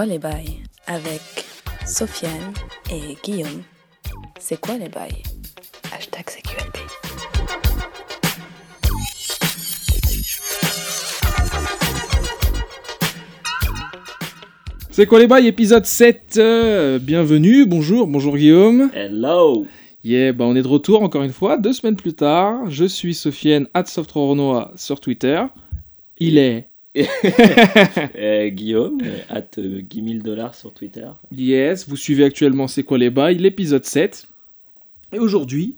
quoi les bails avec Sofiane et Guillaume. C'est quoi les bails? Hashtag CQLB. C'est quoi les bails Épisode 7. euh, bienvenue, bonjour, bonjour Guillaume. Hello Yeah, bah on est de retour encore une fois, deux semaines plus tard. Je suis Sofiane, at sur Twitter. Il est. Euh, Guillaume, at euh, Guy 1000 dollars sur Twitter. Yes, vous suivez actuellement C'est quoi les bails L'épisode 7. Et aujourd'hui,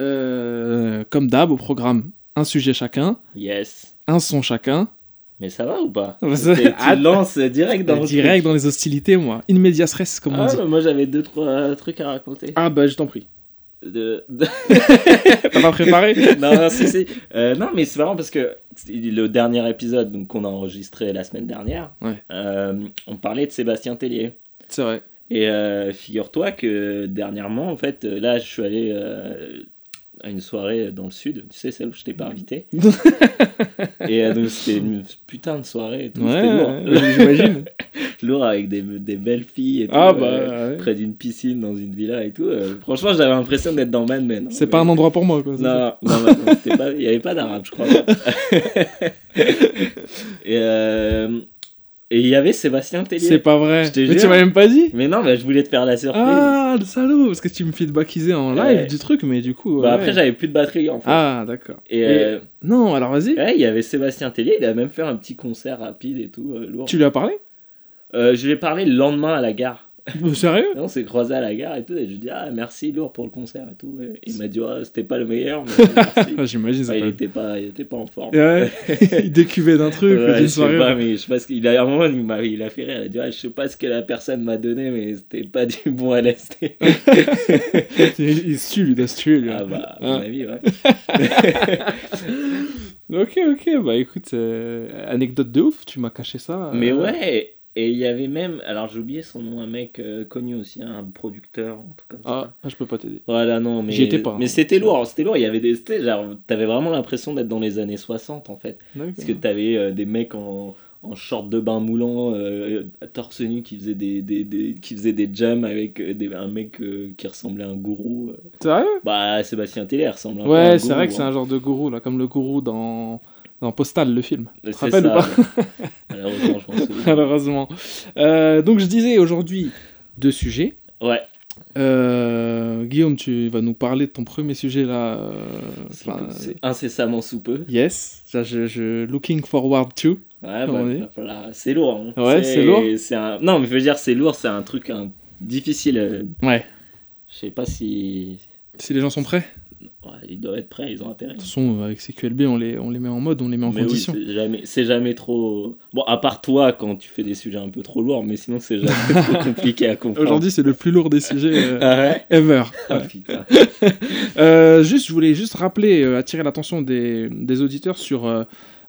euh, comme d'hab, au programme, un sujet chacun, Yes. un son chacun. Mais ça va ou pas? Tu Ah, lances direct dans direct dans les hostilités, moi. In medias res, comme on Ah, dit. moi j'avais deux trois trucs à raconter. Ah bah je t'en prie. De- T'as pas préparé? Non, non, si, si. Euh, non, mais c'est marrant parce que le dernier épisode donc, qu'on a enregistré la semaine dernière, Ouais. euh, on parlait de Sébastien Tellier. C'est vrai. Et euh, figure-toi que dernièrement, en fait, là, je suis allé à une soirée dans le sud, tu sais, celle où je t'ai pas invité. et euh, donc, c'était une putain de soirée. Et tout, c'était lourd. Ouais, j'imagine. lourd avec des, des belles filles et tout. Ah bah, euh, ouais. près d'une piscine dans une villa et tout. Euh, franchement, j'avais l'impression d'être dans Mad Men. hein. c'est pas un endroit pour moi, quoi. Non, non, non, non, c'était pas- il n'y avait pas d'arabe, je crois. et et il y avait Sébastien Tellier. C'est pas vrai. Mais jure. tu m'as même pas dit Mais non, mais je voulais te faire la surprise. Ah, le salaud Parce que tu me feedbackiser en live Ouais. du truc, mais du coup. Bah ouais. après, j'avais plus de batterie en fait. Ah, d'accord. Et, Et- euh, Non, alors vas-y. ouais, il y avait Sébastien Tellier, il a même fait un petit concert rapide et tout, euh, lourd. Tu lui as parlé? Euh, je lui ai parlé le lendemain à la gare. Sérieux Et on s'est croisé à la gare et tout, et je lui ai dit ah merci lourd pour le concert et tout. Et il m'a dit c'était pas le meilleur, mais merci. Ah, J'imagine, il était pas, il était pas en forme. Ouais, il décuvait d'un truc, Ouais, je sais pas, mais je sais pas ce qu'il a à un moment, il m'a, il a fait rire. Il a dit, ah, je sais pas ce que la personne m'a donné, mais c'était pas du bon à l'est. il il se tue, lui, il doit se tuer, lui. ah bah, à mon avis, ouais. Ok, ok, bah écoute, euh, anecdote de ouf, tu m'as caché ça. Mais euh, ouais, et il y avait même, alors j'ai oublié son nom, un mec euh, connu aussi, un producteur, un truc comme ça. Ah, je peux pas t'aider. Voilà, non, mais. J'y étais pas, Mais hein. c'était lourd, c'était lourd. Il y avait des. Genre, t'avais vraiment l'impression d'être dans les années 60 en fait. Parce que t'avais euh, des mecs en, en short de bain moulant, euh, torse nu, qui faisaient des, des, des- qui faisaient des jams avec des, un mec qui ressemblait à un gourou. Sérieux Bah, Sébastien Tellier ressemble un peu à un Ouais, c'est vrai que c'est hein. un genre de gourou, là, comme le gourou dans, dans Postal, le film. Tu te rappelles ou ça. pas Malheureusement, je souviens. Malheureusement. Euh, donc je disais aujourd'hui deux sujets. Ouais, Euh, Guillaume, tu vas nous parler de ton premier sujet là. euh, c'est incessamment sous peu. yes, ça, je, je looking forward to. Ouais, bah, c'est lourd. hein. Ouais, c'est lourd. un... Non, mais je veux dire, c'est lourd, c'est un truc hein, difficile. Ouais. Je sais pas si. Si les gens sont prêts. Ouais, ils doivent être prêts, ils ont intérêt. De toute façon, avec CQLB, on les, on les met en mode, on les met en Mais oui, condition. c'est jamais, trop. Bon, à part toi quand tu fais des sujets un peu trop lourds, mais sinon c'est jamais trop compliqué à comprendre. Aujourd'hui, c'est le plus lourd des sujets euh, Ah ouais? ever. Ah. Euh, juste, je voulais juste rappeler, euh, attirer l'attention des, des auditeurs sur euh,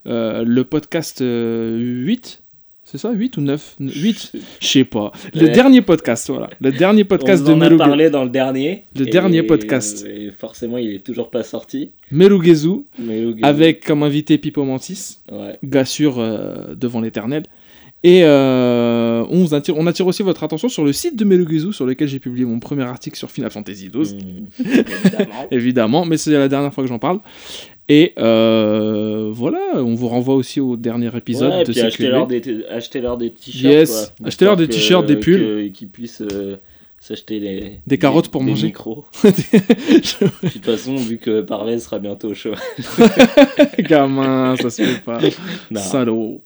le podcast euh, 8. C'est ça 8 ou 9 8 Je sais pas. Le Ouais. dernier podcast, voilà. Le dernier podcast On de en a parlé dans le dernier. Le Et- dernier podcast. Et forcément, il est toujours pas sorti. Merugezu, avec comme invité Pipo Mantis, Ouais. gars sûr euh, devant l'éternel. Et euh, on, vous attire, on attire aussi votre attention sur le site de Merugezu, sur lequel j'ai publié mon premier article sur Final Fantasy XII. Mmh. Évidemment. évidemment, mais c'est la dernière fois que j'en parle. Et euh, voilà, on vous renvoie aussi au dernier épisode Ouais, de puis achetez-leur des, achetez-leur des t-shirts. Yes. Achetez-leur des t-shirts, des pulls. que- Et qu'ils puissent euh, s'acheter des, Des carottes pour des manger. micros. De toute façon, vu que Parvez sera bientôt au show. Gamin, ça se fait pas. Non. Salaud.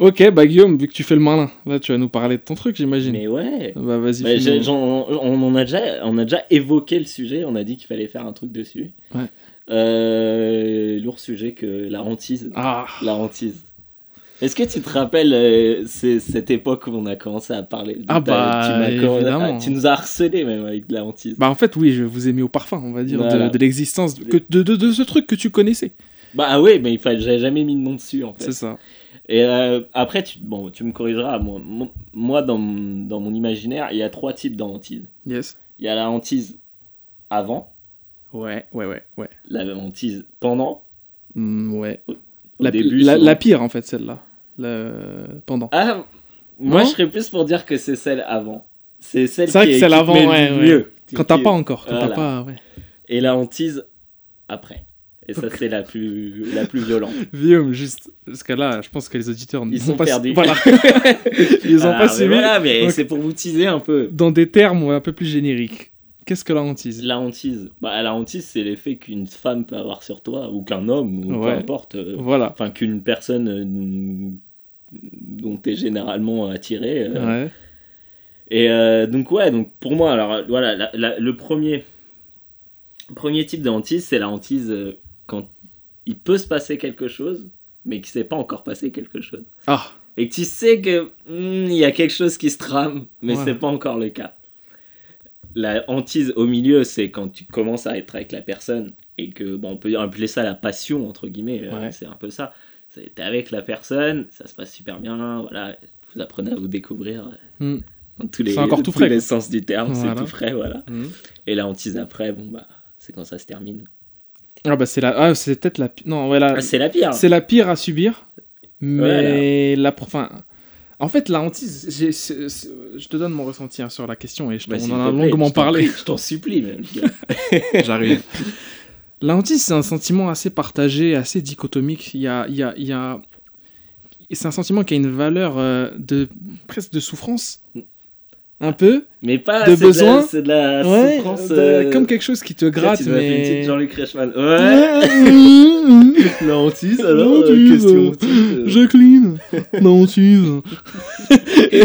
Ok, bah Guillaume, vu que tu fais le malin, là tu vas nous parler de ton truc, j'imagine. Mais ouais. Bah vas-y. J'ai- j'en- on, a déjà, on a déjà évoqué le sujet, on a dit qu'il fallait faire un truc dessus. Ouais. Euh, lourd sujet que la hantise. Ah, La hantise. Est-ce que tu te rappelles euh, c'est- cette époque où on a commencé à parler de- Ah bah, tu, m'as évidemment. tu nous as harcelé même avec de la hantise. bah en fait oui, je vous ai mis au parfum, on va dire, de- Voilà. de, l'existence, de, que- de, de, de ce truc que tu connaissais. Bah ah ouais, mais il fallait, j'avais jamais mis de nom dessus en fait. C'est ça. Et euh, après, tu, bon, tu me corrigeras. Moi, moi dans, mon- dans mon imaginaire, il y a trois types de hantise. Yes. Il y a la hantise avant, Ouais, ouais, ouais, ouais. la hantise pendant. Mm, ouais. Au La, début, la, pire en fait, celle-là. Le... Pendant. Ah, Moi, je serais plus pour dire que c'est celle avant. C'est celle vrai qui que est qui te met ouais, mieux. Quand t'as pas encore, quand Voilà. t'as pas, ouais. Et la hantise après. Et ça, c'est la plus, la plus violente. Guillaume, juste, parce que là, je pense que les auditeurs Ils sont pas perdus. Voilà. Ils ont pas suivi. Voilà, mais c'est pour vous teaser un peu. Dans des termes un peu plus génériques. Qu'est-ce que la hantise? La hantise, bah, la hantise, c'est l'effet qu'une femme peut avoir sur toi, ou qu'un homme, ou Ouais. peu importe. euh, Voilà. Enfin, qu'une personne euh, dont tu es généralement attiré. euh, Ouais. Et donc, ouais, donc pour moi, alors voilà, la- la- le premier, premier type de hantise, c'est la hantise quand il peut se passer quelque chose, mais qu'il ne s'est pas encore passé quelque chose. Ah, Et que tu sais que hmm, il y a quelque chose qui se trame, mais Voilà. c'est pas encore le cas. La hantise au milieu, c'est quand tu commences à être avec la personne et que bon, on peut appeler ça la passion entre guillemets. euh, Ouais. C'est un peu ça. T'es avec la personne, ça se passe super bien, voilà. Vous apprenez à vous découvrir Hmm. dans tous les, C'est encore tout tous frais, les sens du terme. Voilà. C'est tout frais, voilà. Hmm. Et la hantise après, bon bah, c'est quand ça se termine. Ah bah c'est la, ah, c'est peut-être la, non ouais la, Ah, c'est la pire. c'est la pire à subir, mais la, enfin, en fait la hantise, j'ai- c'est- c'est- je te donne mon ressenti hein, sur la question et je, Bah, on en a plaît, longuement je parlé. prie, Je t'en supplie, même. J'arrive. La hantise, c'est un sentiment assez partagé, assez dichotomique. Il y a, il y a, il y a... C'est un sentiment qui a une valeur euh, de presque de souffrance, un peu. Mais pas De besoin C'est de la Ouais, souffrance. de- euh, comme quelque chose qui te Là, gratte, tu dois faire une mais. petite Jean-Luc Reichmann. Ouais. La hantise, alors euh, Question euh. Jacqueline, la hantise. et,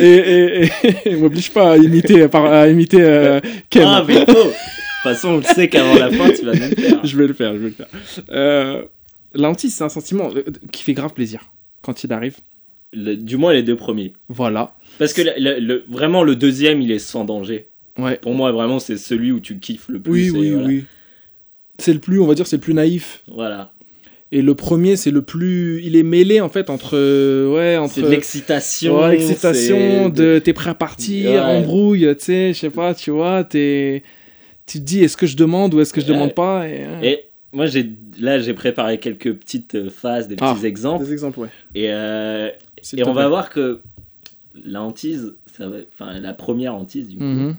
et, et, et m'oblige pas à imiter, à, imiter euh, Ken. Ah, mais faux. De toute façon, on le sait qu'avant la fin, tu vas faire. je vais le faire, je vais le faire. Euh, la hantise, c'est un sentiment euh, qui fait grave plaisir quand il arrive. Le- du moins, les deux premiers. Voilà. Parce que le- le- le- vraiment, le deuxième, il est sans danger. Ouais. Pour moi, vraiment, c'est celui où tu kiffes le plus. Oui, oui, voilà. oui. C'est le plus, on va dire, c'est le plus naïf. Voilà. Et le premier, c'est le plus. Il est mêlé en fait entre. Ouais, entre. C'est de l'excitation. Ouais, excitation, c'est de t'es prêt à partir, Ouais. embrouille, tu sais, je sais pas, tu vois, t'es. Tu te dis, est-ce que je demande ou est-ce que je demande pas et, Et moi, j'ai là, j'ai préparé quelques petites euh, phases, des petits Ah, exemples. Des exemples, ouais. Et, euh, et on va voir que la hantise, ça va- enfin, la première hantise, du coup, Mhm.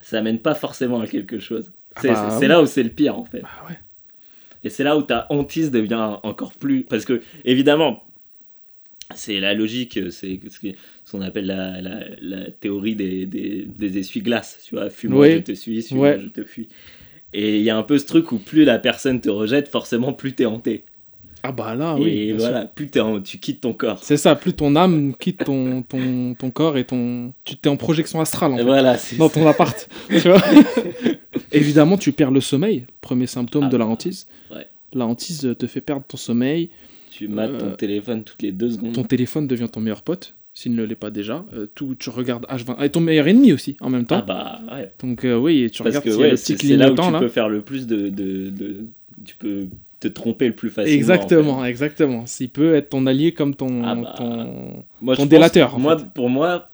ça mène pas forcément à quelque chose. Ah C'est bah c'est- oui. là où c'est le pire, en fait. Bah ouais. Et c'est là où ta hantise devient encore plus. Parce que, évidemment, c'est la logique, c'est ce qu'on appelle la, la, la théorie des, des, des essuie-glaces. Tu vois, Oui. je te suis, Ouais. je te fuis. Et il y a un peu ce truc où plus la personne te rejette, forcément, plus t'es hanté. Ah bah là, oui. et voilà, sûr. en- tu quittes ton corps. C'est ça, plus ton âme quitte ton, ton, ton corps et ton. Tu t'es en projection astrale en fait, voilà, c'est dans ton appart. tu vois Évidemment, tu perds le sommeil, premier symptôme Ah de la bah, hantise. ouais. La hantise te fait perdre ton sommeil, Tu mates ton Euh, téléphone toutes les deux secondes. ton téléphone devient ton meilleur pote, s'il ne l'est pas déjà. Euh, tout, tu regardes H20. Et ton meilleur ennemi aussi, en même temps. Ah bah ouais. Donc euh, oui, et tu Parce regardes que s'il y a ouais, le petit c'est là où tu là. peux faire le plus de, de, de- Tu peux te tromper le plus facilement. Exactement, en fait. exactement. S'il peut être ton allié comme ton, Ah bah, ton... Moi, délateur, Moi, fait. pour moi,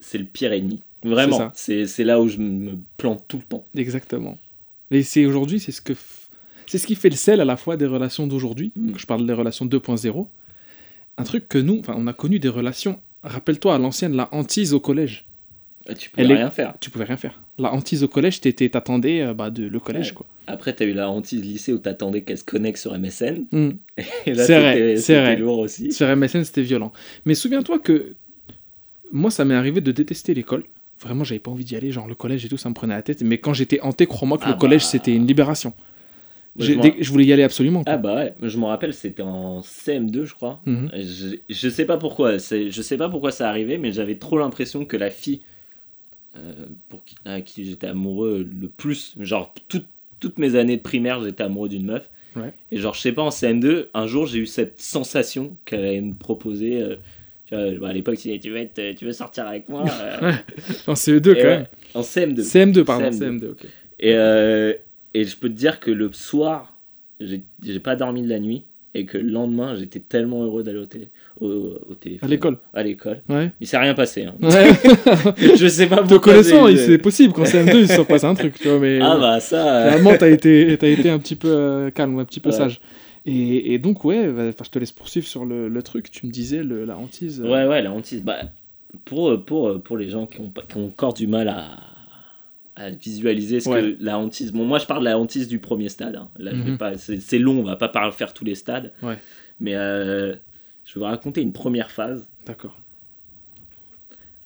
c'est le pire ennemi. Vraiment. C'est là où je me plante tout le temps. Exactement. Et c'est aujourd'hui, c'est ce que c'est ce qui fait le sel à la fois des relations d'aujourd'hui. Mm. Je parle des relations 2.0. Un truc que nous, on a connu des relations. Rappelle-toi à l'ancienne la hantise au collège. Ah, Tu peux Elle est- rien faire. Tu pouvais rien faire. La hantise au collège, t'étais, t'attendais euh, bah, de le collège Ouais. quoi. Après, t'as eu la hantise lycée où t'attendais qu'elle se connecte sur MSN. Mm. Et là, C'est vrai, c'était- c'est c'était vrai. lourd aussi. Sur MSN, c'était violent. Mais souviens-toi que moi, ça m'est arrivé de détester l'école. Vraiment, j'avais pas envie d'y aller. Genre, le collège et tout, ça me prenait la tête. Mais quand j'étais hanté, crois-moi que Ah le collège, bah. c'était une libération. Je m'en- dès- je voulais y aller absolument. quoi. Ah bah ouais, je me rappelle, c'était en CM2, je crois. Mhm. Je, je sais pas pourquoi, je sais pas pourquoi ça arrivait, mais j'avais trop l'impression que la fille euh, pour qui, à qui j'étais amoureux le plus, genre toute- toutes mes années de primaire, j'étais amoureux d'une meuf. Ouais. Et genre, je sais pas, en CM2, un jour, j'ai eu cette sensation qu'elle allait me proposer. euh, tu vois, bah, à l'époque, tu disais, tu veux, être- tu veux sortir avec moi euh, En CE2 et quand ouais, même. En CM2. CM2, pardon. CM2. CM2, ok. Et, euh, et je peux te dire que le soir, j'ai pas dormi de la nuit et que le lendemain, j'étais tellement heureux d'aller au, télé, au, au téléphone. À l'école. À l'école. Ouais. Il s'est rien passé. Hein. Ouais. je sais pas Te pourquoi. connaissant, j'ai- il- c'est possible qu'en CM2, il se passe un truc, tu vois. Mais Ah bah ça. euh, finalement, t'as été, t'as été un petit peu euh, calme, un petit peu Ouais. sage. Et, donc, ouais, je te laisse poursuivre sur le, le truc. Tu me disais le, la hantise. Ouais, ouais, la hantise. Bah, pour, pour, pour les gens qui ont, qui ont encore du mal à, à visualiser ce que la hantise. Bon, moi, je parle de la hantise du premier stade. Hein. Là, mhm. pas, c'est, long, on va pas faire tous les stades. Ouais. Mais euh, je vais vous raconter une première phase. D'accord.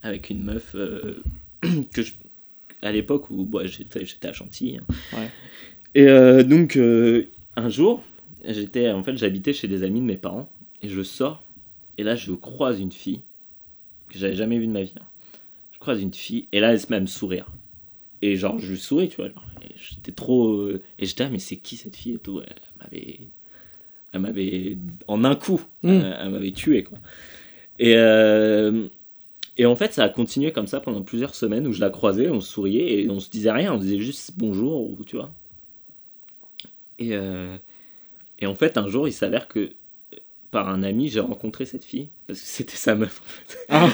Avec une meuf euh, que je, à l'époque où bah, j'étais, j'étais à Chantilly. Hein. Ouais. Et euh, donc, un jour, j'étais, en fait, j'habitais chez des amis de mes parents et je sors et là, je croise une fille que j'avais jamais vue de ma vie. Hein. Je croise une fille et là, elle se met à me sourire. Et genre, je lui souris, tu vois. J'étais trop. Euh, et j'étais, ah, mais c'est qui cette fille et tout Elle m'avait. Elle m'avait. En un coup, hmm. elle, m'avait tué, quoi. Et. Euh, et en fait, ça a continué comme ça pendant plusieurs semaines où je la croisais, on se souriait et on se disait rien, on disait juste bonjour, ou tu vois. Et, euh, et en fait, un jour, il s'avère que par un ami, j'ai rencontré cette fille parce que c'était sa meuf en fait. Ah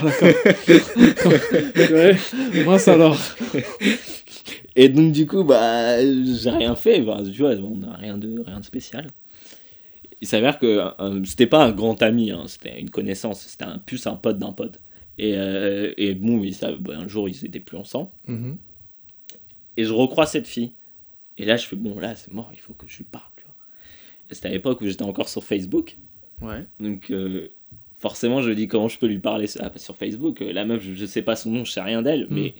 d'accord. ouais, ça alors. Et donc du coup, bah, j'ai rien fait. Bah, tu vois, on n'a rien de rien de spécial. Il s'avère que euh, c'était pas un grand ami, hein, c'était une connaissance, c'était un plus un pote d'un pote. Et, euh, et bon, ça, bah, un jour ils étaient plus ensemble. Mm-hmm. Et je recrois cette fille. Et là, je fais bon, là c'est mort, il faut que je lui parle. C'était à l'époque où j'étais encore sur Facebook. Ouais. Donc, euh, forcément, je dis comment je peux lui parler ah, sur Facebook. Euh, la meuf, je, sais pas son nom, je sais rien d'elle, hmm. mais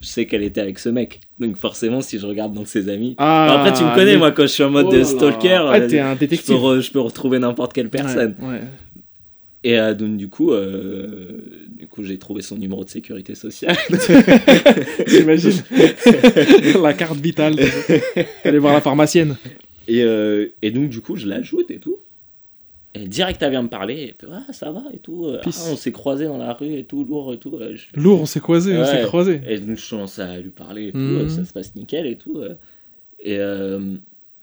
je sais qu'elle était avec ce mec. Donc, forcément, si je regarde dans ses amis. Ah, après, tu me connais, moi, quand je suis en mode oh stalker. Ah, t'es un détective. Je peux, retrouver n'importe quelle personne. Ouais, Et donc, du coup, du coup j'ai trouvé son numéro de sécurité sociale. J'imagine. la carte vitale. Aller voir la pharmacienne. Et, et donc, du coup, je l'ajoute et tout. Et direct, elle vient me parler, et puis, ah, ça va et tout. Ah, on s'est croisé dans la rue et tout, lourd et tout. Lourd, on s'est croisé, on s'est croisé. Et donc, je commence à lui parler et tout, mhm. ça se passe nickel et tout. Et. Euh...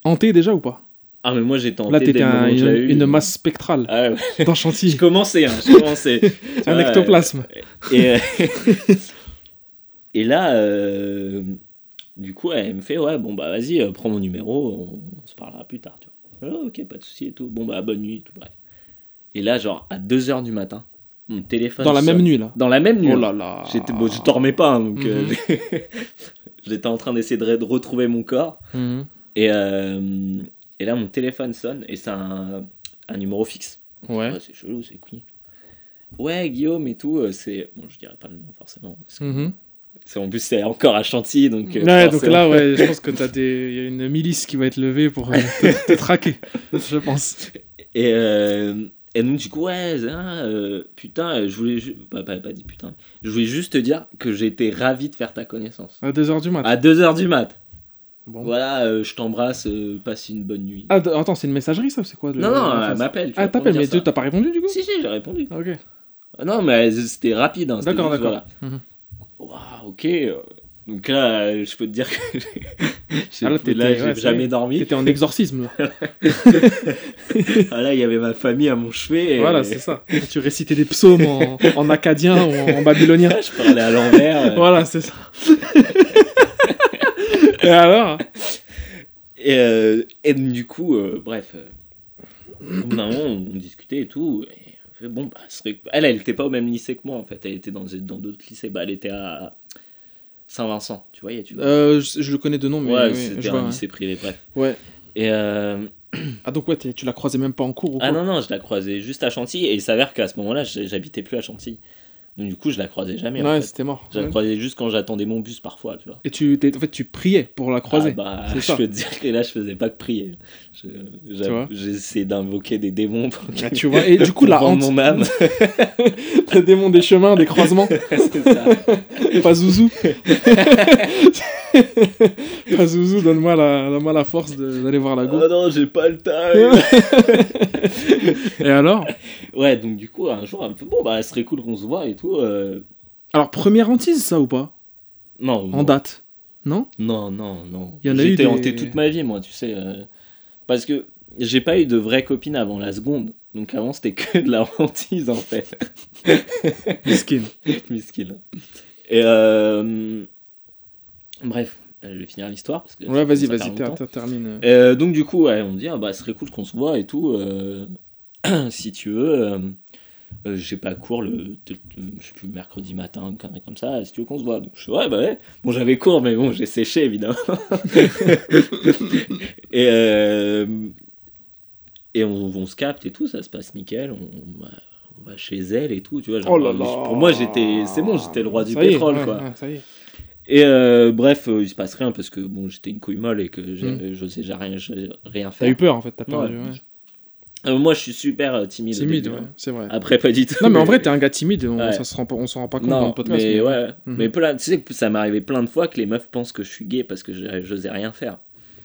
Hanté déjà ou pas? Ah, mais moi j'étais hanté. Là, t'étais un, une, une, masse spectrale ah, dans Chantilly. je commençais, hein, je commençais. un ectoplasme. Et, euh, et là, euh, du coup, elle me fait Ouais, bon, bah vas-y, euh, prends mon numéro, on, se parlera plus tard, tu vois. Oh, ok, pas de souci et tout. Bon, bah, bonne nuit et tout, bref. Et là, genre, à 2h du matin, mon téléphone. Dans la même nuit, là Dans la même nuit. Oh là là. J'étais, bon, je dormais pas, hein, donc. Euh, mhm. j'étais en train d'essayer de, retrouver mon corps. Mhm. Et, euh, et là, mon téléphone sonne et c'est un, un numéro fixe. Ouais. c'est chelou, c'est qui Ouais, Guillaume et tout, euh, c'est. Bon, je dirais pas le nom forcément. Parce que... Mhm. En plus, c'est encore à Chantilly, donc. Euh, ouais, donc là, ouais, je pense que t'as des, y a une milice qui va être levée pour euh, te, traquer, je pense. Et, euh, et donc du coup, ouais, hein, putain, je voulais, pas, pas, pas, dit putain, je voulais juste te dire que j'étais ravi de faire ta connaissance. À 2h du mat. À 2h du mat. Bon. Voilà, je t'embrasse, passe une bonne nuit. Ah, attends, c'est une messagerie ça ou c'est quoi Non, non, elle m'appelle. Ah, t'appelles, mais t'as pas répondu du coup? Si, si, j'ai répondu. Ok. Non, mais c'était rapide. Hein, d'accord, d'accord. Voilà. Mhm waouh, ok. Donc là, je peux te dire que j'ai jamais dormi. T'étais en exorcisme là. ah, là, il y avait ma famille à mon chevet. Voilà, c'est ça. tu récitais des psaumes en, en acadien ou en, babylonien. je parlais à l'envers. voilà, c'est ça. et alors? Et, euh, et, du coup, euh, bref, euh, au bout d'un moment, on discutait et tout. Et bon, bah, elle, elle n'était pas au même lycée que moi, en fait. Elle était dans d'autres lycées. Bah, elle était à Saint-Vincent, tu voyais tu vois. Euh, je, le connais de nom, mais ouais, c'était un lycée privé, bref. Ouais. Et euh... Ah, donc ouais, tu la croisais même pas en cours ou Ah non, non, je la croisais juste à Chantilly. Et il s'avère qu'à ce moment-là, j'habitais plus à Chantilly. Donc du coup, je la croisais jamais. Ouais, c'était mort. Je la croisais juste quand j'attendais mon bus parfois, tu vois. Et tu, en fait, tu priais pour la croiser. Ah, bah, je peux te dire que là, je faisais pas que prier. J'essayais d'invoquer des démons. Pour ah, tu vois. Et du coup, la honte. mon âme. le démon des chemins, des croisements. C'est ça. pas Zouzou. pas Zouzou, donne-moi la, donne la force d'aller voir la go. Oh non, j'ai pas le temps. Et alors? Ouais, donc du coup, un jour, elle me fait bon, bah, ce serait cool qu'on se voit et tout. Euh. Alors, première hantise, ça ou pas? Non. En date Non? Non, non, non. J'étais hanté toute ma vie, moi, tu sais. Euh. Parce que j'ai pas eu de vraie copine avant la seconde. Donc avant, c'était que de la hantise, en fait. Miskin. Miskin. Et euh... bref. je vais finir l'histoire. parce que Ouais, vas-y, vas-y, termine. Euh, donc du coup, ouais, on me dit, ah, bah, ce serait cool qu'on se voit et tout. euh, si tu veux, euh, j'ai pas cours le, le- le- je sais plus, mercredi matin, connerie comme ça. Si tu veux qu'on se voit. Donc, je suis ouais, bah ouais. Bon, j'avais cours, mais bon, j'ai séché évidemment. et euh, et on, on se capte et tout, ça se passe nickel. On, va- on va chez elle et tout, tu vois. genre, Oh là là. Pour moi, j'étais, c'est bon, j'étais le roi du Ça y est, pétrole, ouais, quoi. ouais, ça y est. Et euh, bref, euh, il se passe rien parce que bon, j'étais une couille molle et que Mm. j'ai- je sais j'ai rien, rien T'as faire. eu peur en fait, t'as. Ouais. ouais. Euh, moi, je suis super euh, timide. Timide, ouais, hein. c'est vrai. Après, pas du tout. Non, mais en vrai, t'es un gars timide, on, Ouais. ça se rend on s'en rend pas compte dans non, le podcast. mais ouais. Mhm. Mais plein, tu sais que ça m'est arrivé plein de fois que les meufs pensent que je suis gay parce que je j'osais rien faire.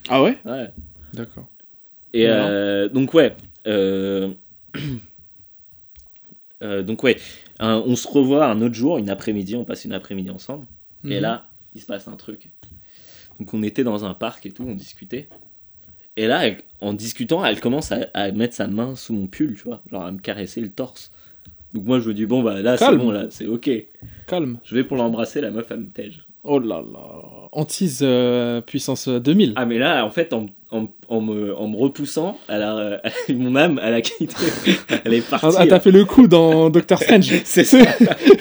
Ah ouais? Ouais. D'accord. Et euh, donc ouais. euh, donc ouais, un- on se revoit un autre jour, une après-midi, on passe une après-midi ensemble. Et Mhm. là, il se passe un truc. Donc on était dans un parc et tout, on discutait. Et là, en discutant, elle commence à, à mettre sa main sous mon pull, tu vois, genre à me caresser le torse. Donc moi je me dis bon bah là c'est bon là, c'est ok. Calme. Je vais pour l'embrasser, la meuf elle me tège. Oh là là. Antise euh, puissance 2000. Ah mais là en fait en, en, en me, en me repoussant, elle a, euh, mon âme elle a quitté, elle est partie. Ah, t'as fait le coup dans Doctor Strange. C'est ça.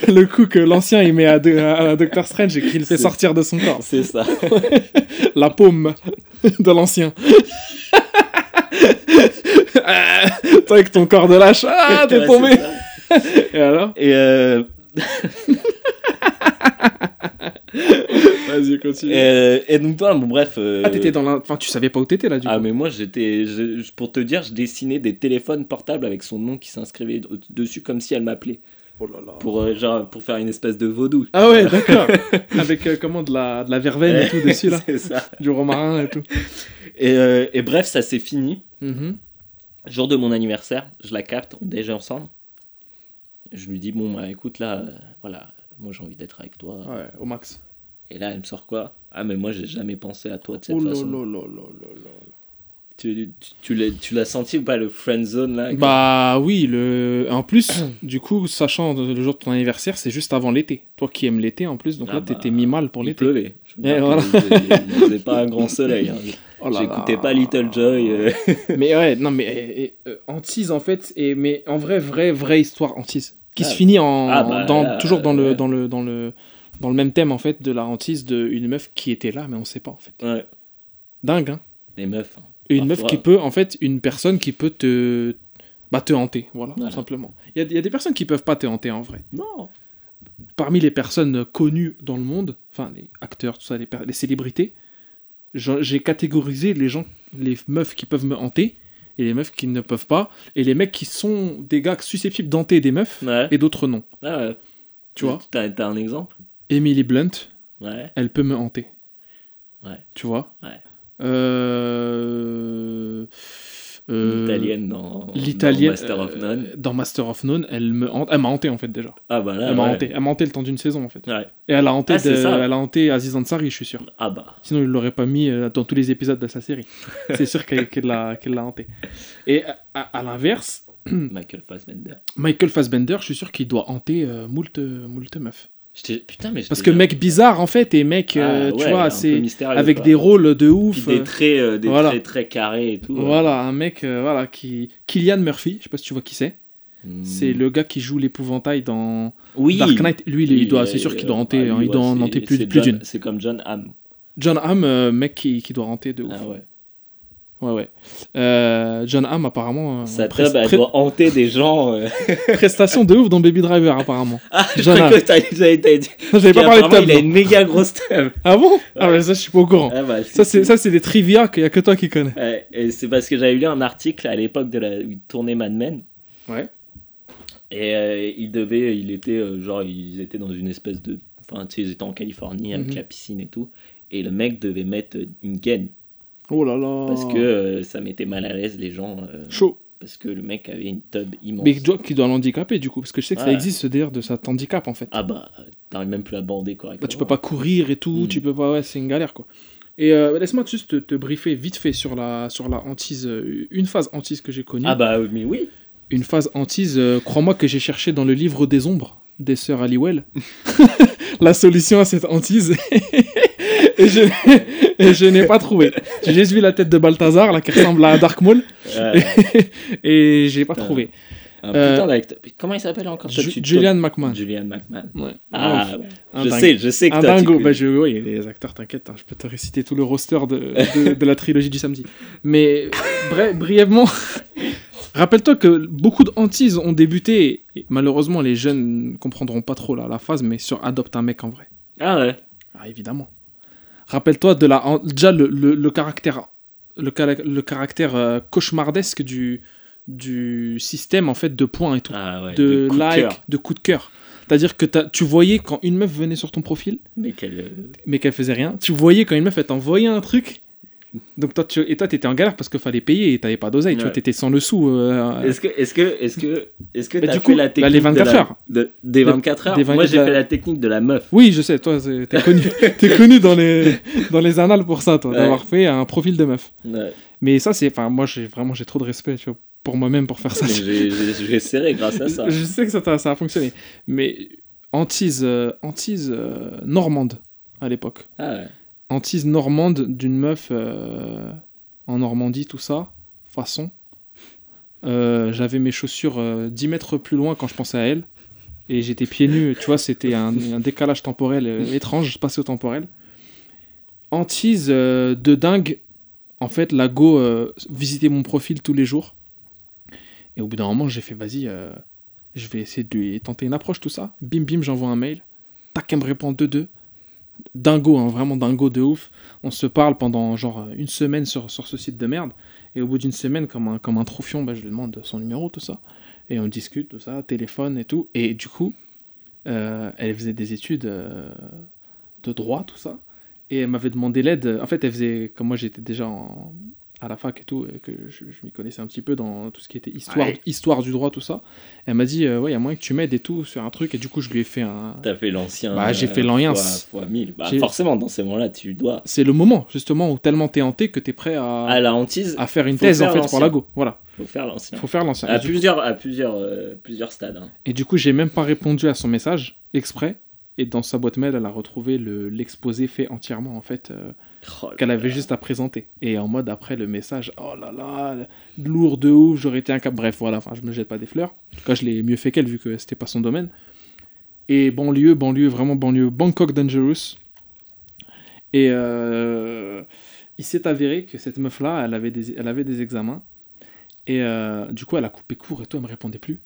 le coup que l'ancien il met à, de- à Doctor Strange et qu'il fait sortir de son corps. C'est ça. La paume de l'ancien. Ah, toi avec ton corps de lâche. Ah, t'es tombé. Et alors Et euh, Vas-y, continue. et, et donc toi bon bref. euh, Ah, t'étais dans la. Enfin, tu savais pas où t'étais là, du coup. Ah mais moi j'étais pour te dire je dessinais des téléphones portables avec son nom qui s'inscrivait dessus comme si elle m'appelait Oh là là. pour euh, genre pour faire une espèce de vaudou. Ah ouais, d'accord. Avec euh, comment de la, de la verveine et tout dessus là. C'est ça. Du romarin et tout. Et, euh, et bref ça s'est fini. Mhm. Jour de mon anniversaire, je la capte, on déjeune ensemble. Je lui dis bon bah écoute là euh, voilà moi j'ai envie d'être avec toi. Ouais, au max. Et là elle me sort quoi? Ah mais moi j'ai jamais pensé à toi de cette Oh façon. là. Tu, tu, tu l'as- senti ou pas le friend zone là Bah oui, le... en plus, du coup, sachant le jour de ton anniversaire, c'est juste avant l'été. Toi qui aimes l'été en plus, donc Ah là bah, t'étais mi-mal pour Il l'été. pleuvait. Je Et dire voilà. Il il pas un grand soleil. hein. Oh J'écoutais pas Little Joy. euh. Mais ouais, non mais et- et, euh, Antise en fait, et, mais en vrai, vraie, vraie histoire Antise. Qui Ah. se finit en, Ah bah, dans, là, toujours dans, le, ouais. dans, le, dans, le, dans le même thème en fait de la hantise d'une meuf qui était là, mais on sait pas en fait. Ouais. Dingue, hein. Les meufs. hein. Une meuf qui peut, en fait, une personne qui peut te, bah, te hanter, voilà, Voilà. tout simplement. Il y a, il y a des personnes qui peuvent pas te hanter en vrai. Non. Parmi les personnes connues dans le monde, enfin les acteurs, tout ça, les, célébrités, j'ai catégorisé les gens, les meufs qui peuvent me hanter et les meufs qui ne peuvent pas, et les mecs qui sont des gars susceptibles d'hanter des meufs Ouais. et d'autres non. Ah ouais. Tu vois? T'as t'as un exemple? Emily Blunt, Ouais. elle peut me hanter. Ouais. Tu vois? Ouais. Euh... euh, L'italienne dans, Master of euh, None. Dans Master of None, elle me hante. Elle m'a hanté en fait déjà. Ah bah là. elle m'a ouais. hanté. Elle m'a hanté le temps d'une saison en fait. Ouais. Et elle a hanté, Ah, de- elle a hanté Aziz Ansari, je suis sûr. Ah bah. Sinon, il l'aurait pas mis euh, dans tous les épisodes de sa série. C'est sûr qu'elle l'a l'a hanté. Et à, à- à l'inverse, Michael Fassbender. Michael Fassbender, je suis sûr qu'il doit hanter euh, moult, moult meufs. J'étais- Putain, mais Parce que mec bizarre en fait, et mec, euh, Ah, tu ouais, vois, c'est avec quoi. des rôles de Puis ouf. des euh, traits, euh, des voilà. traits très carrés et tout. ouais. Voilà, un mec, euh, voilà, qui. Kylian Murphy, je sais pas si tu vois qui c'est. Hmm. C'est le gars qui joue l'épouvantail dans oui. Dark Knight. Lui, il, doit, euh, c'est sûr qu'il doit euh, hanter, ah, hein, il doit en hanter plus, d'une. C'est comme John Hamm. John Hamm, euh, mec qui, qui doit hanter de ouf. Ah ouais. Ouais, ouais. Euh, John Hamm, apparemment. euh, Sa tub, elle doit hanter des gens. euh. prestation de ouf dans Baby Driver, apparemment. Ah, je John crois Hamm. que dit. J'avais pas parlé de tub. Il a une méga grosse tub. Ah bon? Ah, ouais, ça, je suis pas au courant. Ah bah, Ça, c'est, des trivia qu'il y a que toi qui connais. Ouais, et c'est parce que j'avais lu un article à l'époque de la tournait Mad Men. Ouais. Et euh, il devait, il était genre, ils étaient dans une espèce de, enfin, tu sais, ils étaient en Californie avec Mhm. la piscine et tout. Et le mec devait mettre une gaine Oh là là. parce que euh, ça mettait mal à l'aise les gens. euh, Chaud. Parce que le mec avait une tub immense. Mais qui doit, l'handicaper, du coup. Parce que je sais que ça existe, ce délire de cet handicap, en fait. Ah bah, t'arrives même plus à bander correctement. Bah, tu peux pas courir et tout, Mm. tu peux pas, ouais, c'est une galère quoi. Et euh, laisse-moi juste te, te briefer vite fait sur la, sur la hantise, une phase hantise que j'ai connue. Ah bah, mais oui. Une phase hantise, crois-moi que j'ai cherché dans le livre des ombres des sœurs Halliwell la solution à cette hantise. et je, et je n'ai pas trouvé. J'ai juste vu la tête de Balthazar, là, qui ressemble à Dark Maul. Ouais. et j'ai pas trouvé. Un Euh, putain d'acteur. Comment il s'appelle encore Ju- tu- Julian McMahon. Julian McMahon. Ouais. Ah, je dingue. sais, je sais que Un dingo. Bah, je, oui, les acteurs, t'inquiète, hein, je peux te réciter tout le roster de, de, de la trilogie du samedi. Mais bref, brièvement, rappelle-toi que beaucoup de hantises ont débuté, et malheureusement les jeunes ne comprendront pas trop la, la phase, mais sur Adopte un mec en vrai. Ah ouais. Ah, évidemment. Rappelle-toi de la, déjà le, le, le caractère, le, caractère euh, cauchemardesque du, du système en fait de points et tout, Ah ouais. de, de like, cœur. de coup de cœur. C'est-à-dire que tu voyais quand une meuf venait sur ton profil, Mais euh, mais qu'elle faisait rien. Tu voyais quand une meuf elle t'envoyait un truc. Donc toi tu et toi t'étais en galère parce qu'il fallait payer et t'avais pas d'oseille. Tu vois t'étais sans le sou. euh, Est-ce que, est-ce que, est-ce que, est-ce que Mais t'as du fait coup, la bah, technique les 24 de la- heures. de- des 24 heures des Moi, 24 j'ai la- fait la technique de la meuf. Oui, je sais. Toi t'es connu. t'es connu dans les dans les annales pour ça, toi, Ouais. d'avoir fait un profil de meuf. Ouais. Mais ça c'est, enfin moi j'ai vraiment j'ai trop de respect tu vois, pour moi-même pour faire ça. Mais j'ai- serré grâce à ça. Je sais que ça, t'a- ça a fonctionné. Mais hantise euh, hantise euh, normande à l'époque. Ah ouais. Hantise normande d'une meuf euh, en Normandie, tout ça, façon. Euh, J'avais mes chaussures euh, 10 mètres plus loin quand je pensais à elle. Et j'étais pieds nus, tu vois, c'était un, décalage temporel euh, étrange, spatio-temporel. Hantise euh, de dingue. En fait, la go euh, visitait mon profil tous les jours. Et au bout d'un moment, j'ai fait, vas-y, euh, je vais essayer de lui tenter une approche, tout ça. Bim, bim, j'envoie un mail. Tac, elle me répond 2-2 dingo, hein, vraiment dingo de ouf. On se parle pendant genre une semaine sur, sur ce site de merde. Et au bout d'une semaine, comme un, comme un bah, je lui demande son numéro, tout ça. Et on discute, tout ça, téléphone et tout. Et du coup, euh, elle faisait des études euh, de droit, tout ça. Et elle m'avait demandé l'aide. En fait, elle faisait, comme moi j'étais déjà en- à la fac et tout, et que je, je m'y connaissais un petit peu dans tout ce qui était histoire, Ouais. histoire du droit, tout ça. Elle m'a dit, euh, ouais, il y a moyen que tu m'aides et tout sur un truc. Et du coup, je lui ai fait un, T'as fait l'ancien. Bah, j'ai fait euh, l'ancien. Fois, fois 1000. Bah, forcément, dans ces moments-là, tu dois. c'est le moment justement où tellement t'es hanté que t'es prêt à, À la hantise, à faire une faut thèse en faire fait pour la go. Voilà, faut faire l'ancien. faut faire l'ancien. À plusieurs, à plusieurs, euh, plusieurs stades. hein. et du coup, j'ai même pas répondu à son message exprès. Et dans sa boîte mail, elle a retrouvé le- l'exposé fait entièrement en fait euh, Oh qu'elle avait juste à présenter. Et en mode après le message, oh là là, lourd de ouf, j'aurais été un cap. Bref, voilà, enfin, je me jette pas des fleurs. En tout cas, je l'ai mieux fait qu'elle vu que c'était pas son domaine. Et banlieue, banlieue, vraiment banlieue, Bangkok Dangerous. Et euh, il s'est avéré que cette meuf-là, elle avait des, elle avait des examens. Et euh, du coup, elle a coupé court et tout, elle me répondait plus.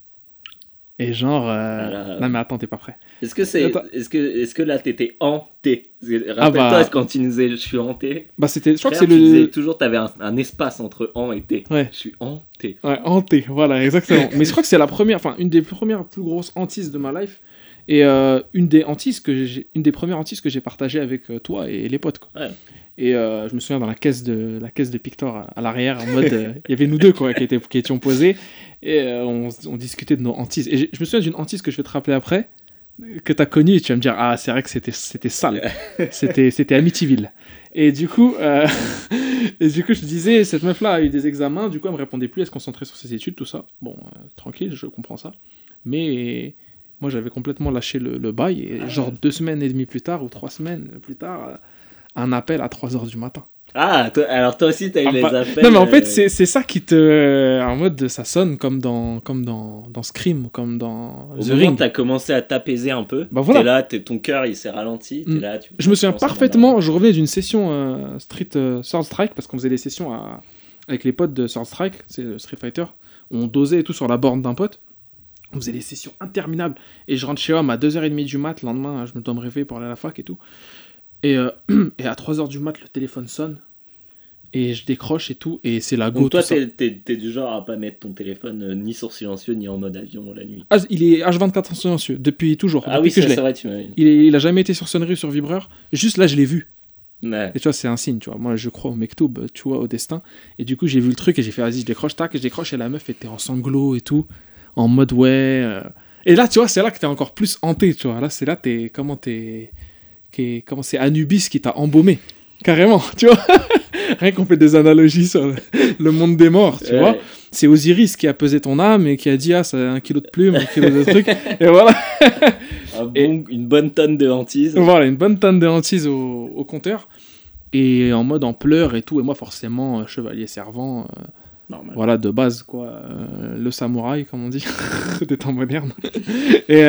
Et genre, euh, non mais attends, t'es pas prêt. Est-ce que c'est, est-ce que, est-ce que là t'étais hanté? Ah Rappelle-toi bah. quand tu nous disais je suis hanté. Bah c'était, je crois que c'est disais le, toujours t'avais un, un espace entre han et té. Ouais. Je suis hanté. Ouais, hanté, voilà, exactement. Mais je crois que c'est la première, enfin, une des premières plus grosses hantises de ma life. Et euh, une des hantises que j'ai, une des premières hantises que j'ai partagées avec euh, toi et les potes, quoi. Ouais. Et euh, je me souviens dans la caisse de, la caisse de Pictor à, à l'arrière, en mode, il y avait nous deux, quoi, qui, étaient, qui étions posés. Et euh, on, on discutait de nos hantises. Et je me souviens d'une hantise que je vais te rappeler après, que tu as connue, et tu vas me dire, ah, c'est vrai que c'était, c'était sale. c'était, c'était Amityville. Et du coup, euh, et du coup, je disais, cette meuf-là a eu des examens, du coup, elle me répondait plus, elle se concentrait sur ses études, tout ça. Bon, euh, tranquille, je comprends ça. Mais moi, j'avais complètement lâché le, le bail, et genre deux semaines et demie plus tard, ou trois semaines plus tard, un appel à 3 heures du matin. Ah, toi- alors toi aussi t'as eu Ah, les bah- appels. non, mais en euh, fait, c'est c'est ça qui te. euh, en mode, ça sonne comme dans, comme dans, dans Scream, ou comme dans Au The moment Ring. t'as commencé à t'apaiser un peu, Bah voilà. t'es là, t'es- ton cœur il s'est ralenti, t'es Mm. là, tu Je me souviens parfaitement, je revenais d'une session euh, Street euh, Sword Strike, parce qu'on faisait des sessions à- avec les potes de Sword Strike, c'est le Street Fighter, on dosait et tout sur la borne d'un pote. On faisait des sessions interminables. Et je rentre chez homme à 2h30 du mat, le lendemain, je me dois me réveiller pour aller à la fac et tout. Et, euh, et à 3h du mat, le téléphone sonne. Et je décroche et tout, et c'est la go. Donc toi t'es, t'es- t'es du genre à pas mettre ton téléphone euh, ni sur silencieux ni en mode avion la nuit. Ah, il est H24 en silencieux, depuis toujours. Ah depuis oui, que c'est, je l'ai. c'est vrai, tu m'as dit. Il, est- il a jamais été sur sonnerie ou sur vibreur. Juste là, je l'ai vu. Ouais. Et tu vois, c'est un signe, tu vois. Moi, je crois au mektoub, tu vois, au destin. Et du coup, j'ai vu le truc et j'ai fait, vas-y, je décroche, tac, et je décroche. Et la meuf était en sanglots et tout, en mode, ouais. euh. Et là, tu vois, c'est là que t'es encore plus hanté, tu vois. Là, c'est là, t'es, comment t'es, comment c'est Anubis qui t'a embaumé. Carrément, tu vois. Rien qu'on fait des analogies sur le- monde des morts, tu Ouais. vois. C'est Osiris qui a pesé ton âme et qui a dit, ah, c'est un kilo de plumes, un kilo de trucs. et voilà. une bonne tonne de hantises. Voilà, une bonne tonne de hantises au, au compteur. Et en mode en pleurs et tout. Et moi, forcément, euh, chevalier servant. Euh, voilà, de base, quoi. Euh, le samouraï, comme on dit, des temps modernes. et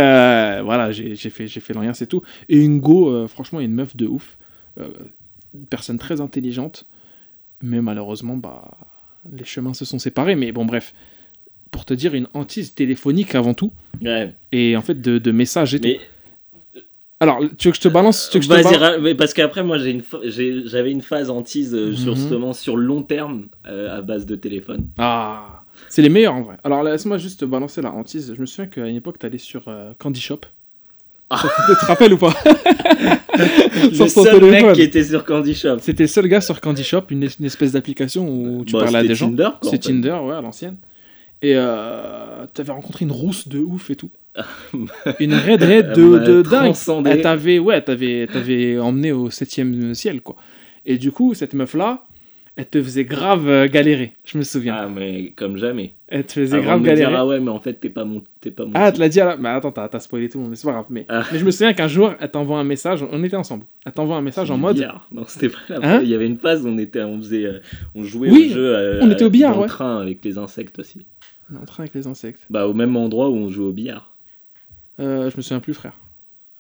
voilà, j'ai fait, fait rien, c'est tout. Et une go, franchement, une meuf de ouf. une personne très intelligente. Mais malheureusement, bah, les chemins se sont séparés. Mais bon, bref pour te dire, une hantise téléphonique avant tout. Ouais. Et en fait, de, de messages et tout. Alors, tu veux que je te balance, tu veux que je te Parce qu'après, moi, j'avais une, une phase hantise euh, mhm. justement sur long terme euh, à base de téléphone. Ah, c'est les meilleurs en vrai. Alors, laisse-moi juste te balancer la hantise. Je me souviens qu'à une époque, tu allais sur euh, Candy Shop. Ah. Tu te rappelles ou pas Le seul mec qui était sur Candy Shop. C'était le seul gars sur Candy Shop, une, espèce d'application où tu bah, parlais à des gens. C'est Tinder, ouais, à l'ancienne. Et euh, t'avais rencontré une rousse de ouf et tout. une raid raid de, de dingue. Elle t'avait ouais, t'avais emmené au septième ciel quoi. Et du coup, cette meuf là, elle te faisait grave euh, galérer. Je me souviens. Ah mais comme jamais. Elle te faisait grave galérer. ah ouais, mais en fait t'es pas mon, pas mon. Ah, tu l'as dit. À Mais attends, t'as spoilé tout le monde, mais c'est pas grave. Mais, ah. mais je me souviens qu'un jour, elle t'envoie un message. On était ensemble. Elle t'envoie un message en mode. Non, c'était pas là. Hein Il y avait une phase où on était, on faisait, euh, on jouait au jeu. on était au billard, ouais. train avec les insectes aussi. En train avec les insectes. Bah, au même endroit où on joue au billard. Euh, je me souviens plus, frère.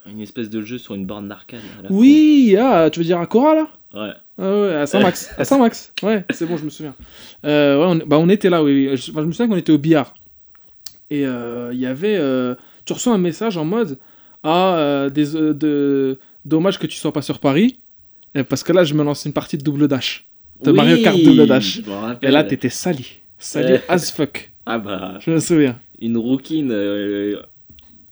Une espèce de jeu sur une borne d'arcade. Oui, ah, tu veux dire à Cora là? Ouais. Ah ouais, à Saint-Max. à Saint-Max. Ouais, c'est bon, je me souviens. Euh, ouais, on, bah, on était là, oui. Je, je me souviens qu'on était au billard. Et euh, il y avait. Euh, tu reçois un message en mode Ah, des, de, dommage que tu sois pas sur Paris. Parce que là, je me lance une partie de double dash. De Mario Kart double dash. Et là, t'étais sali. Sali as fuck. Ah bah. Je me souviens. Une rouquine. Euh,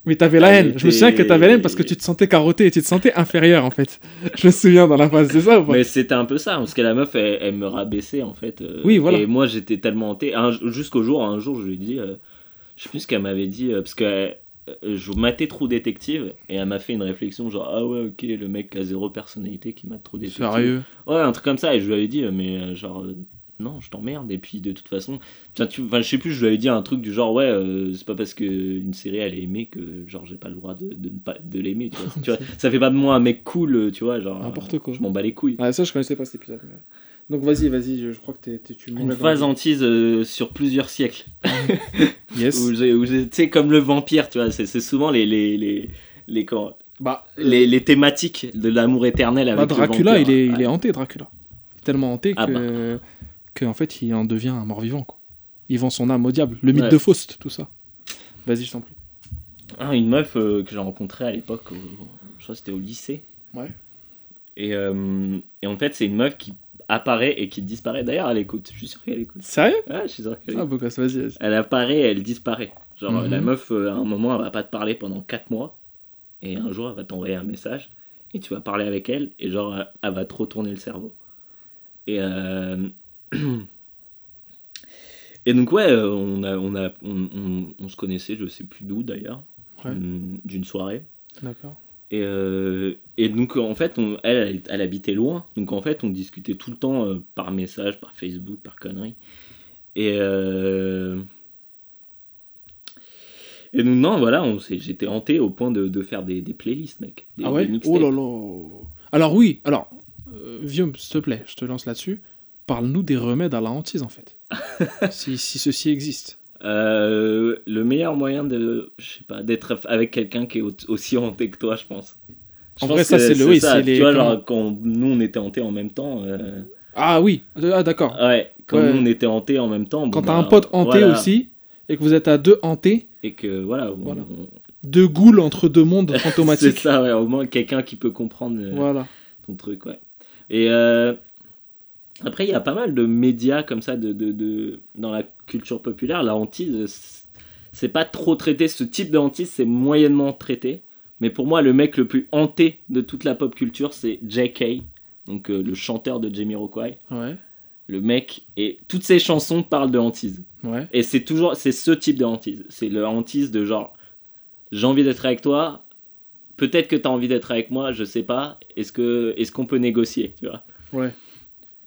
mais t'avais la haine. Je me souviens que t'avais la haine parce que tu te sentais carotté et tu te sentais inférieur en fait. Je me souviens dans la phase, c'est ça ou pas? Mais c'était un peu ça, parce que la meuf elle, me rabaissait en fait. Euh, oui, voilà. Et moi j'étais tellement hanté. Jusqu'au jour, un jour je lui ai dit, euh, je sais plus ce qu'elle m'avait dit, parce que je matais Trou Détective et elle m'a fait une réflexion genre ah ouais ok le mec a zéro personnalité qui mate Trou Détective. Sérieux? Ouais un truc comme ça et je lui avais dit mais genre non, je t'emmerde. Et puis de toute façon, enfin, tu, enfin, je sais plus, je lui avais dit un truc du genre, ouais, euh, c'est pas parce qu'une série elle est aimée que genre j'ai pas le droit de, de, pas de l'aimer. Tu vois, ça fait pas de moi un mec cool, tu vois, genre. N'importe quoi. Je m'en bats les couilles. Ah, ça, je connaissais pas cet épisode. Donc vas-y, vas-y, je, crois que t'es, tu Une phase hantise euh, sur plusieurs siècles. yes. où tu sais, comme le vampire, tu vois, c'est, souvent les. les, les, les bah, les, les, thématiques de l'amour éternel avec bah, Dracula, il, est, il est hanté, Dracula. Tellement hanté ah, que. Bah qu'en fait il en devient un mort-vivant. Quoi. Il vend son âme au diable. Le mythe de Faust, tout ça. Vas-y, je t'en prie. Ah, une meuf euh, que j'ai rencontrée à l'époque, je crois que c'était au lycée. Ouais. Et, euh, et en fait, c'est une meuf qui apparaît et qui disparaît. D'ailleurs, elle écoute. Je suis sûr qu'elle écoute. Sérieux? Ouais, je suis sûr qu'elle ah, écoute. Ah, vas-y, vas Elle apparaît et elle disparaît. Genre, la mhm. meuf, euh, à un moment, elle va pas te parler pendant 4 mois. Et un jour, elle va t'envoyer un message. Et tu vas parler avec elle. Et genre, elle va te retourner le cerveau. Et, Et donc, ouais, euh, on, a, on, a, on, se connaissait, je sais plus d'où d'ailleurs, d'une soirée. D'accord. Et, euh, et, donc, en fait, on, elle, elle, habitait loin. Donc, en fait, on discutait tout le temps euh, par message, par Facebook, par conneries. Et, et donc, non, voilà, j'étais hanté au point de, de faire des, des, playlists, mec. ah ouais? Oh là là Alors, oui, alors, Vieux, s'il te plaît, je te lance là-dessus parle-nous des remèdes à la hantise en fait. si, si ceci existe. Euh, le meilleur moyen de, je sais pas, d'être avec quelqu'un qui est aussi hanté que toi, je pense. en vrai, ça c'est le oui, c'est les. Tu vois, genre, quand nous on était hantés en même temps. Euh, ah oui, ah d'accord. Ouais, quand nous on était hantés en même temps. quand t'as un bah, pote hanté aussi et que vous êtes à deux hantés. Et que voilà. voilà. Deux goules entre deux mondes fantomatiques. c'est ça, ouais, au moins quelqu'un qui peut comprendre euh, voilà. ton truc, ouais. Et après, il y a pas mal de médias comme ça de, de, de dans la culture populaire. La hantise, c'est pas trop traité. Ce type de hantise, c'est moyennement traité. Mais pour moi, le mec le plus hanté de toute la pop culture, c'est J.K., donc euh, le chanteur de Jamiroquai. Ouais. Le mec, et toutes ses chansons parlent de hantise. Ouais. Et c'est toujours, c'est ce type de hantise. C'est le hantise de genre, j'ai envie d'être avec toi, peut-être que tu as envie d'être avec moi, je sais pas. Est-ce que est-ce qu'on peut négocier, tu vois? Ouais.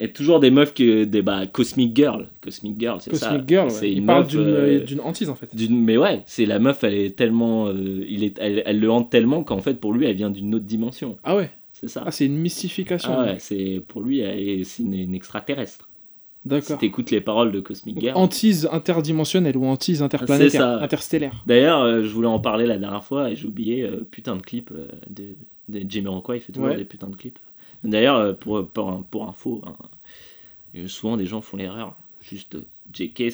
Et toujours des meufs que des bah Cosmic Girl, Cosmic Girl, c'est ça. Cosmic Girl, ouais. il parle d'une euh, hantise en fait. mais ouais, c'est la meuf, elle est tellement, euh, il est, elle, elle le hante tellement qu'en fait pour lui elle vient d'une autre dimension. Ah ouais, C'est ça. ah, c'est une mystification. Ah ouais, c'est pour lui c'est une, une extraterrestre. Si D'accord. t'écoutes les paroles de Cosmic Girl. Hantise interdimensionnelle ou hantise interplanétaire, ça. interstellaire. D'ailleurs, euh, je voulais en parler la dernière fois et j'ai oublié euh, putain de clip de, de Jamiroquai, il fait toujours Ouais. des putains de clips. D'ailleurs, euh, pour, pour, pour info, hein, euh, souvent des gens font l'erreur. Juste euh, JK,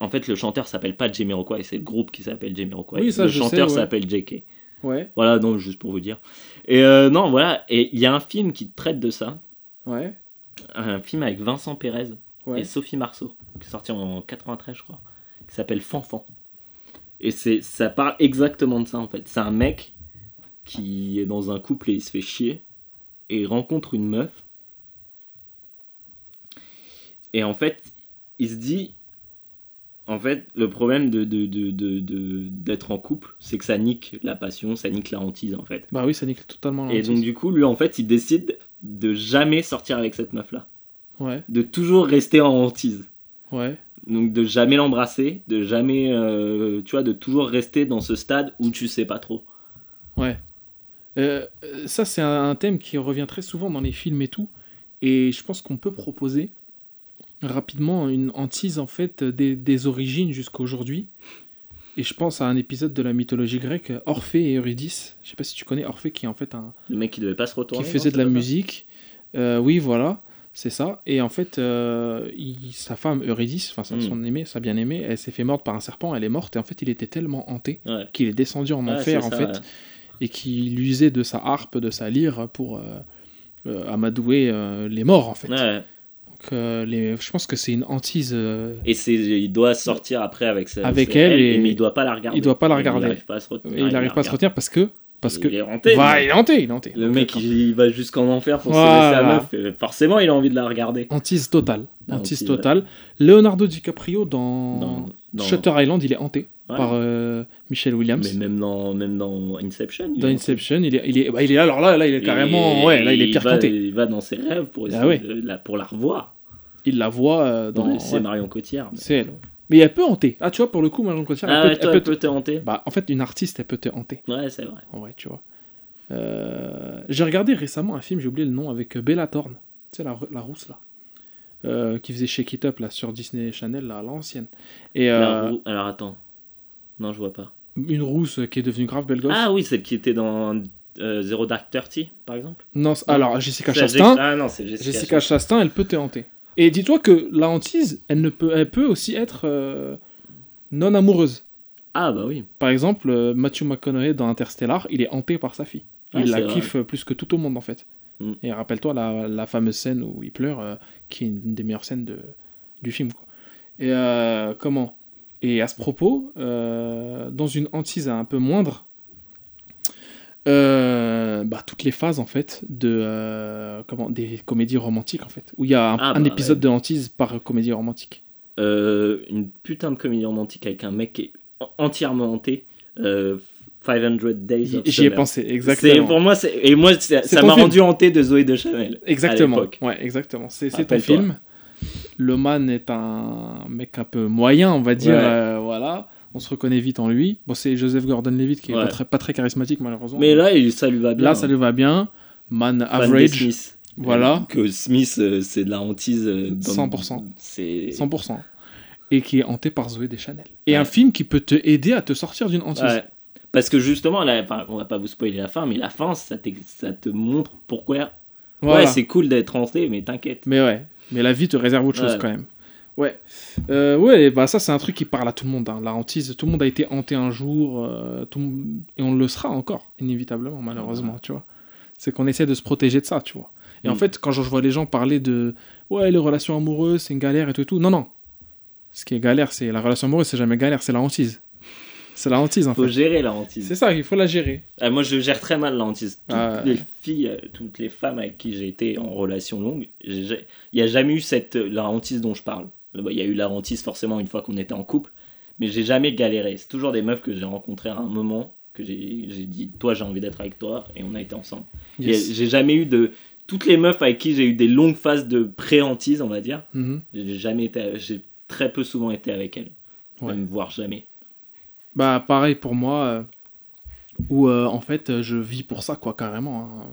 en fait, le chanteur s'appelle pas Jamiroquai, c'est le groupe qui s'appelle Jamiroquai. Oui, ça, le je chanteur ouais. s'appelle JK. Ouais, Voilà, donc juste pour vous dire. Et euh, non, voilà, et il y a un film qui traite de ça, ouais, un film avec Vincent Pérez ouais. et Sophie Marceau, qui est sorti en 93, je crois, qui s'appelle Fanfan. Et c'est, ça parle exactement de ça, en fait. C'est un mec qui est dans un couple et il se fait chier, et il rencontre une meuf. Et en fait, il se dit. En fait, le problème de, de, de, de- d'être en couple, c'est que ça nique la passion, ça nique la hantise, en fait. Bah oui, ça nique totalement Et l'hantise. donc, du coup, lui, en fait, il décide de jamais sortir avec cette meuf-là. Ouais, De toujours rester en hantise. ouais. Donc de jamais l'embrasser, de jamais, euh, tu vois, de toujours rester dans ce stade où tu sais pas trop. Ouais. Euh, euh, ça, c'est un, un thème qui revient très souvent dans les films et tout. Et je pense qu'on peut proposer rapidement une hantise, en fait, des, des origines jusqu'à aujourd'hui. Et je pense à un épisode de la mythologie grecque, Orphée et Eurydice. Je sais pas si tu connais Orphée, qui est en fait un, Le mec qui devait pas se retourner. qui faisait de la musique. Euh, oui, voilà, c'est ça. Et en fait, euh, il- sa femme Eurydice, enfin Mm. son aimée, sa bien-aimée, elle s'est fait morte par un serpent, elle est morte. Et en fait, il était tellement hanté Ouais. qu'il est descendu en Ouais, enfer, en ça, fait ouais. Et qui usait de sa harpe, de sa lyre pour euh, euh, amadouer euh, les morts en fait. Ouais. Donc, euh, les... je pense que c'est une hantise. euh, Et c'est, il doit sortir après avec sa, Avec elle et- mais il doit pas la regarder. il doit pas la regarder. Il arrive pas à se retenir. il n'arrive pas à se retenir parce que parce que Il est hanté. Le il est hanté, il est hanté. Le Donc, mec, d'accord. il, il va jusqu'en enfer pour Voilà. se laisser sa meuf. et forcément, il a envie de la regarder. hantise totale. Hantise, totale. Leonardo DiCaprio dans, Dans- dans- Shutter Island, il est hanté Ouais. par euh, Michelle Williams. Mais même dans, même dans Inception. Dans Inception, il est, il est, bah, il est alors là, là, il est carrément, Et- ouais, là, il est pire va. Il va dans ses rêves pour essayer Ah ouais. de la, pour la revoir. Il la voit euh, dans. C'est ouais, Marion Cotillard. c'est elle. Mais elle peut hanter. Ah, tu vois, pour le coup, Marion Cotillard, Ah elle ouais, peut, toi, elle elle peut te hanter. Bah, en fait, une artiste, elle peut te hanter. Ouais, c'est vrai. En vrai, tu vois. Euh, J'ai regardé récemment un film, j'ai oublié le nom, avec euh, Bella Thorne. Tu sais, la, la rousse, là. Euh, qui faisait Shake It Up, là, sur Disney Channel, là, à l'ancienne. Et euh, Alors attends. Non, je vois pas. une rousse qui est devenue grave belle gosse. Ah oui, celle qui était dans euh, Zero Dark Thirty, par exemple. non, alors, Jessica Chastain, Ah non, c'est Jessica, Jessica Chastain, elle peut te hanter. Et dis-toi que la hantise, elle, ne peut, elle peut aussi être euh, non amoureuse. Ah bah oui. Par exemple, euh, Matthew McConaughey dans Interstellar, il est hanté par sa fille. Il Ouais, la vrai. kiffe euh, plus que tout au monde en fait. Mm. Et rappelle-toi la, la fameuse scène où il pleure, euh, qui est une des meilleures scènes de, du film. Quoi. Et comment? Et à ce propos, dans une hantise un peu moindre, euh, bah, toutes les phases en fait de euh, comment des comédies romantiques en fait, où il y a un, Ah, un bah, épisode de hantise par comédie romantique. Euh, une putain de comédie romantique avec un mec qui est en- entièrement hanté. Euh, 500 Days of J'y ai pensé exactement. pour moi, et moi, ça m'a rendu hanté de Zoé de Chanel. Exactement. À. Ouais, exactement. C'est ton film. Le man est un mec un peu moyen, on va dire. Ouais. euh, voilà. On se reconnaît vite en lui. Bon, c'est Joseph Gordon-Levitt qui est Ouais. pas, très, pas très charismatique, malheureusement. Mais là, il- ça lui va bien. Là, ça lui va bien. Man average. Voilà. Que Smith, euh, c'est de la hantise. euh, dans- 100%. C'est. 100%. Et qui est hanté par Zoé Deschanel. Et Ouais. un film qui peut te aider à te sortir d'une hantise. Ouais. Parce que justement, là, enfin, on va pas vous spoiler la fin, mais la fin, ça, te montre pourquoi. Voilà. Ouais, c'est cool d'être hanté, mais t'inquiète. Mais ouais, mais la vie te réserve autre chose Ouais. quand même. Ouais, euh, ouais, bah ça c'est un truc qui parle à tout le monde. hein. La hantise, tout le monde a été hanté un jour, euh, tout et on le sera encore, inévitablement, malheureusement, tu vois. C'est qu'on essaie de se protéger de ça, tu vois. Et en Mm. fait, quand je vois les gens parler de ouais, les relations amoureuses, c'est une galère et tout et tout, non, non. Ce qui est galère, c'est la relation amoureuse, c'est jamais galère, c'est la hantise. C'est la hantise en Faut fait. gérer la hantise. C'est ça, il faut la gérer. Ah, moi, je gère très mal la hantise. Toutes Ah, les filles, euh, toutes les femmes avec qui j'ai été en relation longue, il n'y a jamais eu cette, la hantise dont je parle. Bah, Il y a eu la hantise forcément une fois qu'on était en couple, mais j'ai jamais galéré. C'est toujours des meufs que j'ai rencontrées à un moment, que j'ai dit, toi j'ai envie d'être avec toi, et on a été ensemble. Yes. J'ai jamais eu de. toutes les meufs avec qui j'ai eu des longues phases de pré-hantise, on va dire, Mhm. j'ai jamais été, j'ai très peu souvent été avec elles, Ouais. même voire jamais. Bah pareil pour moi, euh, où euh, en fait je vis pour ça quoi carrément. hein.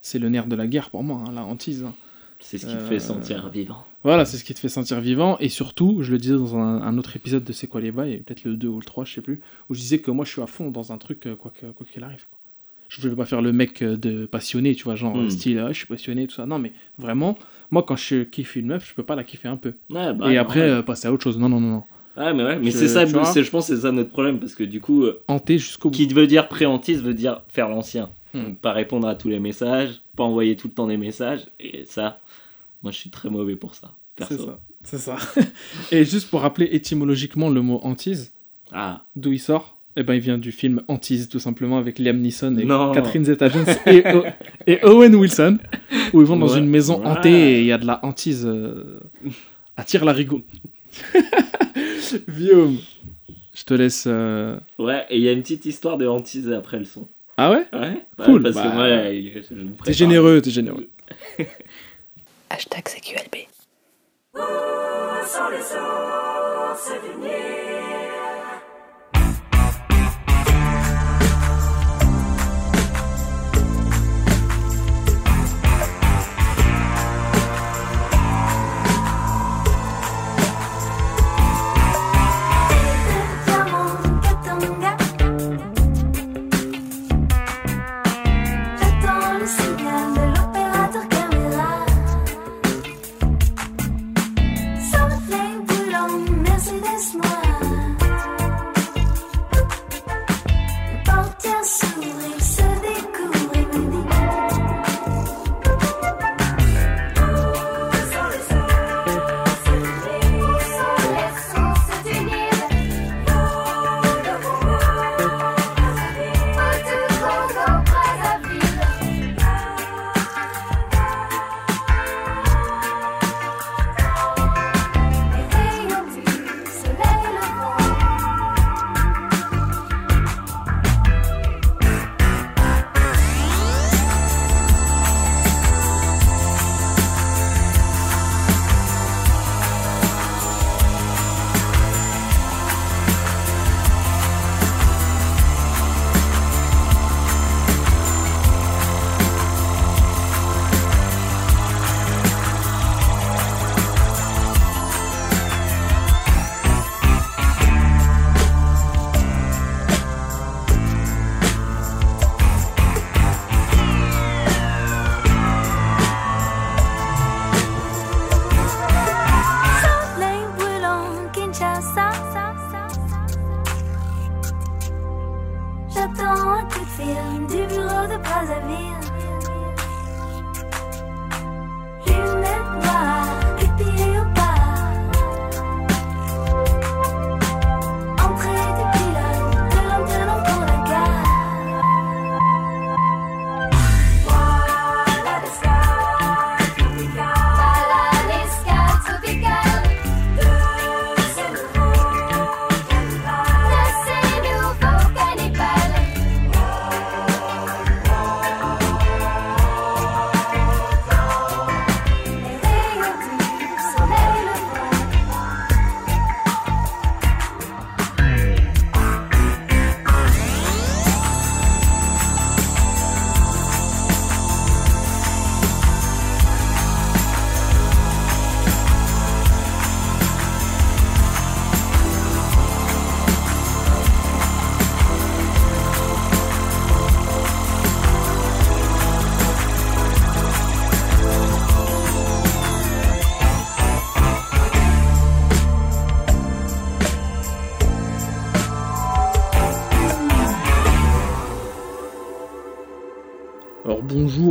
C'est le nerf de la guerre pour moi, hein, la hantise. hein. C'est ce qui te Euh, fait sentir vivant. Voilà, c'est ce qui te fait sentir vivant. Et surtout, je le disais dans un, un autre épisode de C'est quoi les bails, peut-être le 2 ou le 3, je sais plus, où je disais que moi je suis à fond dans un truc, euh, quoi que- quoi qu'il arrive. quoi. Je ne vais pas faire le mec euh, de passionné, tu vois, genre Hmm. style, ah, je suis passionné, tout ça. Non, mais vraiment, moi quand je kiffe une meuf, je peux pas la kiffer un peu. Ouais, bah, Et après, euh, passer à autre chose. Non, non, non, non. Ouais, mais ouais, mais c'est ça, je pense que c'est ça notre problème, parce que du coup, euh, Hanté jusqu'au bout. qui veut dire pré-hantise veut dire faire l'ancien. Hmm. Pas répondre à tous les messages, pas envoyer tout le temps des messages, et ça, moi je suis très mauvais pour ça. C'est ça. C'est ça. Et juste pour rappeler étymologiquement le mot hantise, Ah, d'où il sort? Eh ben, il vient du film Hantise, tout simplement, avec Liam Neeson et Non. Catherine Zeta-Jones et, Owen Wilson, où ils vont dans Ouais. une maison hantée et il y a de la hantise euh, à tire larigot. Guillaume, je te laisse. euh, ouais, et il y a une petite histoire de hantise après le son. Ah ouais? Ouais, Cool, parce bah, que moi, je, je vous T'es généreux, t'es généreux. Hashtag CQLB. J'attends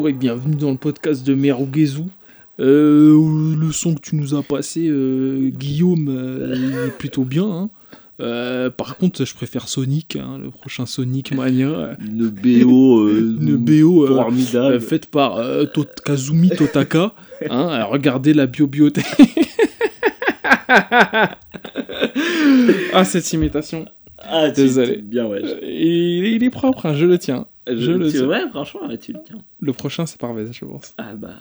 et bienvenue dans le podcast de Merugezu. Euh, le son que tu nous as passé, euh, Guillaume, euh, est plutôt bien. hein. Euh, par contre, je préfère Sonic, hein, le prochain Sonic Mania. Une BO, euh, Une BO formidable. euh, faite par Kazumi Totaka. Hein, alors regardez la bio-biothèque. ah, cette imitation. ah, désolé. Bien, ouais. Il, il est propre, hein, je le tiens. Je le sais. Ouais, franchement, ouais, tu le tiens. Le prochain, c'est Parvez, je pense. Ah bah,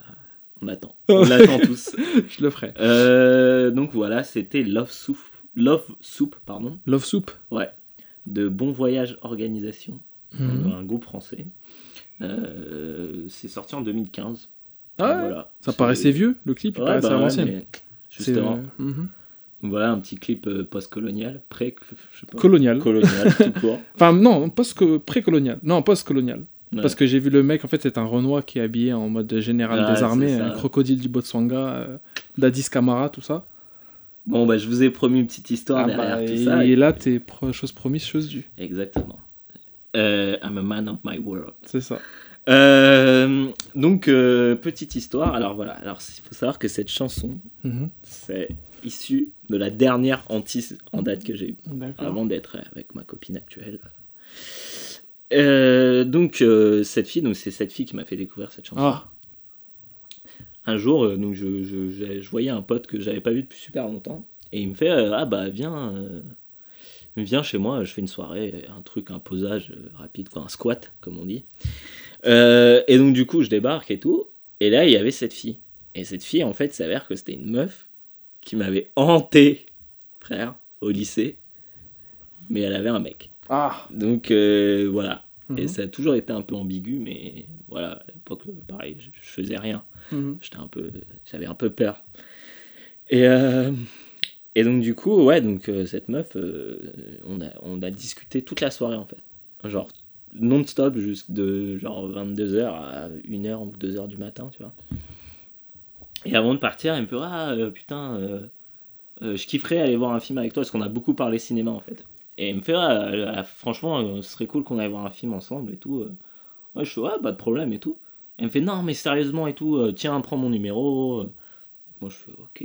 on attend. On l'attend tous. Je le ferai. Euh, donc voilà, c'était Love Soup, Love Soup pardon, Love Soup. de Bon Voyage Organisation, Mhm. un groupe français. Euh, c'est sorti en 2015. Ah ouais, voilà. Ça paraissait vieux, le clip, il Ouais, paraissait bah ouais, mais Justement. euh. Voilà, un petit clip euh, post-colonial, pré Colonial. colonial tout court. Enfin, non, post pré-colonial. Non, post-colonial. Ouais. Parce que j'ai vu le mec, en fait, c'est un Renoir qui est habillé en mode général des armées, un crocodile du Botswana, euh, Dadis Camara, tout ça. Bon, bah je vous ai promis une petite histoire Ah derrière bah, tout et, ça. et là, t'es pro- chose promise, chose due. Exactement. Euh, I'm a man of my world. C'est ça. Euh, donc, petite histoire. Alors voilà, alors il faut savoir que cette chanson, Mhm. c'est issu de la dernière hantise en date que j'ai eue, avant d'être avec ma copine actuelle. Euh, donc, euh, cette fille, donc c'est cette fille qui m'a fait découvrir cette chanson. Ah, Un jour, euh, donc je, je, je- je voyais un pote que j'avais pas vu depuis super longtemps, et il me fait Ah bah viens, viens chez moi, je fais une soirée, un truc, un posage rapide, quoi, un squat, comme on dit. Et donc du coup, je débarque et tout, et là il y avait cette fille. Et cette fille, en fait, s'avère que c'était une meuf qui m'avait hanté, frère, au lycée, mais elle avait un mec. ah. Donc euh, voilà. Et Mhm. ça a toujours été un peu ambigu, mais voilà, à l'époque, pareil, je, je faisais rien. Mhm. J'étais un peu, j'avais un peu peur. Et, euh, et donc du coup, ouais, donc euh, cette meuf, on, a, on a discuté toute la soirée en fait. Genre non-stop jusque de genre 22h à 1h ou 2h du matin, tu vois. Et avant de partir, elle me dit ah euh, putain, euh, euh, je kifferais aller voir un film avec toi parce qu'on a beaucoup parlé cinéma en fait. Et elle me fait ah, euh, franchement, ce serait cool qu'on aille voir un film ensemble et tout. Ouais, je fais ouais, pas de problème et tout. Elle me fait non, mais sérieusement et tout, tiens, prends mon numéro. Moi, je fais ok.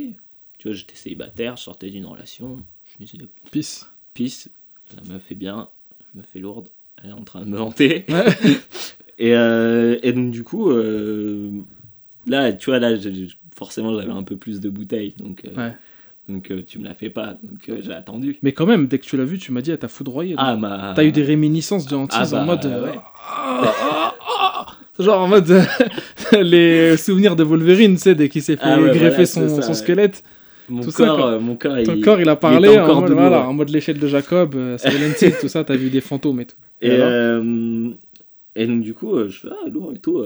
Tu vois, j'étais célibataire, je sortais d'une relation. Je disais Peace. pisse, la meuf est bien, je me fais lourde, elle est en train de me hanter. Et, euh, et donc, du coup, là, tu vois, là, j'ai- forcément, j'avais un peu plus de bouteilles. Donc, euh, Ouais. donc euh, tu me la fais pas. Donc, euh, j'ai attendu. Mais quand même, dès que tu l'as vu, tu m'as dit, elle t'a foudroyé. Ah, ma. T'as eu des réminiscences de Ah bah, en mode. ouais. ah, ah, ah. Genre en mode les souvenirs de Wolverine, tu sais, dès qu'il s'est fait Ah ouais, greffer voilà, son, ça, son squelette. Mon tout ça, corps, euh, mon corps, Ton il- corps, il a parlé encore en mode, voilà, en mode l'échelle de Jacob, euh, tout ça, t'as vu des fantômes et tout. Et, euh, donc, du coup, je fais ah, lourd et tout.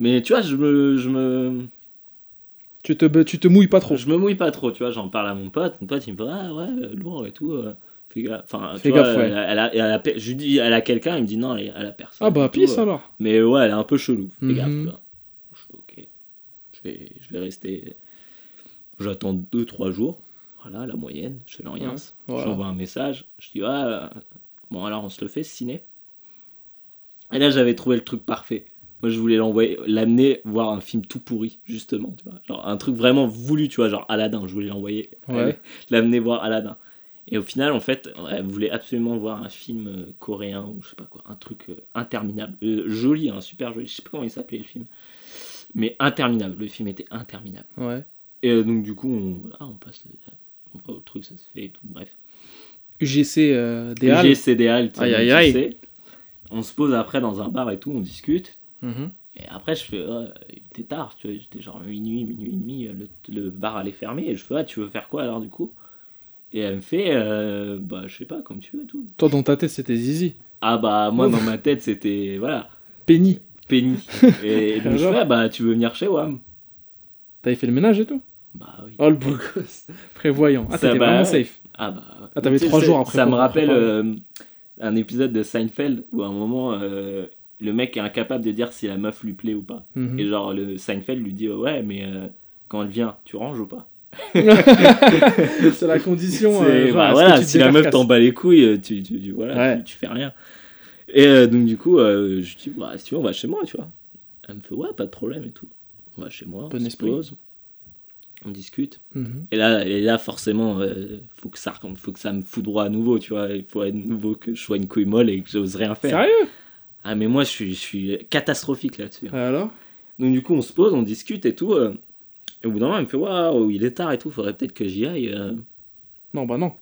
Mais tu vois, je me. Je me Tu te, tu te mouilles pas trop. Je me mouille pas trop, tu vois, j'en parle à mon pote, mon pote il me dit ah ouais, euh, lourd et tout. euh, Fais gaffe, enfin, tu Fais vois, gaffe, ouais. elle a- elle a- elle a- je lui dis, elle a quelqu'un, il me dit non, elle, elle a personne. Ah bah, pisse euh. alors. Mais ouais, elle est un peu chelou, fais Mhm. gaffe, tu vois. Je fais ok, je vais, je vais rester. J'attends 2-3 jours, voilà, la moyenne, je fais rien. Ouais, voilà. J'envoie un message, je dis ah, bon alors on se le fait, ciné. Et là j'avais trouvé le truc parfait. Moi je voulais l'envoyer, l'amener voir un film tout pourri, justement, tu vois. Genre un truc vraiment voulu, tu vois, genre Aladdin, je voulais l'envoyer, Ouais. l'amener voir Aladdin. Et au final, en fait, elle voulait absolument voir un film euh, coréen ou je sais pas quoi, un truc euh, interminable. Euh, joli, hein, super joli. Je sais pas comment il s'appelait le film. Mais interminable. Le film était interminable. Ouais. Et euh, donc, du coup, on, voilà, on passe. On va au truc, ça se fait et tout. Bref. UGC euh, des Halles. UGC des Halles, Aïe, aïe, aïe. On se pose après dans un bar et tout, on discute. Mhm. Et après, je fais, ouais, il était tard, tu vois, j'étais genre minuit, minuit et demi, le, le bar allait fermer. Et je fais, ouais, tu veux faire quoi alors du coup? Et elle me fait, euh, bah, je sais pas, comme tu veux, tout. Toi, dans ta tête, c'était Zizi. Ah bah, moi, dans ma tête, c'était, voilà, Penny. Penny. Et donc, je fais, ah, bah, tu veux venir chez WAM T'avais fait le ménage et tout? Bah oui. Oh le beau gosse. Prévoyant. Ah, t'étais bah, vraiment safe. Ah bah. Ah, t'avais trois jours après Ça me rappelle euh, un épisode de Seinfeld où à un moment, euh, le mec est incapable de dire si la meuf lui plaît ou pas. Mhm. Et genre, le Seinfeld lui dit, oh, ouais, mais euh, quand elle vient, tu ranges ou pas? C'est la condition. Euh, genre, bah, voilà, si la meuf t'en bat les couilles, euh, tu, tu, tu- voilà, Ouais. tu, tu fais rien. Et euh, donc, du coup, je dis, bah, si tu veux, on va chez moi, tu vois. Elle me fait, ouais, pas de problème et tout. On va chez moi, Bon on se esprit. pose, on discute. Mhm. Et là, et là forcément, faut, que ça, faut que ça me foudroie à nouveau, tu vois. Il faut à nouveau que je sois une couille molle et que j'ose rien faire. Sérieux? Ah, mais moi, je suis, je suis catastrophique là-dessus. Alors? Donc, du coup, on se pose, on discute et tout. euh, et au bout d'un moment, elle me fait Waouh, il est tard et tout, faudrait peut-être que j'y aille. euh, Non, bah non.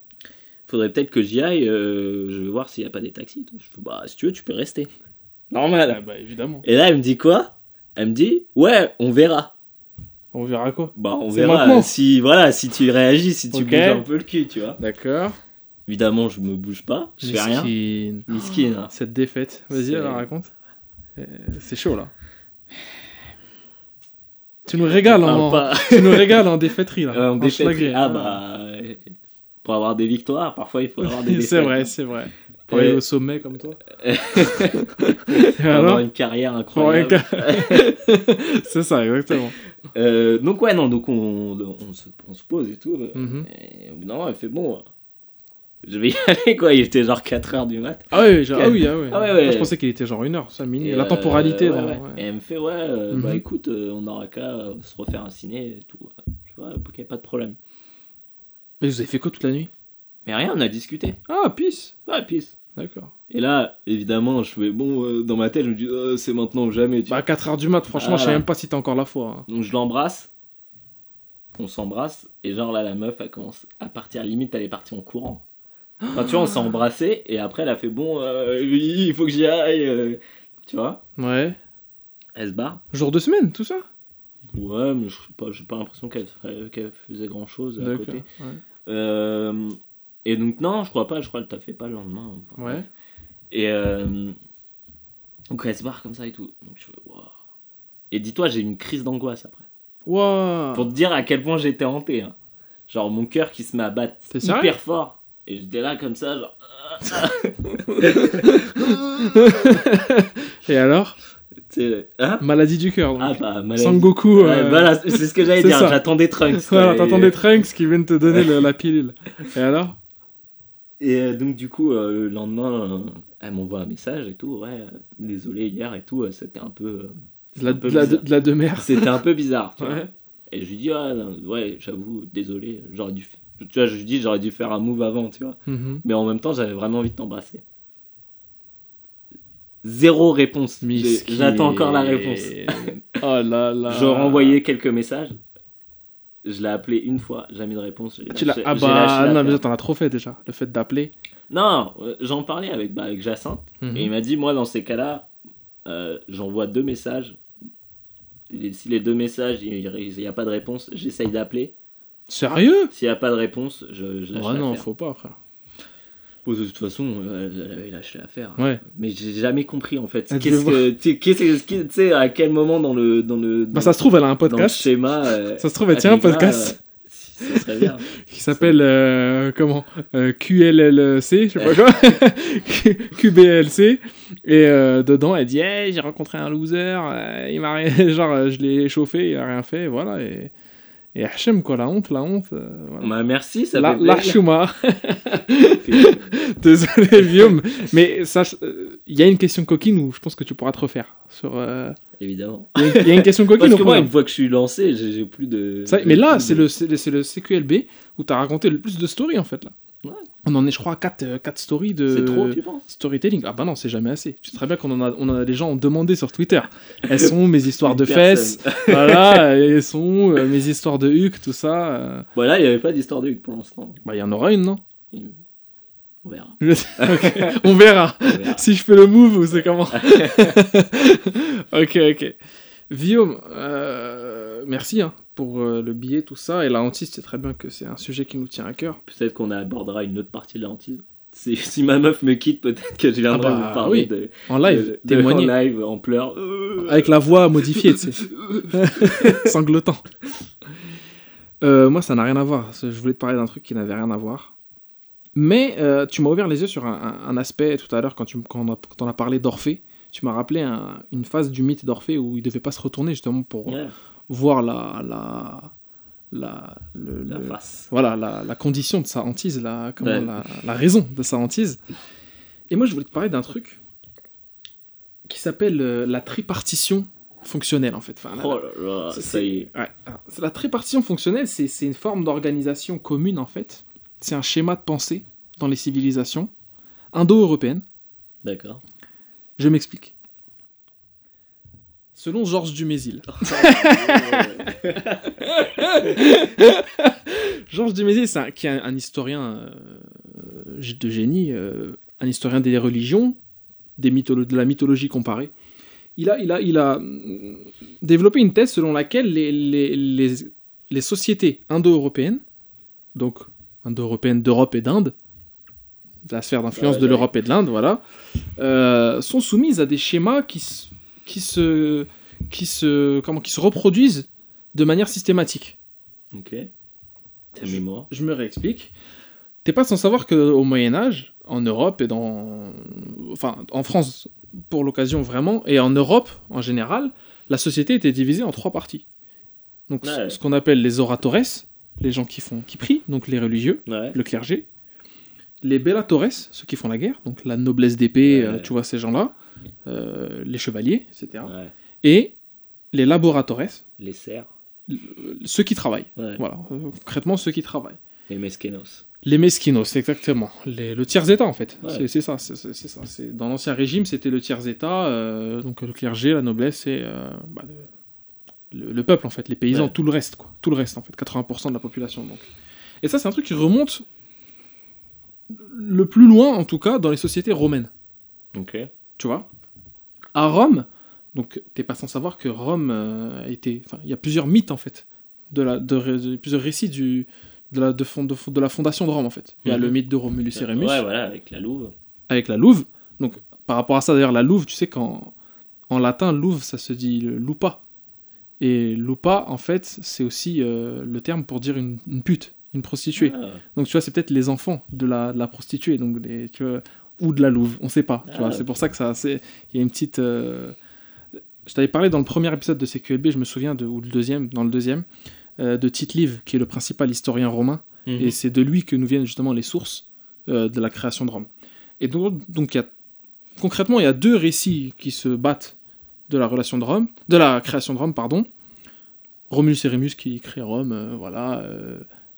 faudrait peut-être que j'y aille. euh, je vais voir s'il n'y a pas des taxis. et tout. Je fais Bah, si tu veux, tu peux rester. Normal. Ah bah évidemment. Et là, elle me dit quoi? Elle me dit Ouais, on verra. On verra quoi? Bah, on verra si, voilà, si tu réagis, si tu Ok. bouges un peu le cul, tu vois. D'accord. Évidemment, je me bouge pas, je fais rien. Miskin. Hein. Cette défaite. Vas-y, alors raconte. Euh, C'est chaud là. Tu nous régales en, pas- tu nous régales en défaiterie là. Euh, en En. Ah bah. euh, Pour avoir des victoires, parfois il faut avoir des défaites. c'est vrai, c'est vrai. Pour aller au sommet comme toi. Pour avoir une carrière incroyable. C'est ça, exactement. Euh, donc ouais, non, donc on, on, se, on se pose et tout. euh, Mhm. Et au bout d'un moment, elle fait bon, je vais y aller quoi. Il était genre 4h du mat. Ah oui, genre- ah oui, ah ouais. Ah ouais, ouais. Moi, je pensais qu'il était genre une heure, 5 minutes. Et, La euh, temporalité. ouais. ouais. Et elle me fait ouais, euh, Mhm. bah écoute, euh, on aura qu'à euh, se refaire un ciné et tout. Je vois, ok, pas de problème. Mais vous avez fait quoi toute la nuit? Mais rien, on a discuté. Ah, peace. Ouais, peace. D'accord. Et là, évidemment, je fais bon, euh, dans ma tête, je me dis oh, c'est maintenant ou jamais. Tu Bah, 4h du mat, franchement, je sais Voilà. même pas si t'as encore la foi. hein. Donc je l'embrasse, on s'embrasse, et genre là la meuf elle commence à partir, limite elle est partie en courant. Enfin tu vois, on s'est embrassé, et après elle a fait bon, euh, il faut que j'y aille, euh, tu vois. Ouais. Elle se barre. Jour de semaine, tout ça? Ouais, mais je sais pas, j'ai pas l'impression qu'elle ferait- qu'elle faisait grand chose à côté. Ouais. Euh, et donc non, je crois pas, je crois qu'elle t'a fait pas le lendemain. Enfin, Ouais. Et euh, donc elle se barre comme ça et tout. Donc je fais waouh. Et dis-toi, j'ai eu une crise d'angoisse après. Waouh Pour te dire à quel point j'étais hanté. hein. Genre mon cœur qui se met à battre T'es sérieux? hyper fort. Et j'étais là comme ça, genre. Et alors hein Maladie du cœur. Ah bah, maladie. Sangoku. Ouais, euh, voilà, c'est ce que j'allais dire. J'attendais Trunks. Voilà, t'attendais Trunks qui viennent te donner le- la pilule. Et alors Et euh, donc, du coup, euh, le lendemain, elle m'envoie un message et tout. Ouais, désolé, hier et tout, c'était un peu. de la, un peu de la, de la demeure. C'était un peu bizarre, tu vois. Et je lui dis, ouais, non, ouais j'avoue, désolé, j'aurais dû. Tu vois, je lui dis, j'aurais dû faire un move avant, tu vois. Mhm. Mais en même temps, j'avais vraiment envie de t'embrasser. Zéro réponse. J'attends encore la réponse. Oh là là. J'ai renvoyé quelques messages. Je l'ai appelé une fois, jamais de réponse. Tu l'as... Ah bah, non, mais t'en as trop fait déjà. Le fait d'appeler. Non, euh, j'en parlais avec, bah, avec Jacinthe. Mhm. Et il m'a dit, moi, dans ces cas-là, euh, j'envoie deux messages. Et si les deux messages, il n'y a pas de réponse, j'essaye d'appeler. Sérieux S'il n'y a pas de réponse, je, je lâche Ouais, non, l'affaire. faut pas, frère. Bon, de toute façon, elle avait lâché l'affaire. Ouais. Mais j'ai jamais compris, en fait. Elle Qu'est-ce devait que, tu sais, qu'est-ce que- tu sais, à quel moment dans le, dans le, dans, Bah, ça se trouve, elle a un dans le podcast schéma. euh, Ça se trouve, elle tient un podcast. euh, ça serait bien. qui s'appelle euh, comment Euh, QLLC, je sais pas quoi, QBLC, et euh, dedans elle dit hey, j'ai rencontré un loser, euh, il m'a rien- genre euh, je l'ai chauffé, il a rien fait, voilà et et Hachem quoi, la honte, la honte, euh, voilà. Bah, merci, ça La, fait. Désolé, Guillaume. Mais euh, il y a une question coquine où je pense que tu pourras te refaire. Sur, euh, Évidemment. Il y, a- il y a une question coquine Parce que moi, une fois que je suis lancé, j'ai plus de. Ça- mais là, c'est le, le CQLB où tu as raconté le plus de stories en fait. Là. Ouais. On en est, je crois, à 4, stories de trop, tu storytelling. Ah bah non, c'est jamais assez. Tu sais très bien qu'on en a, on a des gens ont demandé sur Twitter. Elles sont mes histoires de fesses. Voilà, elles sont euh, mes histoires de huc, tout ça. euh. Voilà, il n'y avait pas d'histoire de Hugues pour l'instant. Bah, il y en aura une, non? On verra. Ok, On verra. On verra. si je fais le move ou c'est comment Ok, ok. Guillaume, euh, merci hein, pour euh, le billet, tout ça. Et la hantise, c'est très bien que c'est un sujet qui nous tient à cœur. Peut-être qu'on abordera une autre partie de la hantise. Si, si ma meuf me quitte, peut-être que je viendrai Ah bah, vous parler oui. de, En live, de- de- témoigner. en live, en pleurs. Euh, Avec la voix modifiée, tu sais. Sanglotant. Euh, moi, ça n'a rien à voir. Je voulais te parler d'un truc qui n'avait rien à voir. Mais euh, tu m'as ouvert les yeux sur un, un- un aspect tout à l'heure quand tu quand on a, quand on a parlé d'Orphée. Tu m'as rappelé un- une phase du mythe d'Orphée où il devait pas se retourner justement pour voir la la la le- la le- face. voilà la, la condition de sa hantise, la, comment, Ouais. la, la raison de sa hantise. Et moi, je voulais te parler d'un truc qui s'appelle euh, la tripartition fonctionnelle en fait. Enfin, Oh là là, c'est- ça y est. Ouais, c'est la tripartition fonctionnelle, c'est c'est une forme d'organisation commune en fait. C'est un schéma de pensée dans les civilisations indo-européennes. D'accord. Je m'explique. Selon Georges Dumézil. Georges Dumézil, c'est un- qui est un, un historien euh, de génie, euh, un historien des religions, des mytholo- de la mythologie comparée. Il a, il, a, il a mm, développé une thèse selon laquelle les, les, les, les sociétés indo-européennes, donc indo-européennes d'Europe et d'Inde, la sphère d'influence Ouais, de l'Europe et de l'Inde, voilà, euh, sont soumises à des schémas qui, qui, se, qui, se, comment, qui se reproduisent de manière systématique. Ok. Ta mémoire. Je me réexplique. T'es pas sans savoir qu'au Moyen-Âge, en Europe et dans. Enfin, en France, pour l'occasion vraiment, et en Europe en général, la société était divisée en trois parties. Donc, ce- Ouais. ce qu'on appelle les oratores, les gens qui, font, qui prient, donc les religieux, Ouais. le clergé. Les bellatores, ceux qui font la guerre, donc la noblesse d'épée, Ouais. euh, tu vois ces gens-là, euh, les chevaliers, etc. Ouais. Et les laboratores, Les cerfs. euh, ceux qui travaillent. Ouais. Voilà, euh, concrètement ceux qui travaillent. Les mesquenos. Les mesquinos, exactement. Les- le tiers-état, en fait. Ouais. C'est- ça. c'est- ça. Dans l'Ancien Régime, c'était le tiers-état, euh, donc le clergé, la noblesse et bah, le, le- le peuple, en fait, les paysans, tout le reste, quoi. Tout le reste, en fait, 80% de la population. Donc. Et ça, c'est un truc qui remonte le plus loin, en tout cas, dans les sociétés romaines. Ok. Tu vois? À Rome, donc t'es pas sans savoir que Rome euh, a été. Enfin, il y a plusieurs mythes, en fait, de la, de, ré- de- plusieurs récits du, de, la, de, fond- de fond- de la fondation de Rome, en fait. Il y a Mhm. le mythe de Romulus et Rémus Ouais, voilà, avec la louve. avec la louve. Donc, par rapport à ça, d'ailleurs, la louve, tu sais qu'en en latin, louve, ça se dit le lupa. Et lupa, en fait, c'est aussi euh, le terme pour dire une, une pute, une prostituée. Ah. Donc, tu vois, c'est peut-être les enfants de la, de la prostituée, donc des, tu vois, ou de la louve, on sait pas. Ah, c'est pour ça que ça, c'est, il y a une petite. euh, Je t'avais parlé dans le premier épisode de CQLB, je me souviens de, ou le deuxième, dans le deuxième, euh, de Tite Live, qui est le principal historien romain, Mhm. et c'est de lui que nous viennent justement les sources euh, de la création de Rome. Et donc, donc il y a, concrètement, il y a deux récits qui se battent de la relation de Rome, de la création de Rome, pardon. Romulus et Rémus qui créent Rome, voilà.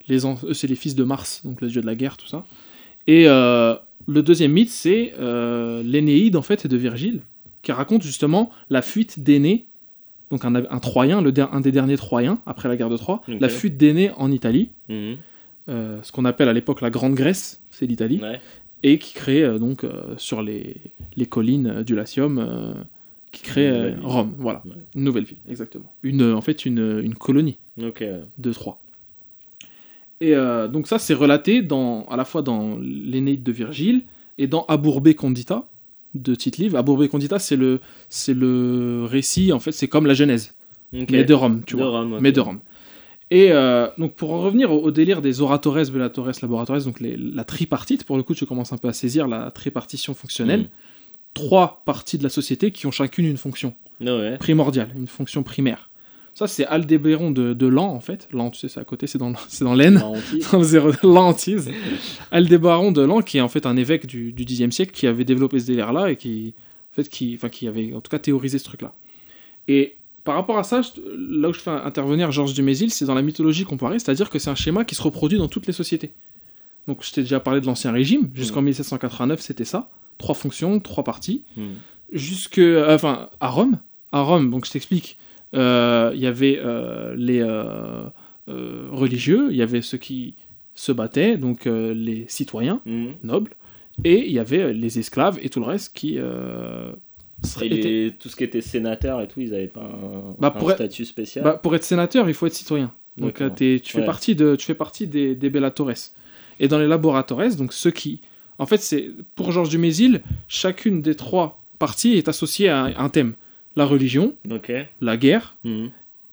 les eux, c'est les fils de Mars, donc le dieu de la guerre, tout ça. Et le deuxième mythe, c'est euh, l'Énéide, en fait, de Virgile, qui raconte justement la fuite d'Énée, donc un, un Troyen, le un des derniers Troyens, après la guerre de Troie, la fuite d'Énée en Italie, Mhm. euh, ce qu'on appelle à l'époque la Grande Grèce, c'est l'Italie, Ouais. et qui crée euh, donc sur les, les collines du Latium, qui crée. Rome, voilà, Ouais. une nouvelle ville, exactement. Une, en fait, une, une colonie de Troie. Et euh, donc ça, c'est relaté dans, à la fois dans l'Énéide de Virgile et dans Aburbé Condita de Tite-Live. Aburbé Condita, c'est le, c'est le récit, en fait, c'est comme la Genèse, mais de Rome, tu De vois Rome, mais de Rome. Et euh, donc pour en revenir au, au délire des oratores, bellatores, laboratores, donc les- la tripartite, pour le coup tu commences un peu à saisir la tripartition fonctionnelle, Mhm. trois parties de la société qui ont chacune une fonction Ah ouais. primordiale, une fonction primaire. Ça c'est Aldébéron de, de Lan en fait, Lan tu sais c'est à côté, c'est dans, c'est dans l'Aisne, Gentil. dans le zéro- Lan Antise. Aldébaron de Lan qui est en fait un évêque du, du Xe siècle qui avait développé ce délire là et qui, en fait, qui, enfin, qui avait en tout cas théorisé ce truc là. Et par rapport à ça, je- là où je fais intervenir Georges Dumézil, c'est dans la mythologie comparée, c'est-à-dire que c'est un schéma qui se reproduit dans toutes les sociétés. Donc je t'ai déjà parlé de l'Ancien Régime, jusqu'en 1789 c'était ça, trois fonctions, trois parties, Mhm. jusque, euh, enfin, à Rome, à Rome, donc je t'explique, il y avait euh, les euh, euh, religieux, il y avait ceux qui se battaient, donc euh, les citoyens Mhm. nobles, et il y avait euh, les esclaves et tout le reste qui euh, Et tout ce qui était sénateur et tout, ils avaient pas un, Bah, un pour être- statut spécial. Bah, pour être sénateur, il faut être citoyen. Donc euh, tu, fais Ouais. partie de, tu fais partie des, des bellatores. Et dans les laboratores, donc ceux qui... En fait, c'est pour Georges Dumézil, chacune des trois parties est associée à un thème. La religion, la guerre Mhm.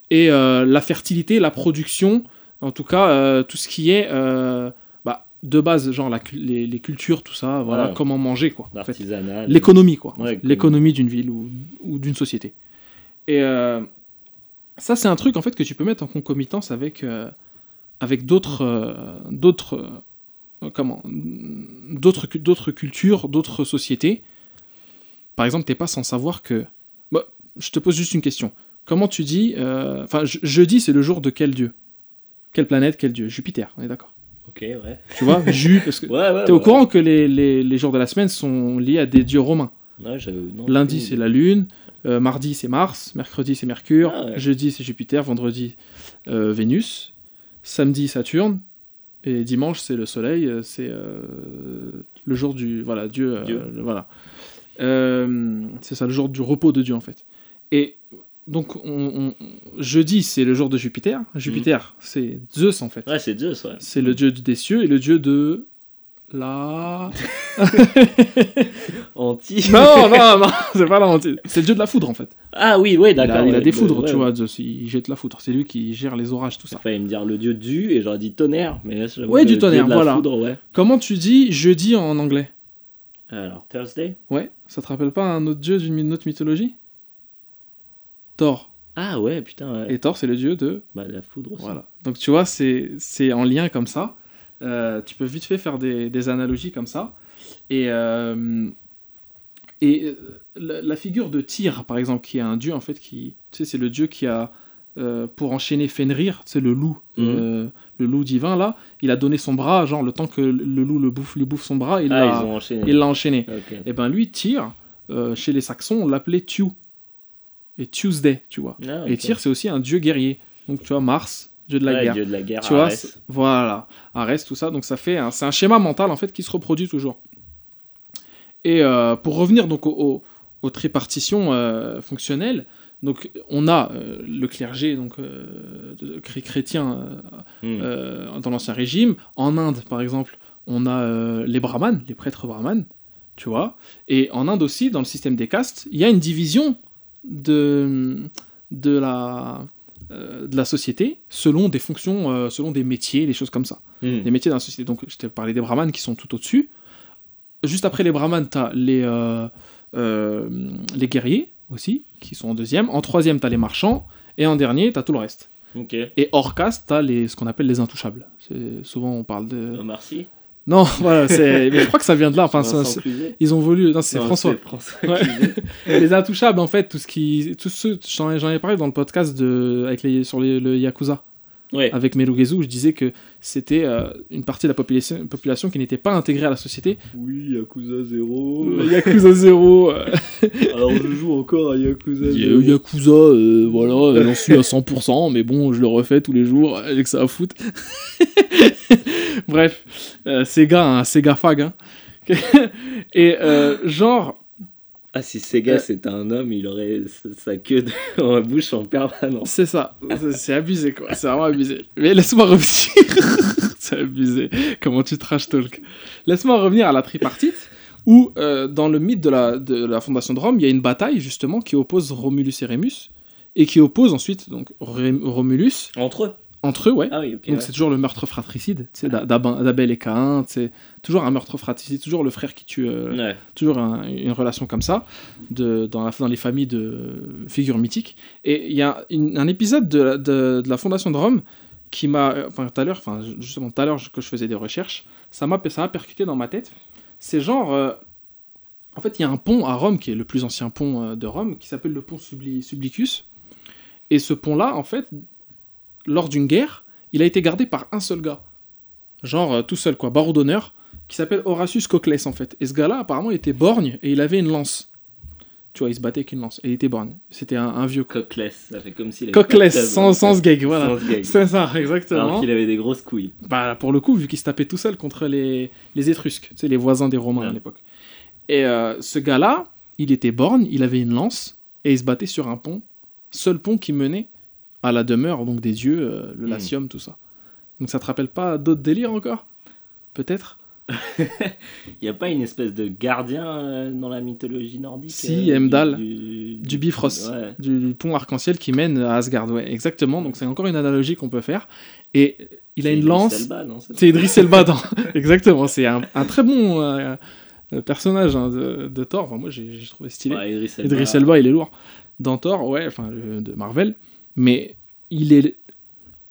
et euh, la fertilité, la production, en tout cas euh, tout ce qui est euh, bah, de base, genre la, les, les cultures, tout ça, voilà, Ouais. comment manger, quoi. en fait. L'artisanal. L'économie, quoi. Ouais, l'économie. D'une ville ou, ou d'une société. Et ça, c'est un truc, en fait, que tu peux mettre en concomitance avec, avec d'autres... d'autres comment d'autres d'autres cultures, d'autres sociétés. Par exemple, t'es pas sans savoir que... Je te pose juste une question. Comment tu dis... euh, Enfin, je- jeudi, c'est le jour de quel dieu? Quelle planète, quel dieu? Jupiter, on est d'accord? Ok, ouais. Tu vois, Ju, parce que... Ouais, ouais. T'es au courant que les, les, les jours de la semaine sont liés à des dieux romains non, Lundi, c'est la Lune. euh, mardi, c'est Mars. Mercredi, c'est Mercure. Ah. Jeudi, c'est Jupiter. Vendredi, euh, Vénus. Samedi, Saturne. Et dimanche, c'est le Soleil. C'est euh, le jour du. Voilà, Dieu. voilà. C'est ça, le jour du repos de Dieu, en fait. Et donc, on, on- jeudi, c'est le jour de Jupiter. Jupiter, c'est Zeus, en fait. Ouais, c'est Zeus, ouais. C'est le dieu des cieux et le dieu de la. Anti. non, non, non, c'est pas la. C'est le dieu de la foudre en fait. Ah oui, ouais, Il a, d'accord. il a ouais, des ouais, foudres, ouais. tu vois, Zeus. Il jette la foudre. C'est lui qui gère les orages, tout Ça fallait me dire le dieu du et j'aurais dit tonnerre. Mais là, Ouais, du tonnerre, voilà. foudre, ouais. Comment tu dis jeudi en anglais? Alors, Thursday? Ouais, ça te rappelle pas un autre dieu d'une autre mythologie? Thor. Ah ouais, putain, ouais. Et Thor, c'est le dieu de. Bah, la foudre aussi. Voilà. Donc tu vois, c'est en lien comme ça. Euh, tu peux vite fait faire des, des analogies comme ça. Et, euh, et euh, la, la figure de Tyr, par exemple, qui est un dieu, en fait, qui, tu sais, c'est le dieu qui a, euh, pour enchaîner Fenrir, c'est le loup, Mhm. le loup divin, là, il a donné son bras, genre, le temps que le loup le bouffe, lui bouffe son bras, il Ah, l'a enchaîné. il l'a enchaîné. Et ben lui, Tyr, chez les Saxons, on l'appelait Tew. Et Tuesday, tu vois. Ah, Et. Tyr, c'est aussi un dieu guerrier. Donc tu vois, Mars, dieu de la Ouais, guerre. dieu de la guerre. Tu vois, Arès. voilà, Arès, tout ça. Donc ça fait, un- c'est un schéma mental en fait qui se reproduit toujours. Et euh, pour revenir donc au- au- aux tripartitions euh, fonctionnelles, donc on a euh, le clergé donc de- chré- chrétien Hmm. dans l'ancien régime. En Inde, par exemple, on a les brahmanes, les prêtres brahmanes, tu vois. Et en Inde aussi, dans le système des castes, il y a une division de, de, la, euh, de la société selon des fonctions, euh, selon des métiers, des choses comme ça. Hmm. Des métiers dans la société. Donc, je t'ai parlé des brahmanes qui sont tout au-dessus. Juste après les brahmanes, tu as les, euh, les guerriers aussi, qui sont en deuxième. En troisième, tu as les marchands. Et en dernier, tu as tout le reste. Et hors caste, t'as les, ce qu'on appelle les intouchables. C'est- Souvent, on parle de. Omar Sy Non, voilà, c'est. Mais je crois que ça vient de là. Enfin, ça- ils ont voulu. Non, c'est François. Ouais. Les intouchables, en fait, tout ce qui. Tout ce... J'en ai, parlé dans le podcast de... avec les... sur les- le Yakuza. Ouais. Avec Merugezu, où je disais que c'était euh, une partie de la population, population qui n'était pas intégrée à la société. Oui, Yakuza 0. Yakuza 0. euh, Alors je joue encore à Yakuza Il y a 0. Yakuza, euh, voilà, j'en suis à 100%, mais bon, je le refais tous les jours, avec que ça à foutre. Bref, euh, Sega, hein, Sega fag. Hein. Et euh, genre, Ah, si Sega Euh. c'était un homme, il aurait sa- queue de- en bouche en permanence. c'est ça, c'est abusé quoi, c'est vraiment abusé. Mais laisse-moi revenir, c'est abusé, comment tu trash talk. Laisse-moi revenir à la tripartite, où euh, dans le mythe de la, de la fondation de Rome, il y a une bataille justement qui oppose Romulus et Rémus, et qui oppose ensuite donc Ré- Romulus Entre eux entre eux, ouais. Ah oui. Donc ouais. c'est toujours le meurtre fratricide, tu sais, d'Abel et Caïn, c'est toujours un meurtre fratricide, toujours le frère qui tue, euh, Ouais. toujours un- une relation comme ça, de, dans, la, dans les familles de figures mythiques. Et il y a une- un épisode de, la- de, de la Fondation de Rome qui m'a, euh, enfin tout à l'heure, enfin justement tout à l'heure que je faisais des recherches, ça m'a ça percuté dans ma tête. C'est genre, euh, en fait il y a un pont à Rome qui est le plus ancien pont de Rome, qui s'appelle le pont Subli- Sublicus. Et ce pont-là, en fait, lors d'une guerre, il a été gardé par un seul gars. Genre euh, tout seul, quoi, barreau d'honneur, qui s'appelle Horatius Cocles, en fait. Et ce gars-là, apparemment, il était borgne et il avait une lance. Tu vois, il se battait avec une lance. Et il était borgne. C'était un, un vieux. Cockless, ça fait comme s'il avait table, sans, sans gag, voilà. C'est ça, Alors exactement. qu'il avait des grosses couilles. Bah, pour le coup, vu qu'il se tapait tout seul contre les, les Étrusques, tu sais, les voisins des Romains à l'époque. Et euh, ce gars-là, il était borgne, il avait une lance, et il se battait sur un pont, seul pont qui menait à la demeure donc des dieux, euh, le Hmm. Latium, tout ça. Donc ça te rappelle pas d'autres délires encore? Peut-être? Il n'y a pas une espèce de gardien euh, dans la mythologie nordique Si, euh, Heimdall. Du, Du Bifrost. Ouais. du, pont arc-en-ciel qui mène à Asgard, ouais, exactement. Donc c'est encore une analogie qu'on peut faire. Et il a une Idris lance. Elba, non C'est- Idriss Elba, dans- exactement. C'est un, un très bon euh, euh, personnage hein, de, de Thor. Enfin, moi, j'ai trouvé stylé. Ouais, Idris Elba. Idriss Elba, il est lourd. Dans Thor, ouais, enfin, de Marvel. Mais il est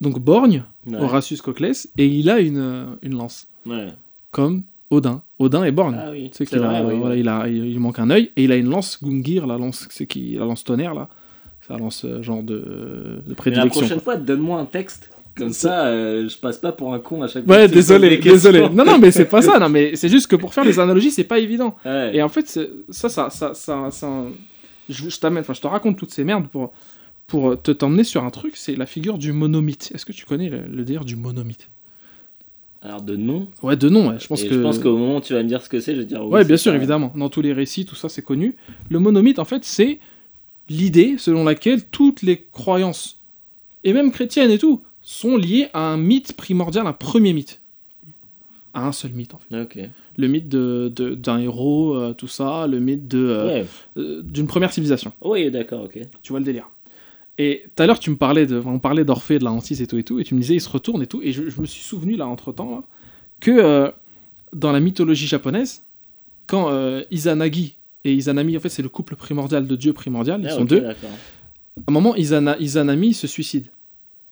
donc borgne, Ouais. Horatius Cocles, et il a une, une lance, Ouais. comme Odin. Odin est borgne. Ah oui, c'est qu'il a, vrai, oui, voilà, oui. il, a, il, manque un œil, et il a une lance Gungir, la lance, c'est qui, la lance tonnerre, là. C'est la lance euh, genre de, de Mais la prédilection. prochaine fois, donne-moi un texte. Comme Ça- ça, euh, je passe pas pour un con à chaque fois. Ouais, désolé, des désolé. Non, non, mais c'est pas ça, non, mais c'est juste que pour faire les analogies, c'est pas évident. Ouais. Et en fait, ça, ça, ça, ça, ça- je, je t'amène, enfin, je te raconte toutes ces merdes pour, pour te t'emmener sur un truc, c'est la figure du monomythe. Est-ce que tu connais le, le délire du monomythe? Alors de nom? Ouais, de nom, ouais. Je pense Et que. je pense qu'au moment où tu vas me dire ce que c'est, je vais te dire. oui, Ouais, bien sûr, ça. évidemment. Dans tous les récits, tout ça, c'est connu. Le monomythe, en fait, c'est l'idée selon laquelle toutes les croyances, et même chrétiennes et tout, sont liées à un mythe primordial, un premier mythe. À un seul mythe, en fait. Ok. Le mythe de- de- d'un héros, euh, tout ça, le mythe euh, Ouais. euh, d'une première civilisation. Oui, d'accord, ok. Tu vois le délire. Et tout à l'heure, tu me parlais de, on parlait d'Orphée, de la hantise et tout et tout, et tu me disais, il se retourne et tout, et je, je me suis souvenu là entre temps que euh, dans la mythologie japonaise, quand euh, Izanagi et Izanami, en fait, c'est le couple primordial de Dieu primordial, ils Ah, sont deux. À un moment, Izana, Izanami se suicide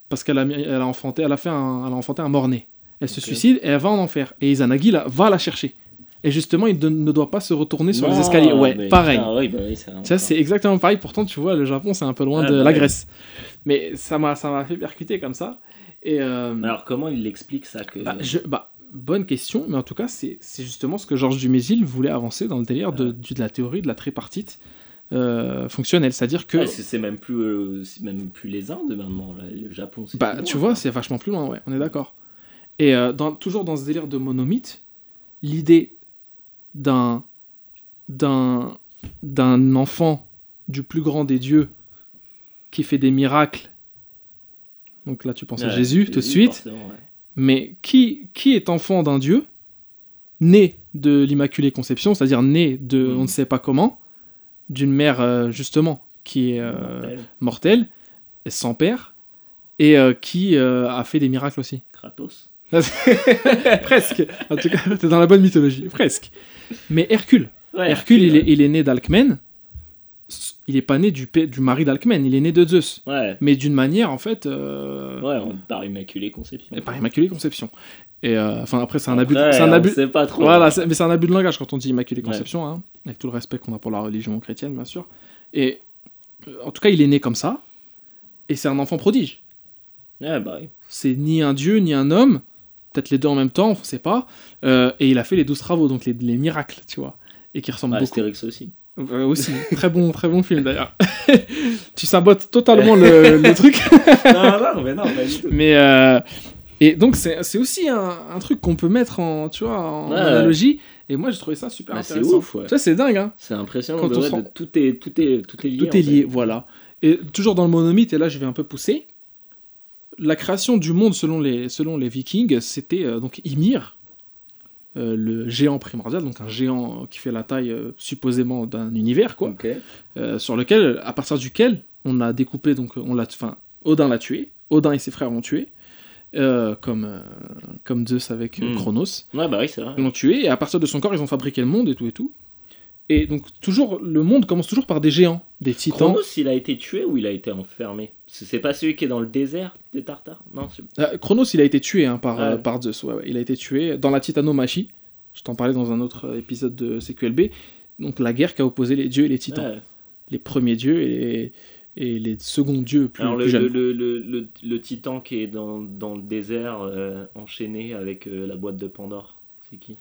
parce qu'elle a, elle a enfanté, elle a fait un, elle a enfanté un mort-né. Elle se suicide et elle va en enfer. Et Izanagi là, va la chercher. Et justement, il ne- doit pas se retourner sur les escaliers. Ouais, mais- pareil. Ah, oui, bah oui, Ça, c'est exactement pareil. Pourtant, tu vois, le Japon, c'est un peu loin Ah, de bah la. Grèce. Mais ça m'a, ça m'a fait percuter comme ça. Et euh, Alors comment il l'explique ça que... bah, je- bah, bonne question, mais en tout cas, c'est, justement ce que Georges Dumézil voulait avancer dans le délire de, du- de la théorie de la tripartite euh, fonctionnelle. C'est-à-dire que, Ah, c'est même plus, euh, même plus les Indes maintenant. là. Le Japon, bah, plus tu vois, c'est vachement plus loin, ouais, on est d'accord. Et euh, dans, toujours dans ce délire de monomythe, l'idée d'un, d'un, d'un enfant du plus grand des dieux qui fait des miracles. Donc là, tu penses à Jésus tout de suite. ouais. Mais qui, qui est enfant d'un dieu, né de l'Immaculée Conception, c'est-à-dire né de Mhm. on ne sait pas comment, d'une mère euh, justement qui est euh, Mortel. mortelle, sans père, et euh, qui a fait des miracles aussi Kratos. Presque En tout cas, t'es dans la bonne mythologie, presque. Mais Hercule, Ouais, Hercule, il est, il est né d'Alcmène, il est pas né du, du mari d'Alcmène, il est né de Zeus. Ouais. Mais d'une manière, en fait, euh, Ouais, on- par Immaculée Conception. par Immaculée Conception. Et euh, enfin, après, c'est un abus, de- c'est un abus, pas trop. Voilà, mais c'est un abus de langage quand on dit Immaculée. Conception, hein, avec tout le respect qu'on a pour la religion chrétienne, bien sûr. Et euh, en tout cas, il est né comme ça, et c'est un enfant prodige. Ouais, bah oui. C'est ni un dieu, ni un homme, peut-être les deux en même temps, on sait pas. Euh, et il a fait les douze travaux, donc les, les miracles, tu vois, et qui ressemblent Bah, beaucoup. Astérix aussi. Euh, aussi, très bon, très bon film d'ailleurs. tu sabotes totalement le, le truc. non, non, mais non, pas du tout. Mais euh, et donc c'est c'est aussi un, un truc qu'on peut mettre en tu vois en Ouais. analogie. Et moi j'ai trouvé ça super Bah, c'est intéressant. ouf, ouais. Ça c'est dingue hein. C'est impressionnant. Quand on sent- de- tout, est, tout, est, tout est lié. Tout est en lié, fait. voilà. Et toujours dans le monomythe, et là je vais un peu pousser. La création du monde selon les selon les Vikings, c'était euh, donc Ymir, euh, le géant primordial, donc un géant qui fait la taille euh, supposément d'un univers quoi. Sur lequel, à partir duquel on a découpé, donc on l'a, enfin, Odin l'a tué, Odin et ses frères l'ont tué, comme, comme Zeus avec Hmm. Chronos, Ouais, bah oui, c'est vrai. ils l'ont tué, et à partir de son corps, ils ont fabriqué le monde et tout et tout. Et donc, toujours, le monde commence toujours par des géants, des titans. Chronos, il a été tué ou il a été enfermé? C'est pas celui qui est dans le désert des Tartares Non, Euh, Chronos, il a été tué hein, par, euh, Ouais. par Zeus, ouais, ouais, il a été tué dans la titanomachie, je t'en parlais dans un autre euh, épisode de CQLB, donc la guerre qui a opposé les dieux et les titans. Ouais. Les premiers dieux et les, et les seconds dieux plus, Alors, plus le, jeunes. le, le, le, le- le titan qui est dans, dans le désert, euh, enchaîné avec euh, la boîte de Pandore, c'est qui?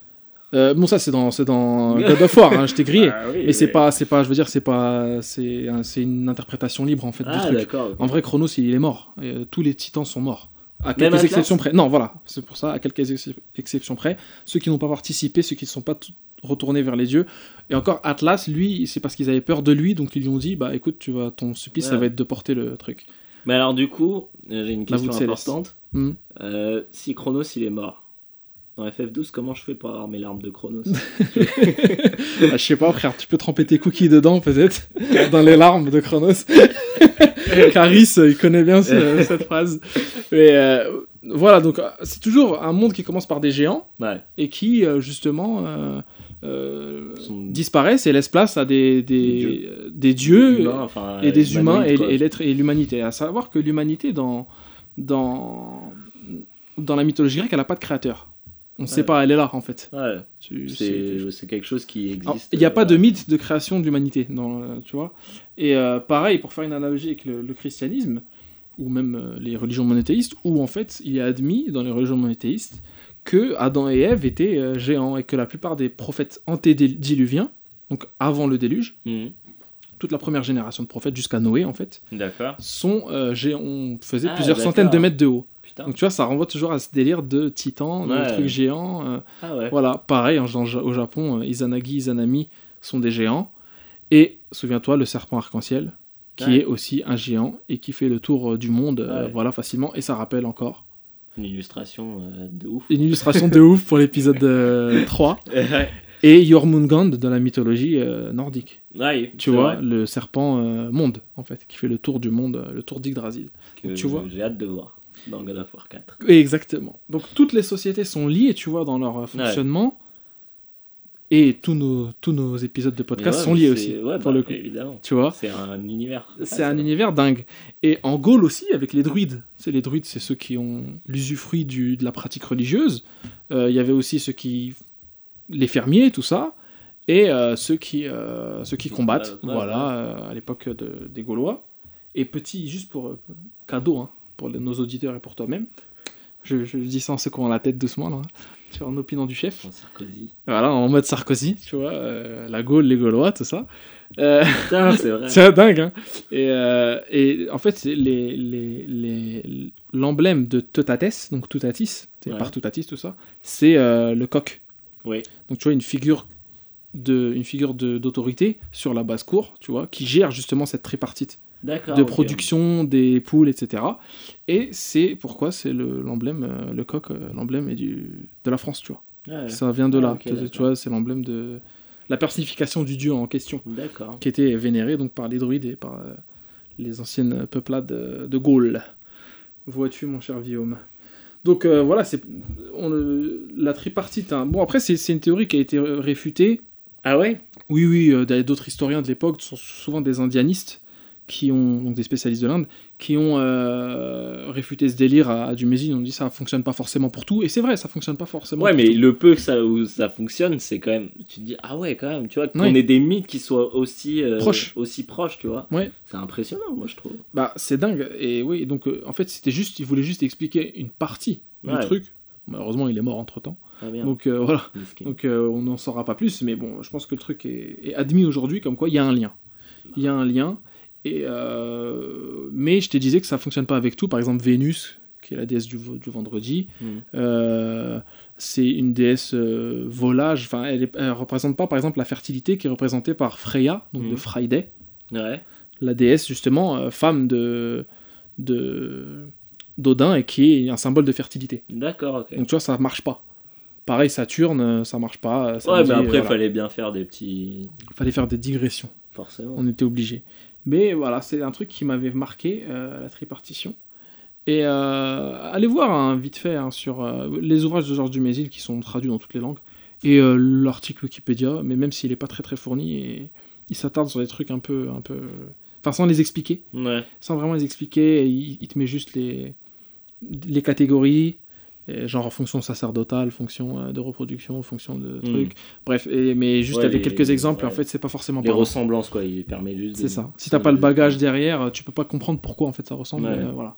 Euh, bon, ça, c'est dans, c'est dans God of War, hein, je t'ai grillé. Ah oui, mais c'est pas, c'est pas, je veux dire, c'est pas, c'est, un- c'est une interprétation libre en fait du Ah, truc. En vrai, Chronos, il est mort. Euh, tous les titans sont morts. À quelques exceptions près. Non, voilà, c'est pour ça, à quelques ex- exceptions près. Ceux qui n'ont pas participé, ceux qui ne sont pas retournés vers les dieux. Et encore, Atlas, lui, c'est parce qu'ils avaient peur de lui, donc ils lui ont dit, bah écoute, tu vas, ton supplice, ça va être de porter le truc. Mais alors, du coup, j'ai une voûte question importante. Hmm. Euh, si Chronos, il est mort, dans FF12, comment je fais pour avoir mes larmes de Chronos Ah, je sais pas, frère, tu peux tremper tes cookies dedans, peut-être, dans les larmes de Chronos. Caris, euh, il connaît bien ce- cette phrase. Mais euh, voilà, donc euh, c'est toujours un monde qui commence par des géants Ouais. et qui, justement, euh, euh, disparaissent et laissent place à des, des, Des dieux. des dieux Humains, enfin, et des humains et l'être et l'humanité. À savoir que l'humanité, dans, dans, dans la mythologie grecque, elle n'a pas de créateur. On ne sait pas, elle est là, en fait. Ouais, c'est quelque chose qui existe. Il n'y a pas de euh, mythe de création de l'humanité, euh, tu vois. Et euh, pareil, pour faire une analogie avec le, le christianisme, ou même euh, les religions monothéistes, où en fait, il est admis dans les religions monothéistes que Adam et Ève étaient euh, géants et que la plupart des prophètes antédiluviens, donc avant le déluge, Mhm. toute la première génération de prophètes jusqu'à Noé en fait, sont géants, on faisait Ah, plusieurs centaines de mètres de haut. Putain. Donc tu vois, ça renvoie toujours à ce délire de titan, de Ouais. trucs géants. euh, Ah ouais. Voilà, pareil, en- en- au Japon, euh, Izanagi, Izanami sont des géants. Et souviens-toi, le serpent arc-en-ciel, qui Ouais. est aussi un géant et qui fait le tour euh, du monde, voilà, facilement. Et ça rappelle encore Une illustration de ouf. une illustration de ouf pour l'épisode euh, 3. ouais. Et Jormungand de la mythologie nordique. Ouais, Tu vois, vrai le serpent monde, en fait, qui fait le tour du monde, le tour d'Yggdrasil. tu vois. J'ai hâte de voir dans God of War 4. Exactement. Donc toutes les sociétés sont liées, tu vois, dans leur euh, fonctionnement. Et tous nos, tous nos épisodes de podcast ouais, sont liés aussi, ouais, pour bah, le coup. Évidemment. Tu vois? C'est un univers. C'est Ah, un ça- univers dingue. Et en Gaule aussi, avec les druides. C'est les druides, c'est ceux qui ont l'usufruit de la pratique religieuse. Euh, Il y avait aussi ceux qui... les fermiers, tout ça. Et euh, ceux, qui, euh, ceux qui combattent, Ouais, ouais, voilà, euh, à l'époque de- des Gaulois. Et petit, juste pour cadeau, hein, pour les- nos auditeurs et pour toi-même. Je, je dis ça en secouant la tête doucement, là. Tu vois, en opinant du chef. Sarkozy. Voilà, en mode Sarkozy, tu vois. euh, la Gaule, les Gaulois, tout ça. Euh, c'est vrai. c'est dingue, hein. Et, euh, et en fait, les, les, l'emblème de Totates, donc Toutatis, c'est Ouais. par Toutatis, tout ça, c'est le coq. Oui. Donc tu vois, une figure de, une figure d'autorité sur la basse-cour, tu vois, qui gère justement cette tripartite. De production des poules, etc. Et c'est pourquoi c'est le, l'emblème, euh, le coq, euh, l'emblème est du, de la France, tu vois. Ouais. Ça vient de Ah, là, ok, tu- vois, c'est l'emblème de la personnification du dieu en question qui était vénéré donc par les druides et par euh, les anciennes peuplades de, de Gaule. Vois-tu, mon cher Guillaume? Donc euh, voilà, c'est euh, la tripartite. hein. Bon, après, c'est une théorie qui a été réfutée. Ah ouais? Oui, oui, euh, d'autres historiens de l'époque sont souvent des indianistes qui ont donc des spécialistes de l'Inde qui ont euh, réfuté ce délire à, à Dumézil. Ont dit ça fonctionne pas forcément pour tout et c'est vrai, ça fonctionne pas forcément. Ouais, pour mais tout. le peu que ça, où ça fonctionne, c'est quand même. Tu te dis, ah ouais, quand même, tu vois, qu'on ait des mythes qui soient aussi, euh, Proches. aussi proches, tu vois. Ouais. C'est impressionnant, moi, je trouve. Bah, c'est dingue. Et oui, donc euh, en fait, c'était juste, ils voulaient juste expliquer une partie du truc. Malheureusement, il est mort entre temps. Bien. Donc voilà. Donc on n'en saura pas plus, mais bon, je pense que le truc est, est admis aujourd'hui comme quoi il y a un lien. Il y a un lien. Et euh, mais je te disais que ça fonctionne pas avec tout. Par exemple, Vénus, qui est la déesse du, vendredi, Mm. euh, c'est une déesse euh, volage. Enfin, elle, est- elle représente pas, par exemple, la fertilité qui est représentée par Freya, donc de Friday, Ouais. la déesse justement femme de de d'Odin et qui est un symbole de fertilité. D'accord, ok. Donc tu vois, ça marche pas. Pareil, Saturne, ça marche pas. ça Ouais, mais dit, après, il voilà. fallait bien faire des petits. fallait faire des digressions. Forcément. On était obligé. Mais voilà, c'est un truc qui m'avait marqué, euh, la tripartition. Et euh, allez voir hein, vite fait hein, sur euh, les ouvrages de Georges Dumézil qui sont traduits dans toutes les langues. Et l'article Wikipédia, mais même s'il n'est pas très très fourni, et il s'attarde sur des trucs un peu, un peu. Enfin, sans les expliquer. Ouais. Sans vraiment les expliquer, il, il te met juste les, les catégories, et genre fonction sacerdotale, fonction euh, de reproduction, fonction de trucs. Bref, et- mais juste. Ouais, avec les- quelques exemples, ouais. en fait, c'est pas forcément Les parlant. ressemblances, quoi. Il permet juste. C'est de- ça. Si t'as pas le bagage derrière, euh, tu peux pas comprendre pourquoi en fait ça ressemble. Ouais. euh, voilà.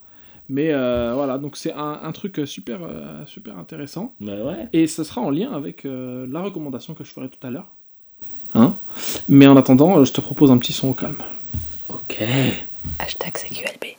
Mais euh, voilà, donc c'est un, un truc super, euh, super intéressant. Bah ouais. Et ce sera en lien avec euh, la recommandation que je ferai tout à l'heure. Hein? Mais en attendant, je te propose un petit son au calme. Ok. Hashtag CQLB.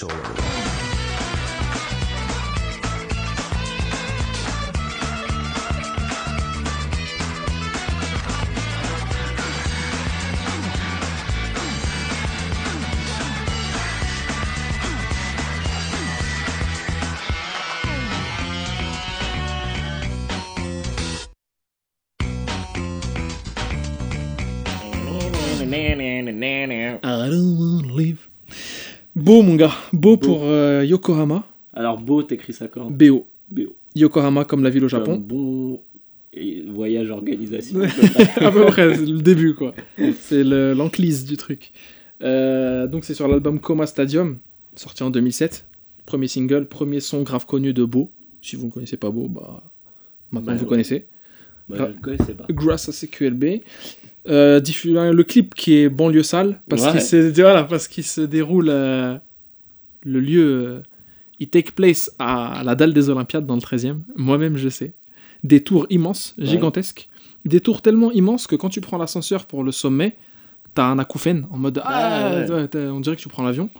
soul Beau, mon gars. Beau, pour euh, Yokohama. Alors, beau, t'écris ça quand? BO. BO. Yokohama comme la ville au Comme Japon. Bon et voyage organisation. à peu près, c'est le début, quoi. C'est le- l'enclise du truc. Euh, donc, c'est sur l'album Coma Stadium, sorti en 2007. Premier single, premier son grave connu de Beau. Si vous ne connaissez pas Beau, bah, maintenant Bah, vous ouais. connaissez. Bah, je le connaissais pas. Grâce à CQLB. Euh, diffu- le clip qui est banlieue sale, parce Ouais. qu'il se, voilà, parce qu'il se déroule. euh, le lieu. euh, il take place à la dalle des Olympiades dans le 13e. Moi-même, je sais. Des tours immenses, Ouais. gigantesques. Des tours tellement immenses que quand tu prends l'ascenseur pour le sommet, t'as un acouphène en mode Ah, Ah, ouais. on dirait que tu prends l'avion.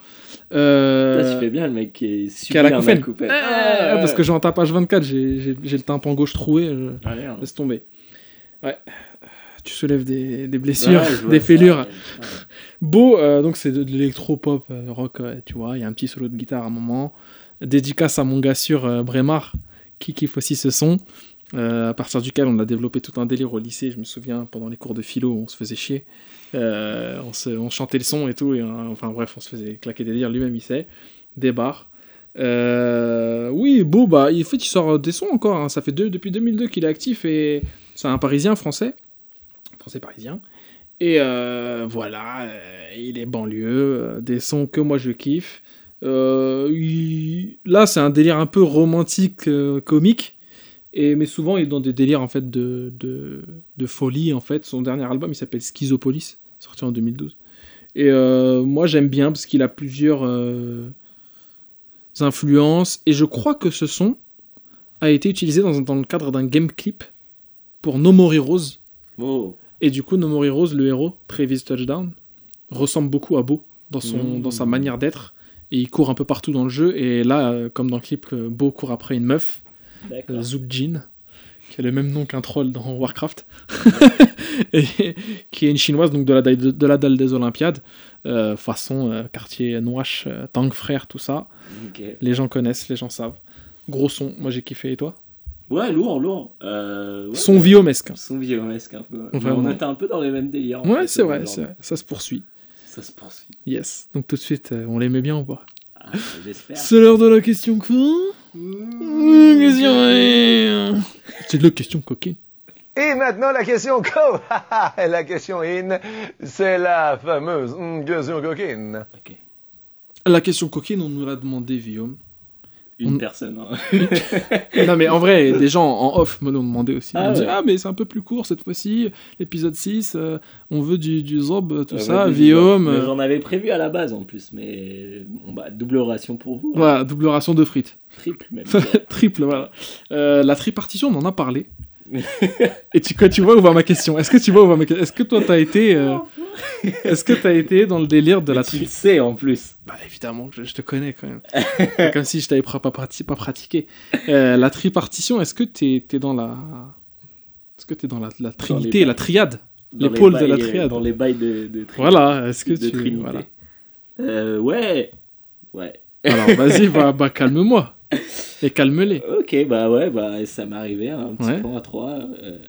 Euh, Putain, tu fais bien le mec qui est qui a super couffaine. accoupé. Ah, parce que j'ai en tapage 24, j'ai le tympan gauche troué. je- Ah. Laisse tomber. Ouais. Tu soulèves des, des blessures, Ouais, des fêlures. ouais. Beau, euh, donc c'est de, de l'électro-pop euh, rock, tu vois. Il y a un petit solo de guitare à un moment. Dédicace à mon gars sur euh, Brémar, qui kiffe aussi ce son. à partir duquel on a développé tout un délire au lycée. Je me souviens, pendant les cours de philo, on se faisait chier. On, se- on chantait le son et tout. Et, enfin bref, on se faisait claquer des délires. Lui-même, il sait. Des bars. Euh, oui, Beau, bah, il, fait, il sort des sons encore. hein. Ça fait deux, depuis 2002 qu'il est actif et c'est un Parisien français. Français parisien. Et euh, voilà, euh, il est banlieue, euh, des sons que moi je kiffe. Là, c'est un délire un peu romantique, comique. Et, mais souvent, il est dans des délires en fait de, de, folie. En fait, son dernier album, il s'appelle Schizopolis, sorti en 2012. Et moi, j'aime bien parce qu'il a plusieurs influences. Et je crois que ce son a été utilisé dans, dans le cadre d'un game clip pour No More Heroes. Oh. Et du coup, No More Heroes, le héros, Travis Touchdown, ressemble beaucoup à Beau dans, son, Mmh. dans sa manière d'être. Et il court un peu partout dans le jeu. Et là, euh, comme dans le clip, Beau court après une meuf, euh, Zul'jin, qui a le même nom qu'un troll dans Warcraft, et qui est une chinoise, donc de la, dalle- de, de la dalle des Olympiades, euh, façon euh, quartier Nouache, Tang Frère, tout ça. Les gens connaissent, les gens savent. Gros son, moi j'ai kiffé, et toi? Ouais, lourd, lourd. Euh, ouais, Son viomesque. Son violesque un peu. On était un peu dans les mêmes délires. Ouais, c'est vrai, vrai, ça se poursuit. Ça se poursuit. Yes. Donc tout de suite, euh, on l'aimait bien ou pas? Ah, J'espère. C'est l'heure de la question quoi Mmh, question C'est la question coquine. Et maintenant, la question co. la question in, c'est la fameuse hum, question coquine. Ok. La question coquine, on nous l'a demandé, Guillaume. Une On- personne. hein. non mais en vrai, des gens en off me l'ont demandé aussi. Ah dit, ah mais c'est un peu plus court cette fois-ci, l'épisode 6, euh, on veut du, du zob, tout Euh, ça, ouais, Guillaume. mais euh, J'en avais prévu à la base en plus, mais bon, bah, double ration pour vous. hein. Voilà, double ration de frites. Triple même. Triple, voilà. Euh, la tripartition, on en a parlé. Et tu, quand tu vois où va ma question Est-ce que tu vois où va ma question Est-ce que toi t'as été, euh, est-ce que t'as été dans le délire de la Mais tu le sais en plus. Bah évidemment, je, je te connais quand même. Comme si je t'avais pas, pas, pas pratiqué. Euh, la tripartition, est-ce que t'es es dans la, est-ce que t'es dans la, la trinité, la triade? Pôles de la euh, triade. Dans les bails de, de, Voilà. Est-ce que de tu, Trinité. voilà. Euh, ouais. Ouais. Alors vas-y, bah, bah calme-moi et calme-les. Ok, bah ouais, bah ça m'est arrivé un petit Ouais. peu à 3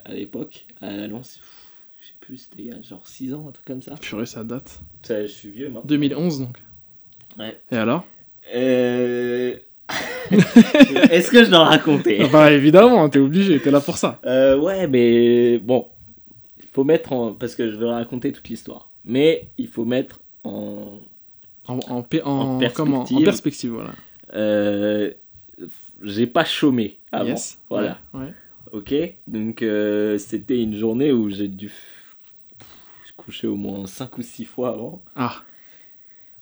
à l'époque. À Lens, plus, c'était il y a genre 6 ans, un truc comme ça. Purée, ça date. Ça, je suis vieux maintenant. 2011 donc. Ouais. Et alors? Euh... Est-ce que je dois raconter? Bah évidemment, t'es obligé, t'es là pour ça. Euh, ouais, mais bon, il faut mettre en. Parce que je vais raconter toute l'histoire. Mais il faut mettre en. En, en, en, En perspective. comment? En perspective, voilà. euh, J'ai pas chômé avant. Yes. Voilà. Ouais, ouais. Ok Donc euh, c'était une journée où j'ai dû coucher au moins 5 ou 6 fois avant. Ah,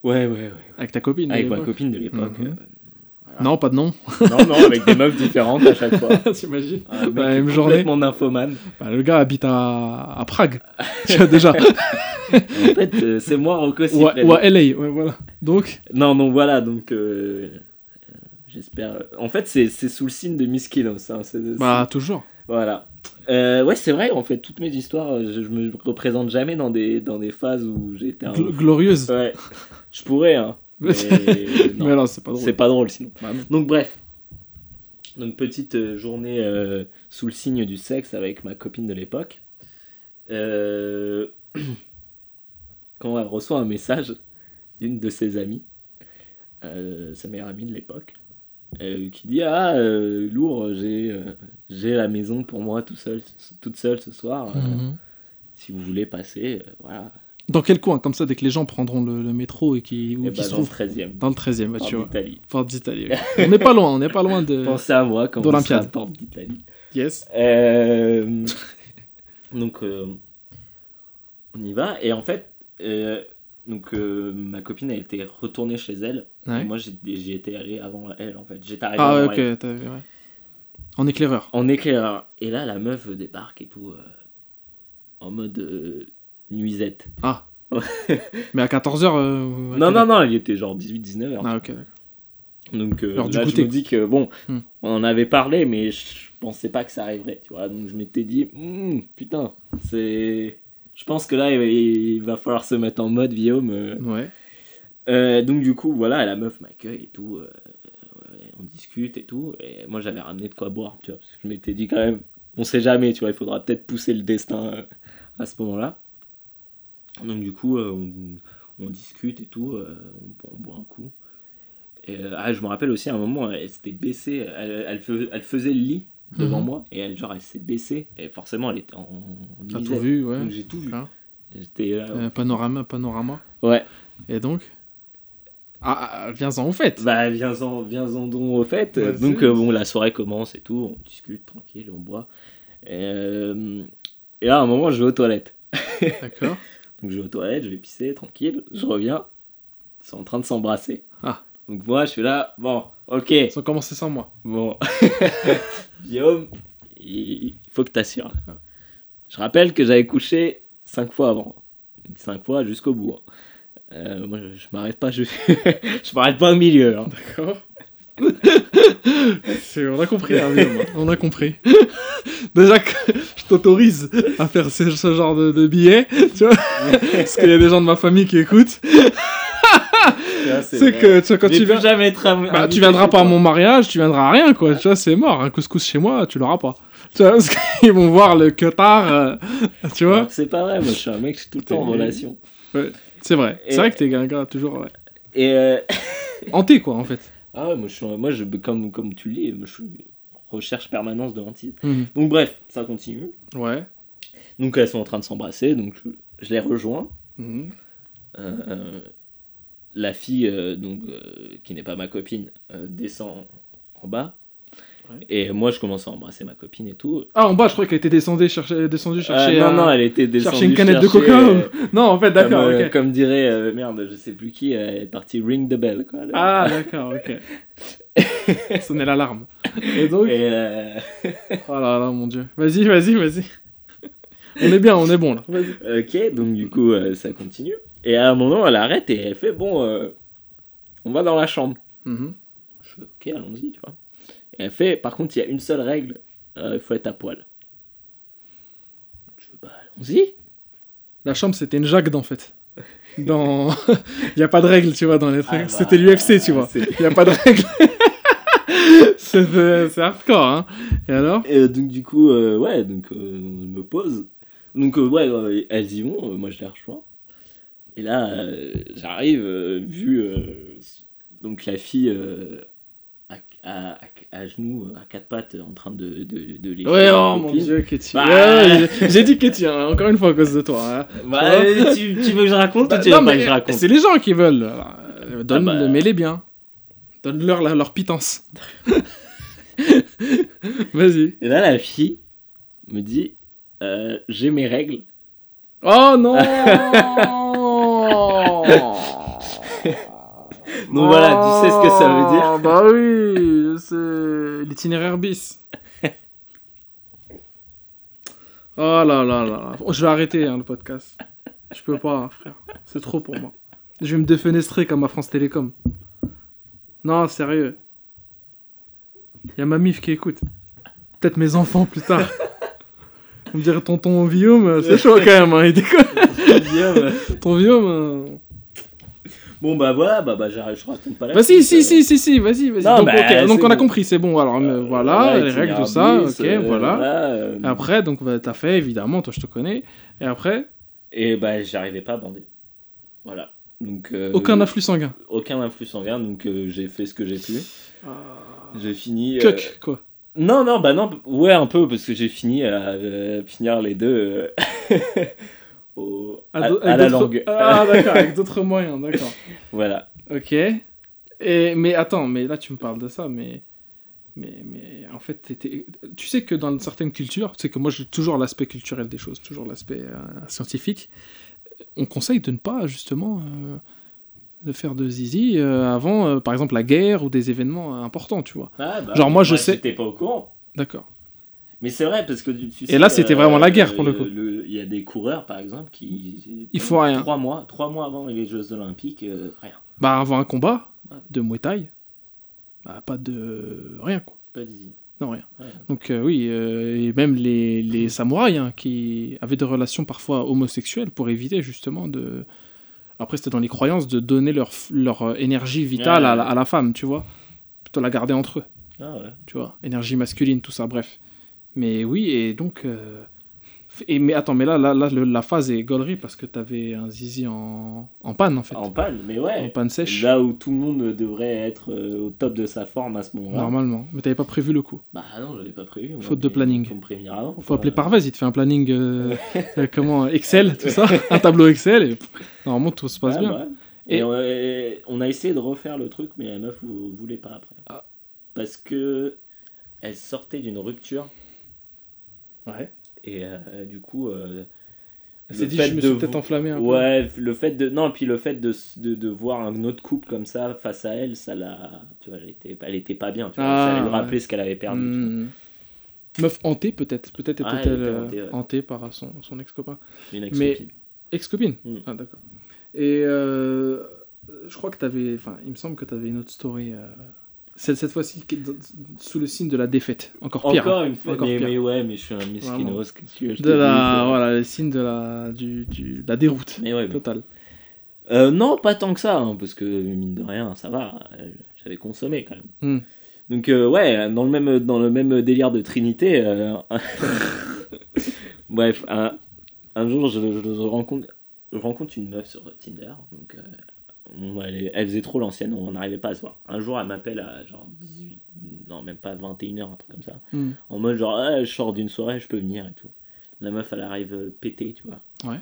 Ouais, ouais, ouais. Avec ta copine de Avec ma copine de l'époque. Mhm. euh, Non, pas de nom. non, non, avec des meufs différentes à chaque fois. T'imagines La même complètement journée. nymphomane. Bah, Le gars habite à, à Prague. tu vois, déjà. En fait, euh, c'est moi, Rocco ou, à, ou à LA, ouais, voilà. Donc, Non, non, voilà, donc. euh, J'espère. En fait, c'est sous le signe de Miss hein, bah, toujours. Voilà. Euh, ouais, c'est vrai, en fait, toutes mes histoires, euh, je, je me représente jamais dans des, dans des phases où j'étais un. Gl- glorieuse. Ouais. Je pourrais, hein. Mais, non, Mais c'est pas drôle. c'est pas drôle sinon. Bah. Donc, bref. Donc, petite euh, journée euh, sous le signe du sexe avec ma copine de l'époque. Euh, Quand elle reçoit un message d'une de ses amies, sa meilleure amie de l'époque, euh, qui dit Ah, euh, lourd, j'ai euh, j'ai la maison pour moi tout seul, toute seule ce soir. euh, Mhm. Si vous voulez passer, euh, voilà. Dans quel coin? Comme ça, dès que les gens prendront le, le métro et qui, où Et qu'ils bah, se dans le trouvent 13e. Dans le 13e, bah, tu vois. d'Italie. Porte d'Italie. ouais. on n'est pas loin, on n'est pas loin de. Pensez à moi quand d'Olympiade. serez à Porte d'Italie. Yes. Euh, donc, euh, on y va. Et en fait, euh, donc, ma copine a été retournée chez elle. Ouais. Moi, j'y étais allé avant elle, en fait. J'étais arrivé Ah, avant ok, elle. t'as vu, ouais. En éclaireur. En éclaireur. Et là, la meuf débarque et tout. euh, en mode euh, nuisette. Ah. Mais à 14h. Non, non, non, il était genre 18-19 heures. Ah, ok, d'accord. Donc euh, L'heure du là, je me dis que, bon, Hmm. on en avait parlé, mais je pensais pas que ça arriverait, tu vois. Donc je m'étais dit, Hmm, putain, c'est... Je pense que là, il va, il va falloir se mettre en mode, Guillaume. euh. Ouais. Euh, donc du coup, voilà, la meuf m'accueille et tout. euh, ouais, on discute et tout. Et moi, j'avais ramené de quoi boire, tu vois. Parce que je m'étais dit quand même, on sait jamais, tu vois, il faudra peut-être pousser le destin euh, à ce moment-là. Donc du coup, on, on discute et tout, on, on boit un coup. Et, ah, je me rappelle aussi à un moment, elle s'était baissée, elle, elle, fais- elle faisait le lit devant Mhm. moi, et elle, genre, elle s'est baissée, et forcément, elle était en, en T'as tout vu, ouais. J'ai tout vu. Ah. J'étais là, panorama, panorama. ouais. Et donc? Ah, ah, viens-en au fait. Bah, viens-en viens donc au fait. Donc, euh, bon, la soirée commence et tout, on discute tranquille, on boit. Et, euh, et là, à un moment, je vais aux toilettes. D'accord. Donc, je vais aux toilettes, je vais pisser tranquille, je reviens, ils sont en train de s'embrasser. Ah. Donc, moi, je suis là, bon, ok, Ils ont commencé sans moi. bon. Guillaume, il faut que t'assures. Je rappelle que j'avais couché 5 fois avant. 5 fois jusqu'au bout. hein. Euh, moi, je, je m'arrête pas, je, je m'arrête pas au milieu. hein. D'accord. C'est- on a compris, hein, on a compris. Déjà que je t'autorise à faire ce, ce genre de, de billets, tu vois, parce qu'il y a des gens de ma famille qui écoutent. C'est que tu vois, quand Je vais tu plus viens, jamais être am- bah, invité tu viendras chez pas à toi. mon mariage, tu viendras à rien, quoi. Tu vois, c'est mort. Un couscous chez moi, tu l'auras pas. Tu vois, parce qu'ils vont voir le cutard, euh, tu vois. Alors que C'est pas vrai, moi je suis un mec, je suis tout le temps en relation. C'est vrai. C'est vrai que t'es un gars toujours ouais. Et euh, hanté, quoi, en fait. ah ouais, moi, je suis, moi je, comme, comme tu le dis, moi, je suis recherche permanence de hantise. Mhm. Donc bref, ça continue. Ouais. Donc elles sont en train de s'embrasser, donc je, je les rejoins. Mhm. Euh, euh, la fille, euh, donc, qui n'est pas ma copine, descend en bas. Ouais. Et moi je commence à embrasser ma copine et tout. Ah, en bas, je crois qu'elle était descendue chercher, descendue Euh, chercher. non, non, elle était descendue. chercher une canette de coca euh, Non, en fait, d'accord, comme, euh, dirait, euh, merde, je sais plus qui, elle est partie ring the bell. Quoi, là. Ah, d'accord, ok. Sonnait l'alarme. Et donc Et, euh, Oh là là, mon dieu. Vas-y, vas-y, vas-y. On est bien, on est bon là. Ok, donc du coup, euh, ça continue. Et à un moment, elle arrête et elle fait Bon, euh, on va dans la chambre. Mhm. Je fais Ok, allons-y, tu vois. Et elle fait Par contre, il y a une seule règle euh, il faut être à poil. Je fais Bah, allons-y. La chambre, c'était une Jacques en fait. Dans... Il n'y a pas de règle, tu vois, dans les trucs. Ah bah, c'était l'UFC, tu vois. Il n'y a pas de règle. c'est hardcore, hein. Et alors? Et euh, donc, du coup, euh, ouais, donc euh, on me pose. Donc, euh, ouais, elles y vont, euh, moi je les rejoins. Et là, euh, j'arrive, euh, vu euh, donc la fille euh, à, à, à- genoux, à quatre pattes, en train de, de, de lécher Ouais, oh mon dieu, Ketty. Bah. Ouais, j'ai- dit Ketty, hein, encore une fois à cause de toi. hein. Bah, tu, tu veux que je raconte Bah, ou tu non, veux pas que mais je raconte c'est les gens qui veulent. Euh, Donne, Ah bah. mets-les bien. Donne-leur leur pitance. Vas-y. Et là, la fille me dit euh, J'ai mes règles. Oh non Donc voilà, tu sais ce que ça veut dire. Ah, Bah oui, c'est l'itinéraire bis. Oh là là là là. Oh, je vais arrêter hein, le podcast. Je peux pas, frère. C'est trop pour moi. Je vais me défenestrer comme à France Télécom. Non, sérieux. Il y a ma mif qui écoute. Peut-être mes enfants plus tard. On me dirait tonton Guillaume, c'est chaud quand même. Hein, il déconne. Ton Guillaume. Euh, Bon bah voilà, bah, bah je raconte pas la Bah si, si, euh. si, si, si, vas-y, vas-y. Donc, bah, donc on a compris, c'est bon. Alors euh, voilà, les règles, tout ça, ok, euh, voilà. euh, Après, donc bah, t'as fait, évidemment, toi je te connais. Et après, Et bah j'arrivais pas à bander. Voilà. Donc, euh, aucun afflux sanguin. Aucun influx sanguin, donc euh, j'ai fait ce que j'ai pu. J'ai fini. euh, Cuck, quoi. Non, non, bah non, ouais, un peu, parce que j'ai fini à euh, finir les deux euh, au- à, la langue. Ah, d'accord, avec d'autres moyens, d'accord. Voilà. Ok. Et, mais attends, mais là tu me parles de ça, mais. Mais, mais en fait, tu sais que dans certaines cultures, tu sais que moi j'ai toujours l'aspect culturel des choses, toujours l'aspect euh, scientifique. On conseille de ne pas justement euh, de faire de zizi euh, avant, par exemple, la guerre ou des événements importants, tu vois. Ah, bah, Genre, moi, je sais- J'étais pas au courant. D'accord. Mais c'est vrai, parce que tu tu sais. Et là, c'était vraiment la guerre, pour le coup. Il y a des coureurs, par exemple, qui. Il faut rien. Trois mois, trois mois avant les Jeux Olympiques, euh, rien. Bah, avant un combat Ouais. de Muay Thai, bah, pas de rien, quoi. Pas d'easy. Non, rien. Ouais. Donc euh, oui, euh, et même les, les samouraïs hein, qui avaient des relations parfois homosexuelles pour éviter justement de... Après c'était dans les croyances de donner leur, leur euh, énergie vitale Ouais, à, à la femme, tu vois. Plutôt la garder entre eux, Ah ouais. tu vois. Énergie masculine, tout ça, bref. Mais oui, et donc... euh, Et, mais attends, mais là, là, là le- la phase est gaulerie parce que t'avais un zizi en, en panne en fait. En panne, mais ouais. En panne sèche. Là où tout le monde devrait être euh, au top de sa forme à ce moment-là. Normalement. Mais t'avais pas prévu le coup. Bah non, j'avais pas prévu. moi, Faute de planning. Faut me prévenir avant. Faut appeler Parvez, il te fait un planning euh, comment Excel, tout ça, un tableau Excel et normalement tout se passe Ouais, bien. bah ouais. Et, Et- on, a essayé de refaire le truc, mais la meuf vous, voulait pas après. Ah. Parce que elle sortait d'une rupture Ouais. et euh, du coup. euh, s'est dit je me suis peut-être enflammé un peu. Ouais, le fait de non, puis le fait de, de, de voir un autre couple comme ça face à elle, ça l'a, tu vois, elle était, elle était pas bien, tu vois, Ah, ça allait lui ouais. rappeler ce qu'elle avait perdu. tu. Hmm. Meuf hantée peut-être, peut-être Ouais, était-elle elle était euh, hantée, ouais. hantée par son, son ex-copain. Une Mais- ex-copine. Ex-copine Hmm. Ah d'accord. Et euh, je crois que t'avais, enfin il me semble que t'avais une autre story, euh, cette, cette fois-ci sous le signe de la défaite, encore pire. Encore hein. une fois, Encore mais, pire. mais ouais, mais je suis un miskinos. De la, c'est- voilà, le signe de la, du, du- la déroute Mais ouais, mais- totale. Euh, non, pas tant que ça, hein, parce que mine de rien, ça va. euh, J'avais consommé quand même. Hmm. Donc euh, ouais, dans le même dans le même délire de Trinité. euh, Bref, un, un jour, je, je- je rencontre je rencontre une meuf sur Tinder. Donc elle, faisait trop l'ancienne, on n'arrivait pas à se voir. Un jour, elle m'appelle à genre 18, non même pas 21h, un truc comme ça. Hmm. En mode genre, Ah, je sors d'une soirée, je peux venir et tout. La meuf, elle arrive euh, pétée, tu vois. Ouais.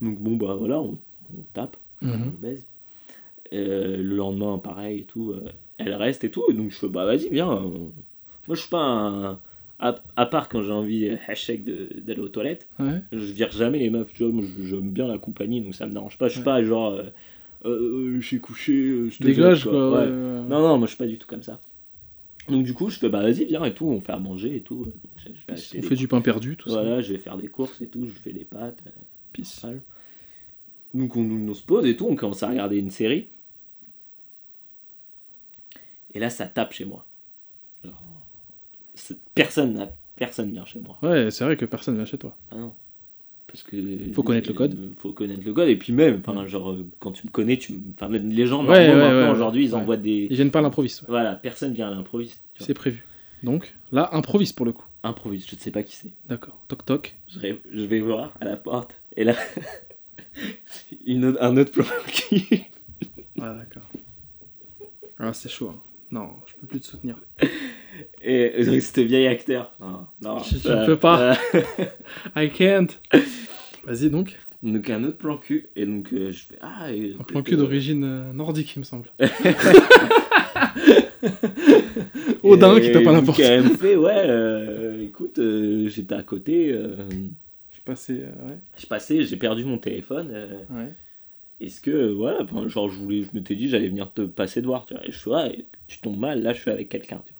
Donc bon, bah voilà, on, on tape, Mhm. on baise. Euh, le lendemain, pareil et tout. euh, elle reste et tout. Et donc je fais, bah vas-y, viens. Moi, je suis pas un. À, à part quand j'ai envie, hashtag, de- d'aller aux toilettes, Ouais. je vire jamais les meufs, tu vois. Moi, j'aime bien la compagnie, donc ça me dérange pas. Je suis Ouais. pas genre. Euh, euh, j'ai couché, euh, je te Dégage jette, quoi. Ouais. Non, non, moi je suis pas du tout comme ça. Donc du coup, je fais bah vas-y, viens et tout, on fait à manger et tout. Je, je vais acheter On fait du pain perdu, tout ça. Voilà, je vais faire des courses et tout, je fais des pâtes. euh, Peace. Donc on, on se pose et tout, on commence à regarder une série. Et là, ça tape chez moi. Genre, personne personne vient chez moi. Ouais, c'est vrai que personne vient chez toi. Ah non. Parce que Faut connaître le code. euh, Faut connaître le code et puis même, enfin genre euh, quand tu me connais, tu, enfin les gens Ouais, maintenant aujourd'hui ils envoient des, Ils viennent pas à l'improviste. voilà, personne vient à l'improviste. C'est prévu. Donc, là, improvise pour le coup. Improviste, je ne sais pas qui c'est. D'accord. Toc toc. Je vais voir à la porte et là une autre- un autre plan qui Ah, d'accord. Ah, c'est chaud. hein. Non, je peux plus te soutenir. Et c'était vieil acteur. Non, non, Je- je euh, ne peux pas. euh, I can't. Vas-y donc. donc un autre plan cul et donc euh, je fais ah et- Un plan cul d'origine nordique, il me semble. Odin Et qui tape à la porte. Elle me fait ouais, écoute, j'étais à côté. Je euh, ouais. je passais, j'ai perdu mon téléphone. ouais. est-ce que, voilà, genre, je, voulais, je m'étais dit, j'allais venir te passer de voir, tu vois. Et je suis, ouais, tu tombes mal, là, je suis avec quelqu'un, tu.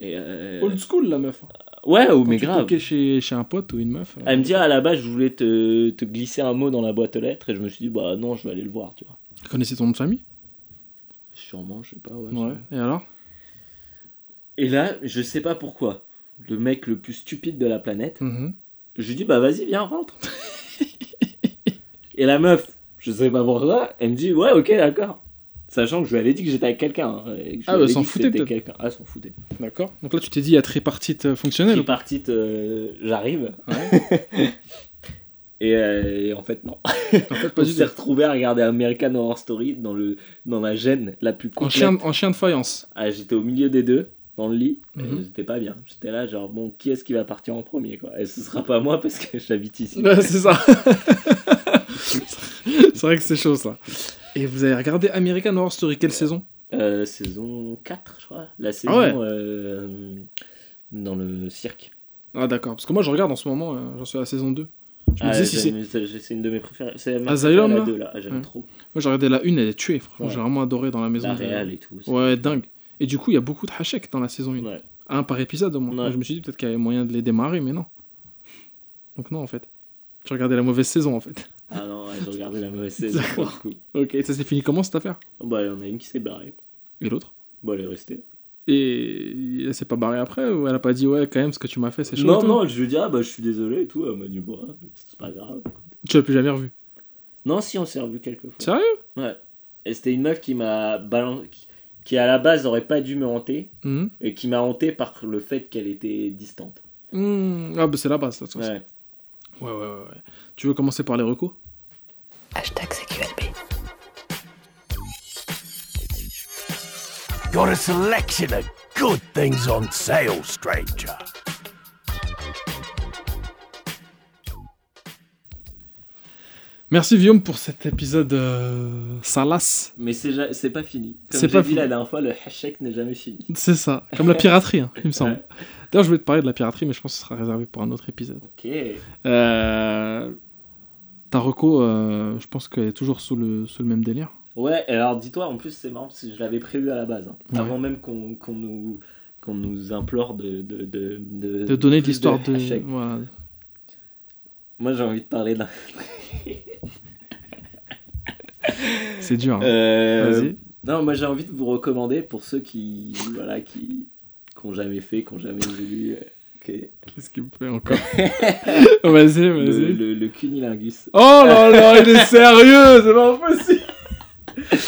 Et, euh, Old school, la meuf. ouais, ou mais tu grave. chez, chez un pote ou une meuf. euh, Elle me dit, à la base, je voulais te, te glisser un mot dans la boîte aux lettres, et je me suis dit, bah non, je vais aller le voir, tu vois. Tu connaissais ton nom de famille? Sûrement, je sais pas, ouais. Ouais. Et alors? Et là, je sais pas pourquoi, le mec le plus stupide de la planète, Mhm. je lui dis, bah vas-y, viens, rentre. et la meuf, je sais pas pourquoi, elle me dit, ouais, ok, d'accord. Sachant que je lui avais dit que j'étais avec quelqu'un. hein, que Ah, bah, s'en foutait peut-être. quelqu'un. Ah, s'en foutait. D'accord. Donc là, tu t'es dit, il y a tripartite euh, fonctionnel ou pas? Tripartite, euh, j'arrive. Ouais. Et, euh, et en fait, non. En fait, pas On s'est retrouvé à regarder American Horror Story dans, le, dans la gêne la plus En complète. chien, en chien de faïence. Ah, j'étais au milieu des deux, dans le lit, et Mhm. j'étais pas bien. J'étais là, genre, bon, qui est-ce qui va partir en premier, quoi? Et ce sera pas moi parce que j'habite ici. Ouais, c'est ça. c'est vrai que c'est chaud, ça. Et vous avez regardé American Horror Story, quelle saison? Euh, saison 4, je crois. La saison Ah ouais. euh, dans le cirque. Ah, d'accord. Parce que moi, je regarde en ce moment, euh, j'en suis à la saison 2. Je me Ah, disais si c'est. une de mes préférées. C'est ma Asylum, préférée, la là 2, là. Ah, J'aime Ouais. trop. Moi, j'ai regardé la 1, elle est tuée. Franchement, Ouais. j'ai vraiment adoré dans la maison. La de- réal et tout. Ouais, dingue. Et du coup, il y a beaucoup de hashek dans la saison 1. Ouais. Un par épisode au moins. Moi, Je me suis dit peut-être qu'il y avait moyen de les démarrer, mais non. Donc, non, en fait. Tu regardais la mauvaise saison, en fait. Ah non, j'ai regardé la mauvaise saison coup. Ok, ça s'est fini comment cette affaire? Bah, il y en a une qui s'est barrée. Et l'autre? Bah, elle est restée. Et elle s'est pas barrée après Ou elle a pas dit, ouais, quand même, ce que tu m'as fait, c'est chaud Non, non, je lui dis, ah bah, je suis désolé et tout. Elle m'a dit, bon, c'est pas grave. Tu l'as plus jamais revu? Non, si, on s'est revu quelques fois. Sérieux? Ouais. Et c'était une meuf qui m'a balancé. Qui, à la base aurait pas dû me hanter. Mhm. Et qui m'a hanté par le fait qu'elle était distante. Hmm, Ah, bah c'est la base, de toute façon. Ouais. Ouais, ouais, ouais. ouais. Tu veux commencer par les recos? Hashtag CQLB. Got a selection of good things on sale, stranger. Merci Guillaume pour cet épisode euh, salace. Mais c'est pas fini. Comme C'est j'ai pas dit fini. la dernière fois, le hashtag n'est jamais fini. C'est ça, comme la piraterie, hein, il me semble. Ouais. D'ailleurs, je voulais te parler de la piraterie, mais je pense que ce sera réservé pour un autre épisode. Ok. Euh... Ta reco, euh, je pense qu'elle est toujours sous le, sous le même délire. Ouais, alors dis-toi, en plus, c'est marrant parce que je l'avais prévu à la base. hein. Ouais. Avant même qu'on nous, qu'on nous implore de. De, de, de, De donner de l'histoire de. Voilà. Moi, j'ai envie de parler d'un. C'est dur. hein. Euh, non, moi, j'ai envie de vous recommander pour ceux qui. Voilà, qui. qui ont jamais fait, qui ont jamais voulu. euh, que- Qu'est-ce qu'il me fait encore? Vas-y, vas-y. le, le cunilingus. Oh là là, il est sérieux, c'est pas possible.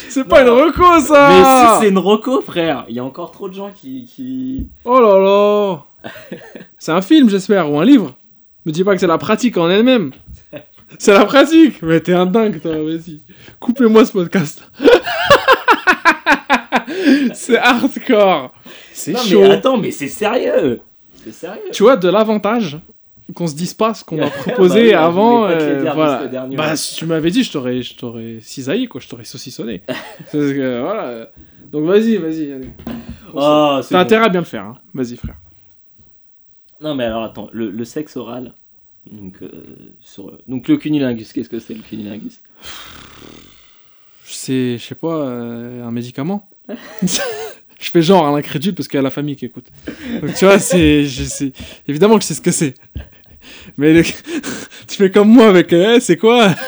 C'est pas une reco Mais ça si c'est une roco, frère, il y a encore trop de gens qui. qui... Oh là là C'est un film, j'espère, ou un livre Me dis pas que c'est la pratique en elle-même. C'est la pratique Mais t'es un dingue, toi, vas-y. Coupez-moi ce podcast. c'est hardcore. C'est Non, chaud. mais attends, mais c'est sérieux C'est sérieux Tu vois, de l'avantage qu'on se dise pas ce qu'on Bah proposer oui, je avant. euh, voilà. Bah, si tu m'avais dit, je t'aurais, je t'aurais cisaillé, quoi. Je t'aurais saucissonné. Parce que, voilà. Donc, vas-y, vas-y. Oh, c'est T'as bon. intérêt à bien le faire. hein. Vas-y, frère. Non, mais alors attends, le, le sexe oral. Donc, euh, donc le cunilingus, qu'est-ce que c'est le cunilingus? C'est, je sais pas, euh, un médicament? je fais genre à l'incrédule parce qu'il y a la famille qui écoute. Donc, tu vois, c'est, évidemment que je sais ce que c'est. Mais tu fais comme moi avec, euh, c'est quoi?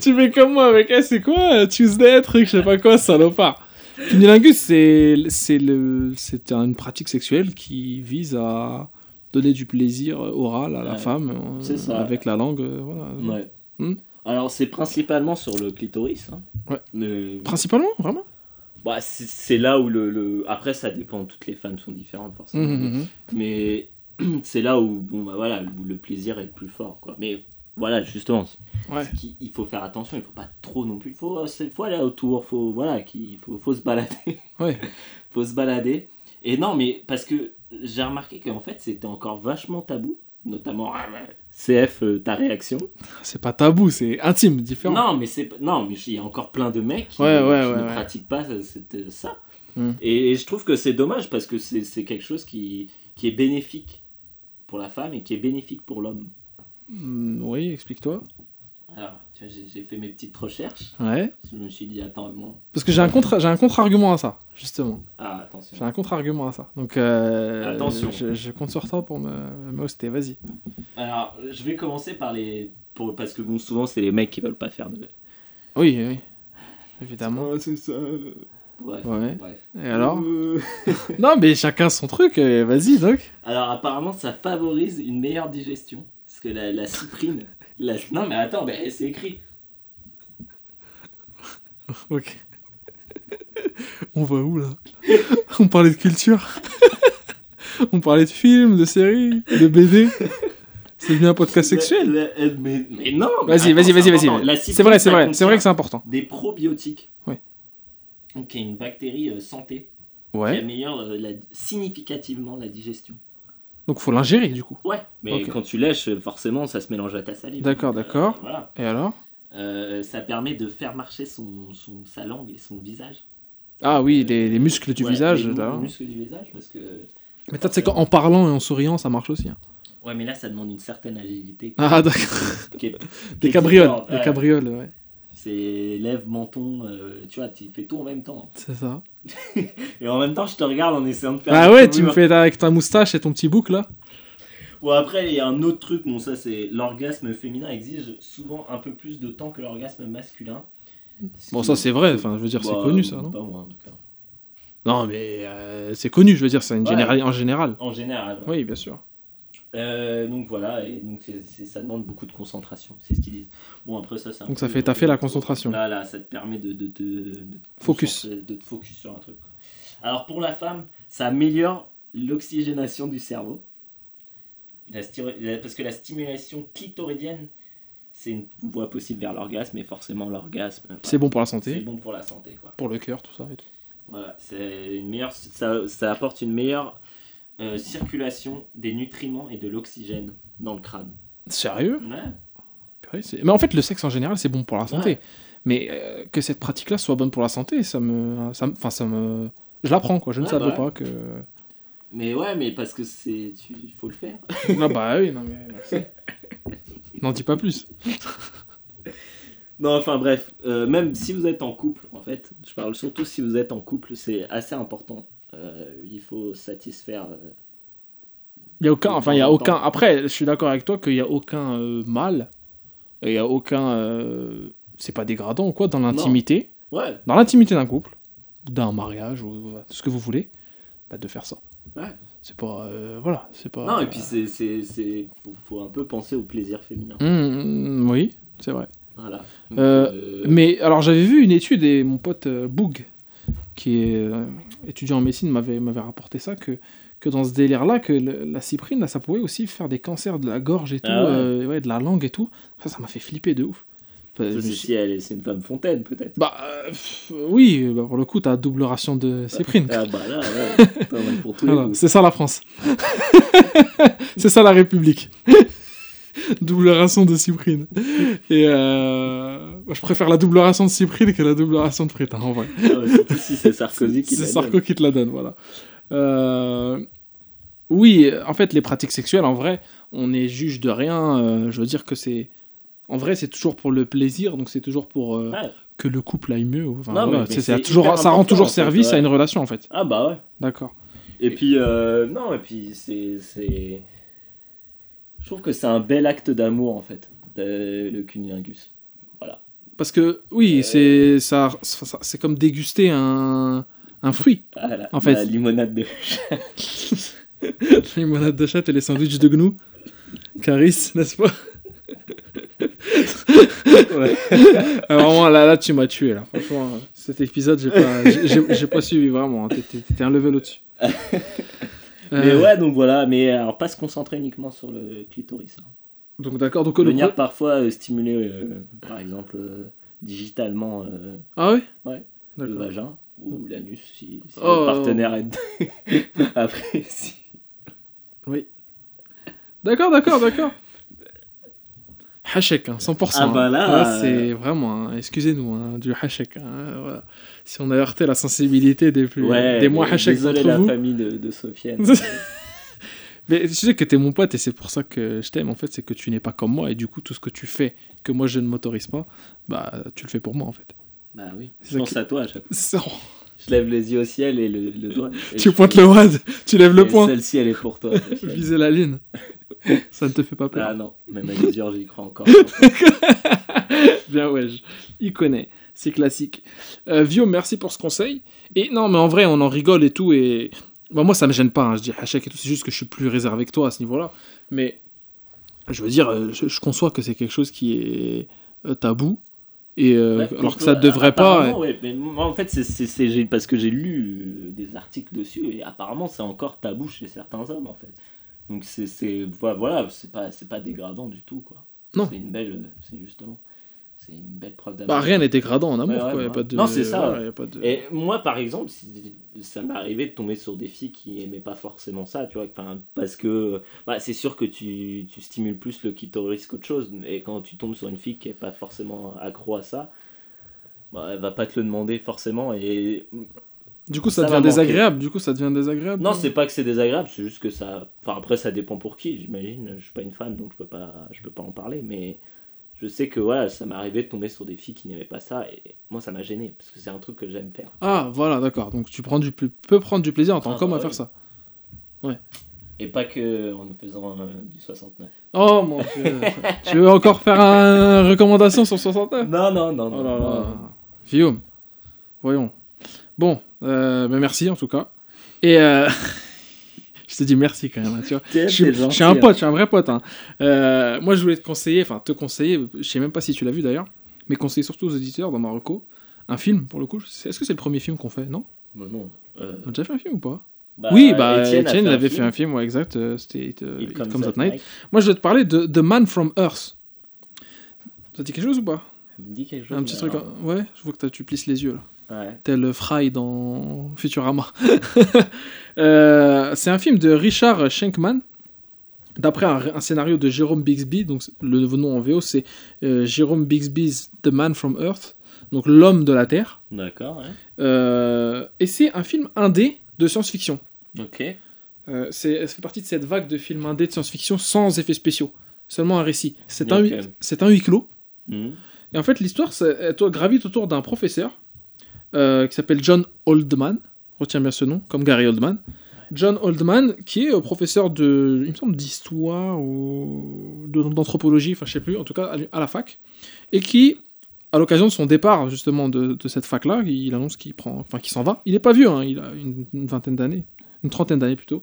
Tu fais comme moi avec, eh, c'est quoi? Tuesday, truc, je sais pas quoi, salopard. Cunilingus, c'est, c'est le, c'est une pratique sexuelle qui vise à donner du plaisir oral à la Ouais, femme euh, ça. avec la langue, euh, voilà. Ouais. Hmm. Alors, c'est principalement sur le clitoris. Hein. Principalement, vraiment bah, c'est là où le, le- Après, ça dépend, toutes les femmes sont différentes forcément. Mhm. Mais c'est là où, bon, bah, voilà, où le plaisir est le plus fort. Quoi. Mais voilà, justement, il faut faire attention, il faut pas trop non plus. Il faut, il faut aller autour, faut, voilà, qu'il faut, faut se balader. Ouais. faut se balader. Et non, mais parce que j'ai remarqué qu'en fait, c'était encore vachement tabou. Notamment, ah, CF, euh, ta réaction. C'est pas tabou, c'est intime, différent. Non, mais c'est non, mais il y a encore plein de mecs qui, Ouais, qui ouais, ne pratiquent pas euh, cette- ça. Mm. Et, et je trouve que c'est dommage parce que c'est quelque chose qui, qui est bénéfique pour la femme et qui est bénéfique pour l'homme. Hmm, oui, explique-toi. Alors, j'ai fait mes petites recherches. Ouais. Je me suis dit, attends, bon. Parce que j'ai un contre, j'ai un contre-argument à ça, justement. Ah, attention. J'ai un contre-argument à ça. Donc, euh, Attention. Je, je compte sur toi pour me, me hoster. Vas-y. Alors, je vais commencer par les. Pour... Parce que bon, souvent, c'est les mecs qui veulent pas faire de. Oui, oui. Évidemment. c'est ça. Bref. Ouais. bref. Et alors Euh, Non, mais chacun son truc. euh, Vas-y, donc. Alors, apparemment, ça favorise une meilleure digestion. Parce que la, la cyprine. La- Non, mais attends, mais c'est écrit. Ok. On va où là? On parlait de culture? On parlait de films, de séries, de BD C'est bien un podcast sexuel? La- la- mais, mais non Vas-y, vas-y, vas-y, vas-y. C'est vrai, c'est vrai, c'est vrai que c'est important. Des probiotiques. Ouais. Donc, il y a une bactérie euh, santé qui Ouais. améliore euh, la- significativement la digestion. Donc faut l'ingérer du coup. Ouais, mais quand tu lèches, forcément, ça se mélange à ta salive. D'accord, euh, d'accord. voilà. Et alors? Euh, ça permet de faire marcher son, son- sa langue et son visage. Ah oui, les, les muscles du Ouais, visage. les là. muscles du visage, parce que. Mais peut-être c'est qu'en parlant et en souriant, ça marche aussi. hein. Ouais, mais là, ça demande une certaine agilité. Ah d'accord. Des cabrioles. Des cabrioles, ouais. C'est lèvres, menton, euh, tu vois, tu fais tout en même temps. C'est ça. Et en même temps, je te regarde en essayant de faire. Ah ouais, tu me fais avec ta moustache et ton petit bouc là Bon, après, il y a un autre truc, bon, ça, c'est l'orgasme féminin exige souvent un peu plus de temps que l'orgasme masculin. Bon, ça c'est vrai, enfin je veux dire, c'est Bah, connu ça, non Pas moi, en tout cas. Non, mais euh, c'est connu, je veux dire, c'est une Ouais. général... en général. En général. ouais. Oui, bien sûr. Euh, donc voilà, et donc c'est- c'est- ça demande beaucoup de concentration, c'est ce qu'ils disent. Bon après ça c'est Donc ça fait taffer la concentration. Là là, ça te permet de, de, de- de te Focus. de te focus sur un truc. quoi. Alors pour la femme, ça améliore l'oxygénation du cerveau. La parce que la stimulation clitoridienne, c'est une voie possible vers l'orgasme, et forcément l'orgasme, voilà, C'est bon pour la c'est santé, bon pour la santé quoi. pour le cœur, tout ça. Et tout. Voilà, c'est une meilleure, ça, ça apporte une meilleure euh, circulation des nutriments et de l'oxygène dans le crâne. Sérieux? Ouais. Mais en fait, le sexe en général, c'est bon pour la santé. Ouais. Mais euh, que cette pratique-là soit bonne pour la santé, ça me. ça me- Enfin, ça me. Je l'apprends, quoi. Je ne savais bah pas que. Mais ouais, mais parce que c'est, il faut le faire. ah bah oui, non mais. merci. N'en dis pas plus. Non, enfin bref, euh, même si vous êtes en couple, en fait, je parle surtout si vous êtes en couple, c'est assez important. Euh, il faut satisfaire. euh, Il y a aucun. Enfin, il y a aucun. Après, je suis d'accord avec toi qu'il y a aucun euh, mal. Il y a aucun. euh, C'est pas dégradant ou quoi dans l'intimité. Ouais, Dans l'intimité d'un couple, d'un mariage ou ce que vous voulez, bah, de faire ça. Ouais. C'est pas. euh, voilà, c'est pas. non, et puis c'est, c'est, faut, faut un peu penser au plaisir féminin. Hum, oui, c'est vrai. Voilà. Donc, Euh, euh, Mais alors j'avais vu une étude et mon pote euh, Boug, qui est euh, étudiant en médecine, m'avait m'avait rapporté ça que que dans ce délire-là, que le- la cyprine, là, ça pouvait aussi faire des cancers de la gorge et tout, Ah ouais. euh, ouais, de la langue et tout. Ça, ça m'a fait flipper de ouf. Enfin, je ça, me c'est suis- si elle est- c'est une femme fontaine, peut-être. Bah euh, pff, oui, bah, pour le coup, t'as double ration de cyprine. Ah bah là, ouais. T'en as pour tous les Voilà, goûts. c'est ça la France. c'est ça la République. double ration de cyprine. Et euh, moi, je préfère la double ration de cyprine que la double ration de frites, hein, en vrai. Ah ouais, surtout si c'est Sarkozy qui la Sarko donne. qui te la donne, voilà. Euh, Oui, en fait, les pratiques sexuelles, en vrai, on est juge de rien. euh, je veux dire que c'est. En vrai, c'est toujours pour le plaisir, donc c'est toujours pour euh, Ouais. que le couple aille mieux. Enfin, Non, mais- voilà, mais c'est- c'est c'est toujours, ça rend toujours fait, service ouais. à une relation, en fait. Ah bah ouais. D'accord. Et puis, euh, non, et puis c'est. Je trouve que c'est un bel acte d'amour, en fait, le, le cunilingus. Voilà. Parce que, oui, Euh. c'est ça, ça- c'est comme déguster un, un fruit. Ah, la, En fait- la limonade de. Les limonade de chat et les sandwichs de gnou. Caris, n'est-ce pas? Ouais. Ah, Vraiment, là, là tu m'as tué. Là. Franchement, cet épisode, j'ai pas, j'ai- pas suivi vraiment. hein. T'étais un level au-dessus. Mais Euh, ouais, donc voilà, mais alors pas se concentrer uniquement sur le clitoris. hein. Donc d'accord, donc le Venir pro- parfois euh, stimuler, euh, par exemple, euh, digitalement euh, Ah ouais? Ouais. le vagin ou l'anus si, si Oh. le partenaire est après si D'accord, d'accord, d'accord. Hachek, hein, 100%. Ah bah hein. là, c'est vraiment, hein, excusez-nous, hein, du hachek. hein, voilà. Si on a heurté la sensibilité des, plus, ouais des moins hachek désolé la vous. famille de, de Sofiane Mais tu sais que t'es mon pote et c'est pour ça que je t'aime en fait, c'est que tu n'es pas comme moi et du coup tout ce que tu fais que moi je ne m'autorise pas, bah tu le fais pour moi en fait. Bah oui, C'est je ça pense qui- à toi à chaque fois. Je lève les yeux au ciel et le, le doigt. et Tu pointes le wad, tu lèves le point, Celle-ci, elle est pour toi. Viser la ligne. Ça ne te fait pas peur. Ah non, même à mesure, j'y crois encore. Bien ouais, je- il connaît, c'est classique. Euh, Vio, merci pour ce conseil. Et non, mais en vrai, on en rigole et tout. Et Bon, moi, ça me gêne pas. hein, je dis hashtag et tout. C'est juste que je suis plus réservé que toi à ce niveau-là. Mais je veux dire, euh, je, je conçois que c'est quelque chose qui est euh, tabou. Et euh, Ouais, alors que ça peut- devrait pas. ouais, mais moi, en fait, c'est- parce que j'ai lu des articles dessus et apparemment, c'est encore tabou chez certains hommes, en fait. Donc, c'est- voilà, c'est pas, c'est pas dégradant du tout, quoi. Non. C'est une belle, c'est justement, c'est une belle preuve d'amour. Bah, rien n'est dégradant en amour. Ouais, ouais, quoi, y a ouais. pas de... Non, c'est ça, voilà, y a pas de... Et moi, par exemple, si- ça m'est arrivé de tomber sur des filles qui aimaient pas forcément ça, tu vois, parce que bah, c'est sûr que tu, tu stimules plus le clitoris qu'autre chose, et quand tu tombes sur une fille qui est pas forcément accro à ça, bah, elle va pas te le demander forcément, et Du coup, ça, devient désagréable. Du coup, ça devient désagréable. non, c'est pas que c'est désagréable, c'est juste que ça, enfin après ça dépend pour qui, j'imagine, je suis pas une femme donc je peux pas, je peux pas en parler, mais je sais que voilà, ça m'est arrivé de tomber sur des filles qui n'aimaient pas ça, et moi ça m'a gêné, parce que c'est un truc que j'aime faire. Ah, voilà, d'accord. Donc tu prends du peux prendre du plaisir en tant Ah, qu'homme bah à faire oui. ça. Et pas que en faisant euh, du 69. Oh mon dieu. tu veux encore faire une recommandation sur 69 Non, non, non, Oh non. là non. Guillaume, voyons. Bon, euh, ben merci en tout cas. Et euh, je te dis merci quand même. hein, tu vois. Je suis, je un hein. pote, je suis un vrai pote. hein. Euh, moi, je voulais te conseiller, enfin te conseiller, je sais même pas si tu l'as vu d'ailleurs, mais conseiller surtout aux éditeurs dans Marocco un film pour le coup. Est-ce que c'est le premier film qu'on fait? Non? Bah non. Euh, On a déjà fait un film ou pas? bah, Oui, bah Etienne, il avait fait un film, ouais, exact. euh, C'était euh, It It Comes Comes at Night. Night. Moi, je vais te parler de The Man from Earth. Ça te dit quelque chose ou pas? Ça me dit quelque chose. Un petit truc. alors- hein. Ouais, je vois que t'as- tu plisses les yeux là. Ouais. Tel Fry dans Futurama. Euh, c'est un film de Richard Schenkman, d'après un, un scénario de Jérôme Bixby. Donc le nom en VO, c'est euh, Jérôme Bixby's The Man from Earth, donc l'homme de la Terre. D'accord, ouais. Euh, et c'est un film indé de science-fiction. Ok. C'est, ça fait partie de cette vague de films indés de science-fiction sans effets spéciaux, seulement un récit. C'est, un, c'est un huis clos. Mhm. Et en fait, l'histoire ça, elle gravite autour d'un professeur euh, qui s'appelle John Oldman. Retiens bien ce nom, comme Gary Oldman. John Oldman, qui est euh, professeur de, il me semble, d'histoire ou d'anthropologie, enfin je sais plus, en tout cas à, la fac, et qui, à l'occasion de son départ justement de, cette fac-là, il annonce qu'il prend, enfin qu'il s'en va. Il n'est pas vieux, hein, il a une, vingtaine d'années, une trentaine d'années plutôt.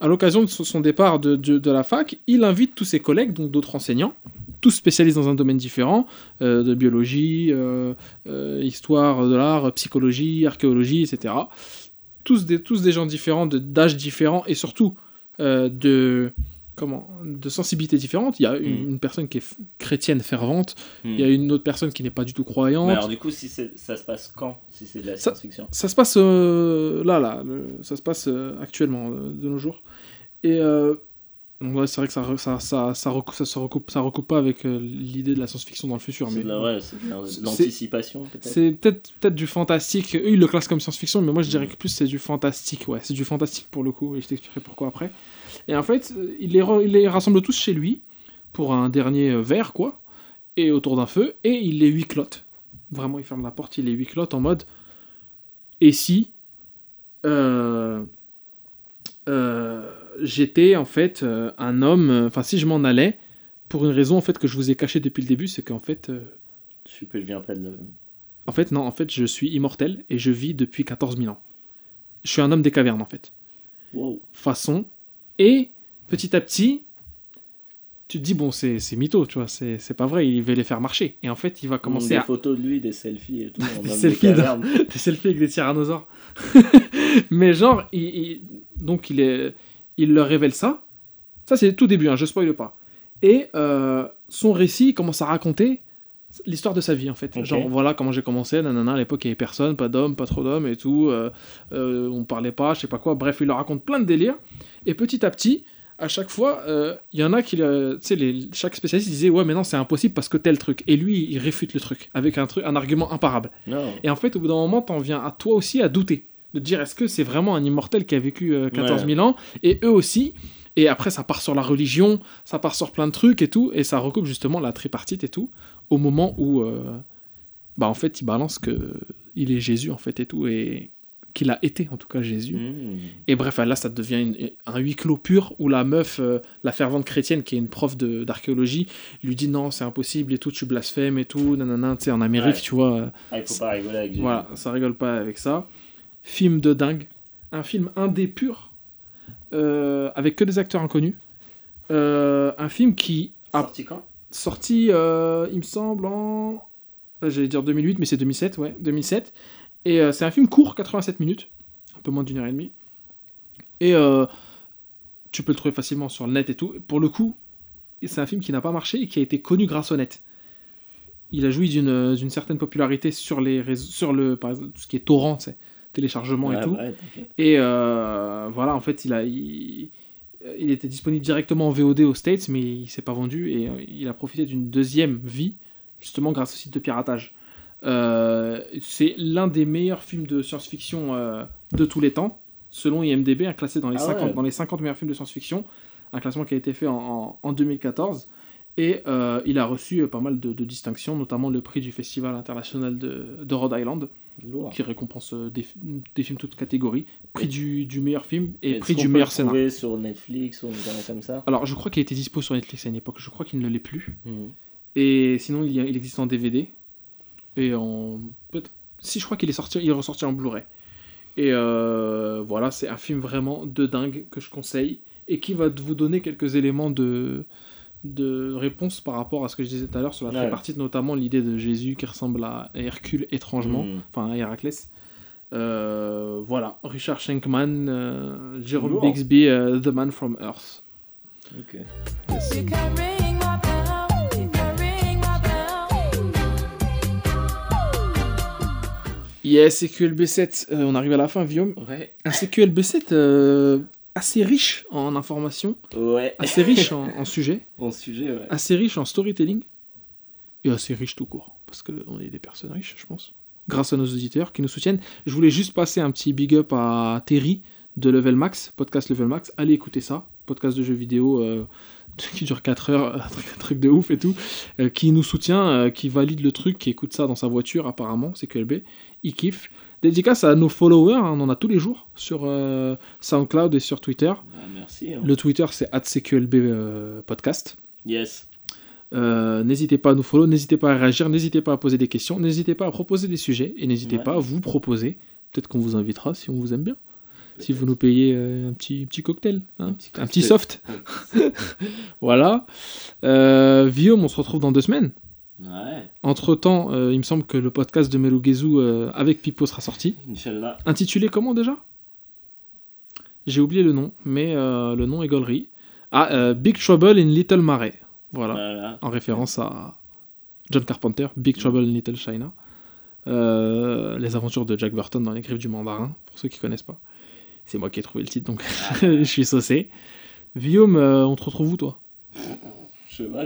À l'occasion de son départ de- de la fac, il invite tous ses collègues, donc d'autres enseignants, tous spécialisés dans un domaine différent, euh, de biologie, euh, euh, histoire de l'art, psychologie, archéologie, etc. Tous des, tous des gens différents, d'âges différents et surtout de, comment, de sensibilités différentes. Il y a une, Mm. personne qui est chrétienne fervente, Mhm. il y a une autre personne qui n'est pas du tout croyante. Mais alors, du coup, si ça se passe quand Si c'est de la Ça- science-fiction? Ça se passe euh, là, là, le- ça se passe euh, actuellement, euh, de nos jours. Et donc ouais, c'est vrai que ça, ça, ça, ça, recoupe, ça, se recoupe, ça recoupe pas avec euh, l'idée de la science-fiction dans le futur. C'est Mais de la- ouais, c'est de l'anticipation, peut-être. c'est peut-être peut du fantastique. Eux, ils le classent comme science-fiction, mais moi je dirais que plus c'est du fantastique. Ouais, c'est du fantastique pour le coup, et je t'expliquerai pourquoi après. Et en fait, euh, il les, re- il les rassemble tous chez lui pour un dernier euh, verre, quoi, et autour d'un feu, et il les huit. Vraiment, il ferme la porte, il les huit en mode. Et si euh, euh, j'étais en fait euh, un homme, euh, enfin si je m'en allais, pour une raison en fait que je vous ai cachée depuis le début, c'est qu'en fait. euh, Je suis je viens pas de le. en fait, non, en fait, je suis immortel et je vis depuis 14 000 ans. Je suis un homme des cavernes, en fait. Wow. Façon. Et petit à petit, tu te dis, bon, c'est mytho, tu vois, c'est pas vrai, il va les faire marcher. Et en fait, il va commencer des à. photos de lui, des selfies et tout. Des selfies de- cavernes. Des selfies avec des tyrannosaures. Mais genre, il, il- donc il, est, il leur révèle ça. Ça, c'est le tout début, hein, je spoil pas. Et euh, son récit il commence à raconter l'histoire de sa vie, en fait. Genre, voilà comment j'ai commencé, nanana, à l'époque, il n'y avait personne, pas d'hommes, pas trop d'hommes et tout. euh, euh, on parlait pas, je sais pas quoi. Bref, il leur raconte plein de délires. Et petit à petit, à chaque fois, euh, il y en a qui, tu sais, les- chaque spécialiste disait, ouais, mais non, c'est impossible parce que tel truc. Et lui, il réfute le truc avec un, truc, un argument imparable. Et en fait, au bout d'un moment, t'en viens à toi aussi à douter. De dire, est-ce que c'est vraiment un immortel qui a vécu euh, 14 000 ans? Et eux aussi. Et après, ça part sur la religion, ça part sur plein de trucs et tout, et ça recoupe justement la tripartite et tout, au moment où, euh, bah en fait, il balance que il est Jésus en fait et tout, et qu'il a été en tout cas Jésus. Mmh. Et bref, là, ça devient une- un huis clos pur où la meuf, euh, la fervente chrétienne, qui est une prof de- d'archéologie, lui dit non, c'est impossible et tout, tu blasphèmes et tout, nanana, tu sais, en Amérique, Ouais. tu vois. euh, Ah, il faut pas rigoler avec Jésus. voilà, ça rigole pas avec ça. Film de dingue. Un film indé pur, euh, avec que des acteurs inconnus. Euh, un film qui a Sorti quand? sorti, euh, il me semble, en. J'allais dire 2008, mais c'est 2007, ouais, 2007. Et c'est un film court, 87 minutes, un peu moins d'une heure et demie. Et tu peux le trouver facilement sur le net et tout. Pour le coup, c'est un film qui n'a pas marché et qui a été connu grâce au net. Il a joui d'une certaine popularité sur les réseaux, sur le, par exemple, tout ce qui est torrent, tu sais, téléchargement Ouais, et tout. ouais, t'inquiète. Et euh, voilà, en fait, il, a, il, il était disponible directement en VOD aux States, mais il s'est pas vendu et euh, il a profité d'une deuxième vie, justement grâce au site de piratage. Euh, c'est l'un des meilleurs films de science-fiction euh, de tous les temps, selon IMDB, classé dans les, Ah 50, ouais. dans les 50 meilleurs films de science-fiction, un classement qui a été fait en, en- en 2014. Et euh, il a reçu euh, pas mal de, de distinctions, notamment le prix du Festival international de, de Rhode Island qui récompense euh, des, des films toutes catégories, prix du, du meilleur film et prix du peut meilleur le scénario. sur Netflix ou comme ça? Alors je crois qu'il était dispo sur Netflix à une époque, je crois qu'il ne l'est plus. Mmh. Et sinon il, y a- il existe en DVD et en si je crois qu'il est sorti, il est ressorti en Blu-ray. Et euh, voilà, c'est un film vraiment de dingue que je conseille et qui va vous donner quelques éléments de de réponse par rapport à ce que je disais tout à l'heure sur la Ouais. tripartite, notamment l'idée de Jésus qui ressemble à Hercule étrangement, Mhm. enfin à Héraclès. Euh, voilà, Richard Schenkman, euh, Jérôme Lourd. Bixby, euh, The Man from Earth. Ok. Bell. Yes, CQLB7, euh, on arrive à la fin, Guillaume. Ouais. Un CQLB7 euh, assez riche en informations, Ouais. assez riche en, en sujets, Bon sujet, ouais. assez riche en storytelling et assez riche tout court. Parce qu'on est des personnes riches, je pense. Grâce à nos auditeurs qui nous soutiennent. Je voulais juste passer un petit big up à Terry de Level Max, podcast Level Max. Allez écouter ça, podcast de jeux vidéo euh, qui dure 4 heures, un truc, un truc de ouf et tout, euh, qui nous soutient, euh, qui valide le truc, qui écoute ça dans sa voiture apparemment, c'est QLB. Il kiffe. Dédicace à nos followers, hein, on en a tous les jours sur euh, SoundCloud et sur Twitter. Ah, merci. hein. Le Twitter c'est @cqlb euh, podcast. Yes. Euh, n'hésitez pas à nous follow, n'hésitez pas à réagir, n'hésitez pas à poser des questions, n'hésitez pas à proposer des sujets et n'hésitez Ouais. pas à vous proposer. Peut-être qu'on vous invitera si on vous aime bien. Si vous nous payez un petit, petit cocktail, hein, Un petit un petit cocktail. soft. Voilà. Guillaume, on se retrouve dans deux semaines. Ouais. Entre temps, il me semble que le podcast de Melugezu euh, avec Pipo sera sorti. Inch'Allah. Intitulé comment déjà? J'ai oublié le nom, mais euh, le nom est gaulerie. Ah, euh, Big Trouble in Little Mare. Voilà Voilà. en référence à John Carpenter, Big Trouble in Little China. Euh, les aventures de Jack Burton dans les griffes du mandarin, pour ceux qui connaissent pas. C'est moi qui ai trouvé le titre, donc je suis saucé. Guillaume, euh, on te retrouve où, toi?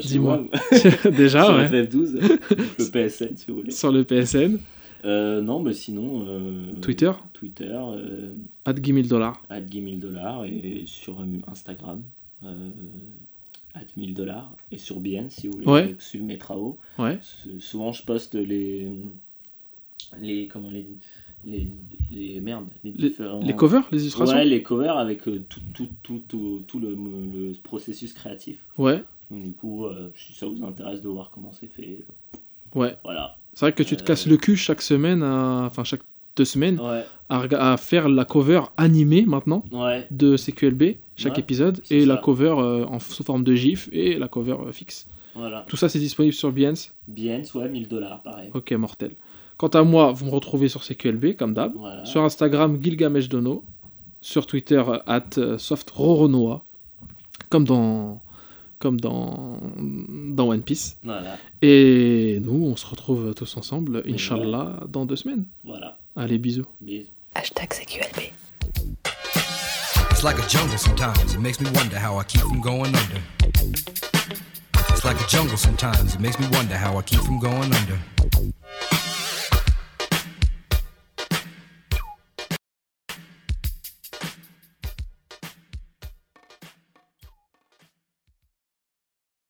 Je Dis-moi. Déjà, Sur ouais. FF12, le PSN si vous voulez. Sur le PSN, Euh, non, mais sinon. euh, Twitter, Twitter, euh, at 1000 dollars. at 10 000 dollars et sur euh, Instagram, euh, at 1000 dollars et sur BN si vous voulez, Ouais. avec Sul Metrao. Ouais. Souvent je poste les. les comment les. les, les merdes, les, différents- Les covers, les illustrations Ouais, les covers avec euh, tout, tout, tout, tout, tout le, le processus créatif. Ouais, Donc, du coup, euh, si ça vous intéresse de voir comment c'est fait, ouais. voilà. C'est vrai que tu te Euh. casses le cul chaque semaine, à- enfin chaque deux semaines, Ouais, à, faire la cover animée maintenant ouais, de CQLB, chaque Ouais, épisode, et la cover euh, en, sous forme de GIF et la cover euh, fixe. voilà. Tout ça, c'est disponible sur Behance. Bien, soit 1000 dollars, pareil. Ok, mortel. Quant à moi, vous me retrouvez sur CQLB, comme d'hab. Voilà. Sur Instagram, Gilgamesh Dono. Sur Twitter, euh, at euh, softroronoa. Comme dans, comme dans, dans One Piece. Voilà, Et nous, on se retrouve tous ensemble, Inch'Allah, dans deux semaines. voilà. Allez, bisous. Mais Hashtag CQLB. It's like a jungle sometimes. It makes me wonder how I keep from going under. It's like a jungle sometimes. It makes me wonder how I keep from going under.